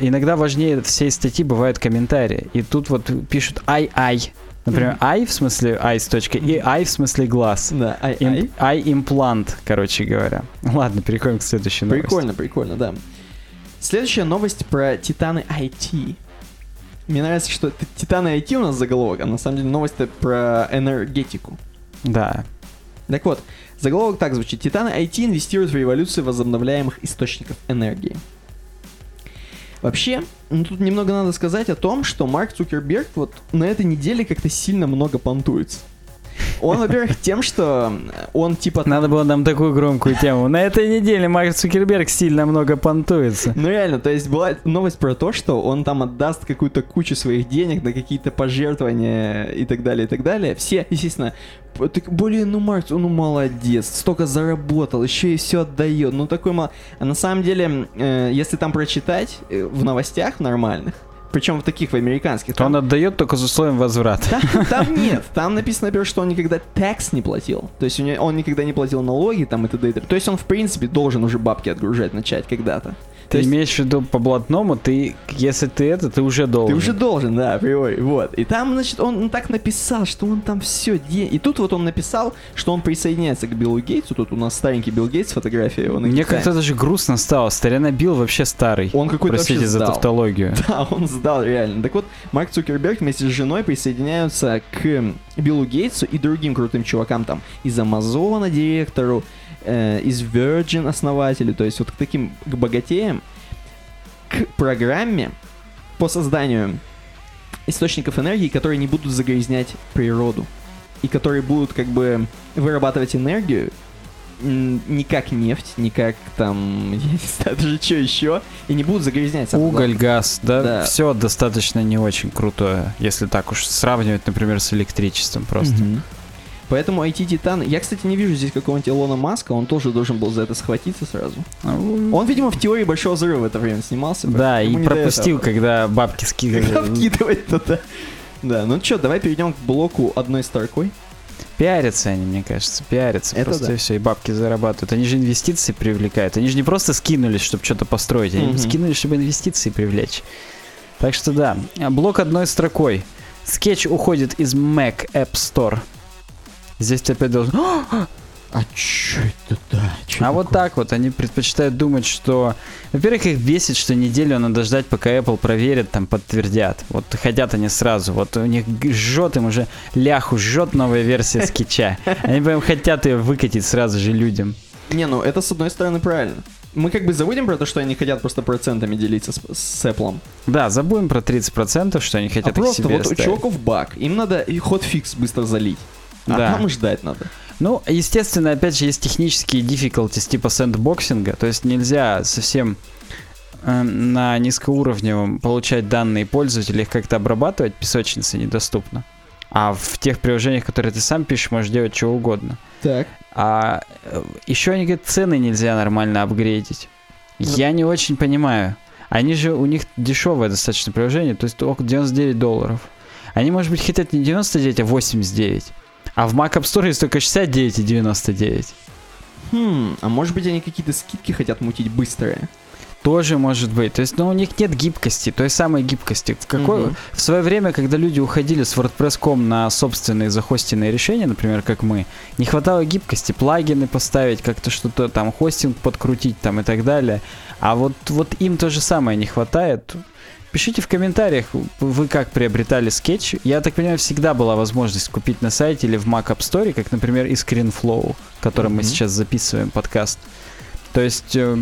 иногда важнее всей статьи бывают комментарии. И тут вот пишут ай-ай. Например, ай в смысле ай с точкой и ай в смысле глаз. Да, ай, Им- ай. Ай-имплант, короче говоря. Ладно, переходим к следующей новости. Прикольно, прикольно, да. Следующая новость про Титаны IT. Мне нравится, что Титаны IT у нас заголовок, а на самом деле новость про энергетику. Да. Так вот, заголовок так звучит. Титаны IT инвестируют в революцию возобновляемых источников энергии. Вообще, ну, тут немного надо сказать о том, что Марк Цукерберг вот на этой неделе как-то сильно много понтуется. Он, во-первых, тем, что он типа... Надо было нам такую громкую тему. На этой неделе Марк Цукерберг сильно много понтуется. Ну реально, то есть была новость про то, что он там отдаст какую-то кучу своих денег на какие-то пожертвования и так далее, и так далее. Все, естественно, так, блин, ну Марк, ну молодец, столько заработал, еще и все отдает. Ну такой мал... А на самом деле, э, если там прочитать э, в новостях нормальных, причем в таких, в американских, там, он отдает только с условием возврата. там, там нет. Там написано, например, что он никогда такс не платил. То есть он никогда не платил налоги там и т.д. То есть он, в принципе, должен уже бабки отгружать начать когда-то. Ты есть имеешь в виду по блатному, ты, если ты это, ты уже должен. Ты уже должен, да, априори, вот. И там, значит, он, он так написал, что он там все де... И тут вот он написал, что он присоединяется к Биллу Гейтсу. Тут у нас старенький Билл Гейтс, фотография его Мне как-то даже грустно стало. Старина Билл вообще старый. Он какой-то Простите за сдал. тавтологию. Да, он сдал, реально. Так вот, Марк Цукерберг вместе с женой присоединяются к Биллу Гейтсу и другим крутым чувакам там из Амазона директору, э, из Virgin основателю, то есть вот к таким к богатеям, к программе по созданию источников энергии, которые не будут загрязнять природу и которые будут как бы вырабатывать энергию не как нефть, не как там, я не знаю, даже что еще, и не будут загрязнять. Уголь, газ, да, Да. все достаточно не очень крутое, если так уж сравнивать, например, с электричеством просто. Мгм. Поэтому IT-титан... Я, кстати, не вижу здесь какого-нибудь Илона Маска, он тоже должен был за это схватиться сразу. Ну, Он, видимо, в теории Большого Взрыва в это время снимался. Да, и пропустил, когда бабки скидывали. вкидывать туда. Да, ну что, давай перейдем к блоку одной строкой. Пиарятся они, мне кажется, пиарятся Это просто да. и все, и бабки зарабатывают. Они же инвестиции привлекают. Они же не просто скинулись, чтобы что-то построить, они Мгм. скинулись, чтобы инвестиции привлечь. Так что да, блок одной строкой. Скетч уходит из Mac App Store. Здесь ты опять должен... А чё это, да? А вот так вот, они предпочитают думать, что... Во-первых, их бесит, что неделю надо ждать, пока Apple проверит, там, подтвердят. Вот хотят они сразу. Вот у них жжет им уже ляху, жжет новая версия скетча. Они прям хотят ее выкатить сразу же людям. Не, ну это с одной стороны правильно. Мы как бы забудем про то, что они хотят просто процентами делиться с, с Apple. Да, забудем про 30%, что они А хотят их просто себе вот у оставить. чуваков баг. Им надо и hotfix быстро залить. А Да. там ждать надо. Ну, естественно, опять же, есть технические difficulties типа sandboxing а, то есть нельзя совсем э, на низкоуровневом получать данные пользователя, их как-то обрабатывать, песочница недоступна. А в тех приложениях, которые ты сам пишешь, можешь делать что угодно. Так. А еще они говорят, цены нельзя нормально апгрейдить. Я не очень понимаю. Они же, у них дешевое достаточно приложение, то есть около 99 долларов. Они, может быть, хотят не 99, а 89. А в Mac App Store есть только 69 и 99. Хм, а может быть они какие-то скидки хотят мутить быстрые? Тоже может быть. То есть, ну, у них нет гибкости, той самой гибкости. В, какой... Мгм. в свое время, когда люди уходили с WordPress.com на собственные захостенные решения, например, как мы, не хватало гибкости, плагины поставить, как-то что-то там, хостинг подкрутить там и так далее. А вот, вот им то же самое не хватает. Пишите в комментариях, вы как приобретали скетч. Я так понимаю, всегда была возможность купить на сайте или в Mac App Store, как, например, и ScreenFlow, которым мы Мгм. сейчас записываем подкаст. То есть, э,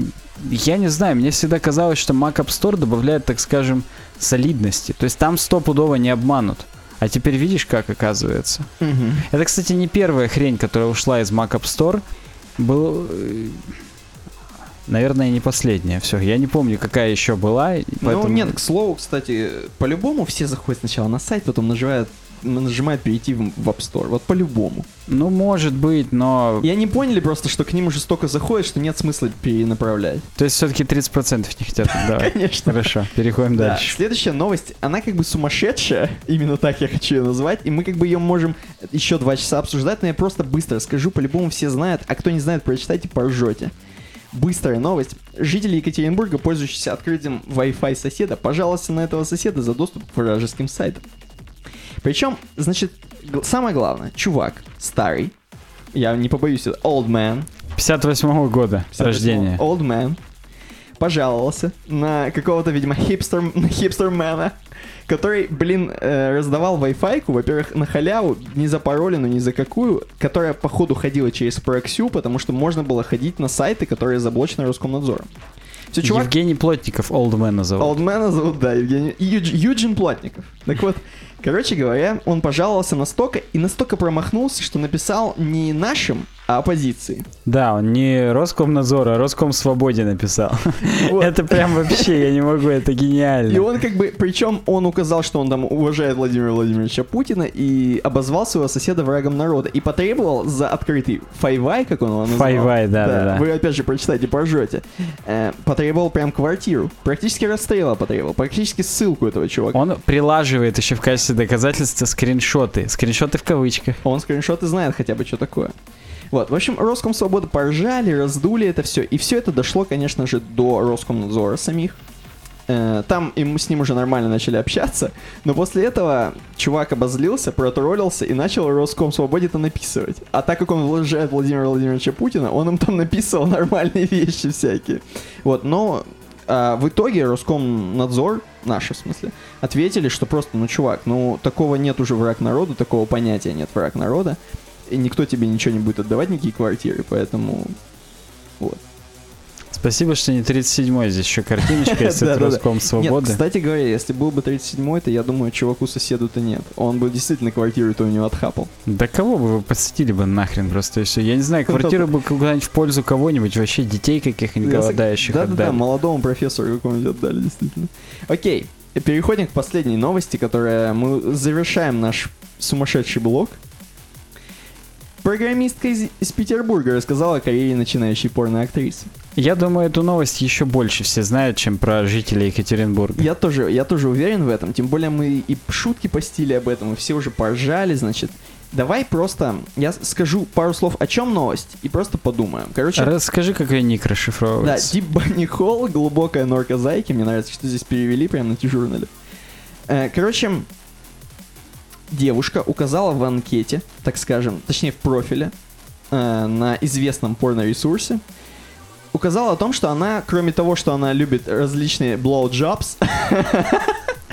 я не знаю, мне всегда казалось, что Mac App Store добавляет, так скажем, солидности. То есть там стопудово не обманут. А теперь видишь, как оказывается. Это, кстати, не первая хрень, которая ушла из Mac App Store. Был... Наверное, не последняя. Все, я не помню, какая еще была. Ну поэтому- нет, к слову, кстати, по-любому все заходят сначала на сайт, потом нажимают, нажимают перейти в, App Store. Вот по-любому. Ну, может быть, но... И они поняли просто, что к ним уже столько заходит, что нет смысла перенаправлять. То есть все-таки 30% не хотят давай. Конечно. Хорошо, переходим Да, дальше. следующая новость, она как бы сумасшедшая, именно так я хочу ее назвать, и мы как бы ее можем еще два часа обсуждать, но я просто быстро скажу, по-любому все знают, а кто не знает, прочитайте, поржете. Быстрая новость. Жители Екатеринбурга, пользующиеся открытием Wi-Fi соседа, пожаловался на этого соседа за доступ к вражеским сайтам. Причем, значит, самое главное, чувак старый, я не побоюсь, old man, 58 года 58 рождения. Old man пожаловался на какого-то, видимо, хипстер, хипстермена, который, блин, э, раздавал Wi-Fi, во-первых, на халяву, не за паролину, ни за какую, которая, походу, ходила через проксю, потому что можно было ходить на сайты, которые заблочены Роскомнадзором. Все, чувак, Евгений Плотников, Олдмена зовут. Олдмена зовут, да, Евгений. Юдж- Юджин Плотников. Так вот, короче говоря, он пожаловался настолько и настолько промахнулся, что написал не нашим, оппозиции. Да, он не Роскомнадзор, а Роскомсвободе написал. Вот. Это прям вообще, я не могу, это И гениально. он как бы, причем он указал, что он там уважает Владимира Владимировича Путина и обозвал своего соседа врагом народа и потребовал за открытый файвай, как он его назвал. Файвай, да, да, да. Вы опять же прочитайте, поржете. Э, потребовал прям квартиру. Практически расстрела потребовал. Практически ссылку этого чувака. Он прилаживает еще в качестве доказательства скриншоты. Скриншоты в кавычках. Он скриншоты знает хотя бы, что такое. Вот, в общем, Роском Свобода поржали, раздули это все. И все это дошло, конечно же, до Роскомнадзора самих. Э, Там и мы с ним уже нормально начали общаться, но после этого чувак обозлился, протроллился и начал Роском Свободе-то написывать. А так как он уважает Владимира Владимировича Путина, он им там написывал нормальные вещи всякие. Вот, но а, в итоге Роскомнадзор, наши в смысле, ответили, что просто, ну, чувак, ну, такого нет уже враг народа, такого понятия нет враг народа, и никто тебе ничего не будет отдавать, никакие квартиры, поэтому... Вот. Спасибо, что не 37-й, здесь еще картиночка есть от Да-да-да. Роском Нет, Свободы. кстати говоря, если был бы 37-й, то я думаю, чуваку соседу-то нет. Он бы действительно квартиру-то у него отхапал. Да кого бы вы посетили бы нахрен просто и все. Я не знаю, квартиру бы куда-нибудь в пользу кого-нибудь, вообще детей каких-нибудь голодающих Да-да-да, отдали. молодому профессору какому-нибудь отдали, действительно. Окей, переходим к последней новости, которая мы завершаем наш сумасшедший блок. Программистка из, из Петербурга рассказала о карьере начинающей порноактрисы. Я думаю, эту новость еще больше все знают, чем про жителей Екатеринбурга. Я тоже, я тоже уверен в этом, тем более мы и шутки постили об этом, и все уже поржали, значит. Давай просто, я скажу пару слов, о чем новость, и просто подумаем. Короче, Расскажи, как ее ник Да, расшифровывается. Deep Bunny Hole, глубокая норка зайки. Мне нравится, что здесь перевели прямо на T-журнале. Э, Короче, девушка указала в анкете, так скажем, точнее в профиле, э, на известном порно-ресурсе, указала о том, что она, кроме того, что она любит различные blowjobs,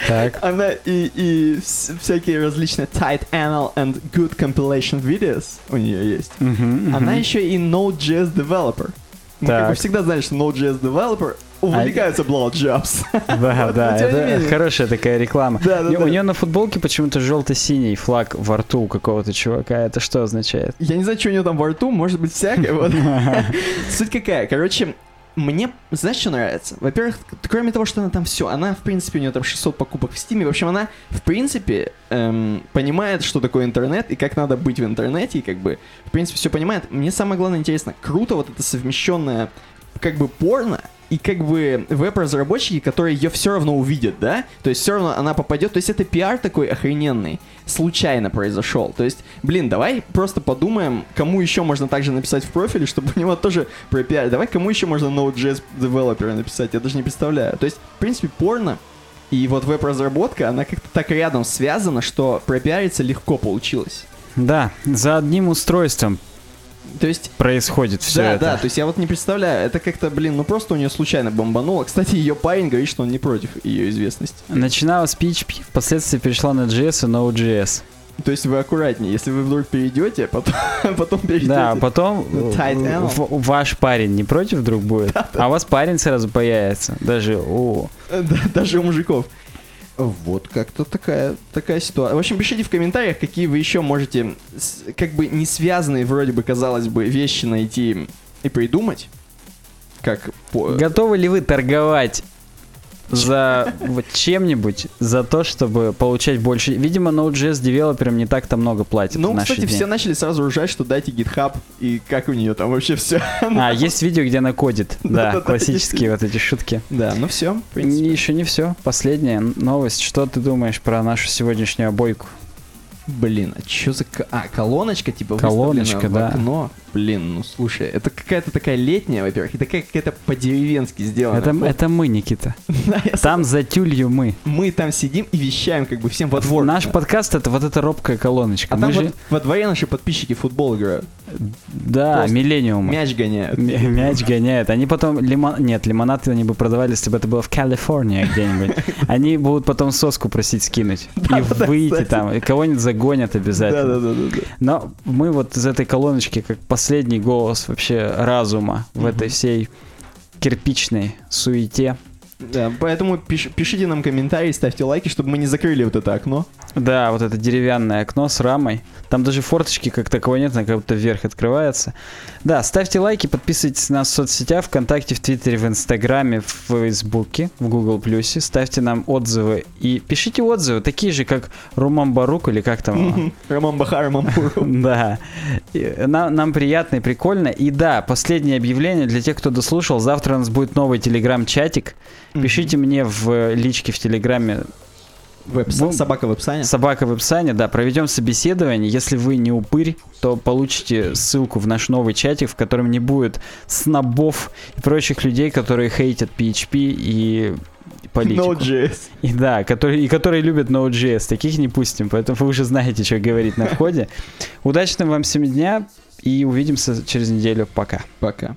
Так. она и, и вс- всякие различные tight anal and good compilation videos у нее есть. Мгм, Она мгм. еще и Node.js developer. Мы как бы всегда знали, что Node.js developer увлекаются blowjobs. Да, да, это хорошая такая реклама. У нее на футболке почему-то желто-синий флаг во рту какого-то чувака. Это что означает? Я не знаю, что у него там во рту, может быть, всякое. Суть какая? Короче, мне, знаешь, что нравится? Во-первых, кроме того, что она там все, она, в принципе, у нее там 600 покупок в Стиме. В общем, она, в принципе, эм, понимает, что такое интернет и как надо быть в интернете, и как бы, в принципе, все понимает. Мне самое главное интересно, круто вот это совмещенное, как бы, порно и как бы веб-разработчики, которые ее все равно увидят, да? То есть все равно она попадет. То есть это пиар такой охрененный, случайно произошел. То есть, блин, давай просто подумаем, кому еще можно также написать в профиле, чтобы у него тоже про пиар. Давай кому еще можно Node.js девелопера написать, я даже не представляю. То есть, в принципе, порно и вот веб-разработка, она как-то так рядом связана, что пропиариться легко получилось. Да, за одним устройством То есть, происходит все да, это. да, то есть я вот не представляю, это как-то, блин, ну просто у нее случайно бомбануло. Кстати, ее парень говорит, что он не против ее известности. Начиналась с PHP, впоследствии перешла на JS и Node.js. То есть вы аккуратнее, если вы вдруг перейдете, потом, потом перейдете. Да, а потом э, ваш парень не против вдруг будет, а у вас парень сразу появится. Даже у... Да, даже у мужиков. Вот как-то такая, такая ситуация. В общем, пишите в комментариях, какие вы еще можете, как бы не связанные, вроде бы, казалось бы, вещи найти и придумать. Как по... Готовы ли вы торговать за вот чем-нибудь, за то, чтобы получать больше? Видимо, Node.js девелоперам не так-то много платят Ну, в наши кстати, дни. все начали сразу ржать, что дайте GitHub и как у нее там вообще все. А, есть видео, где она кодит. Да, классические вот эти шутки. Да, ну все. Еще не все. Последняя новость. Что ты думаешь про нашу сегодняшнюю обойку? Блин, а что за... А, колоночка, типа, Колоночка, выставлена в да. окно. Блин, ну слушай, это какая-то такая летняя, во-первых, и такая какая-то по-деревенски сделана. Это, Вот, это мы, Никита. да, Там за тюлью мы. мы там сидим и вещаем как бы всем во двор. Наш подкаст это вот эта робкая колоночка. А там же, во дворе наши подписчики футбол играют. да, просто миллениумы. Мяч гоняют. Мяч гоняет. Они потом лимон... Нет, лимонад они бы продавали, если бы это было в Калифорнии где-нибудь. Они будут потом соску просить скинуть. И выйти там. И кого-нибудь загонят обязательно. Да-да-да. Но мы вот из этой колоночки, как последний голос вообще разума в этой всей кирпичной суете. Да, поэтому пиш- пишите нам комментарии, ставьте лайки, чтобы мы не закрыли вот это окно. Да, вот это деревянное окно с рамой. Там даже форточки как таковой нет, она как будто вверх открывается. Да, ставьте лайки, подписывайтесь на нас в соцсетях, ВКонтакте, в Твиттере, в Инстаграме, в Фейсбуке, в Google Плюсе. Ставьте нам отзывы и пишите отзывы, такие же, как Руман Барук или как там. Роман Бахар, Роман. Да. Нам приятно и прикольно. И да, последнее объявление для тех, кто дослушал. Завтра у нас будет новый телеграм-чатик. Пишите мне в личке в телеграме Веб- Ну, Собака в веб-сане. Собака в Ипсане, да, проведем собеседование. Если вы не упырь, то получите ссылку в наш новый чатик, в котором не будет снобов и прочих людей, которые хейтят PHP и политику. Node.js. И да, которые, и которые любят Node.js. Таких не пустим, поэтому вы уже знаете, что говорить на входе. Удачного вам всем дня и увидимся через неделю. Пока. Пока.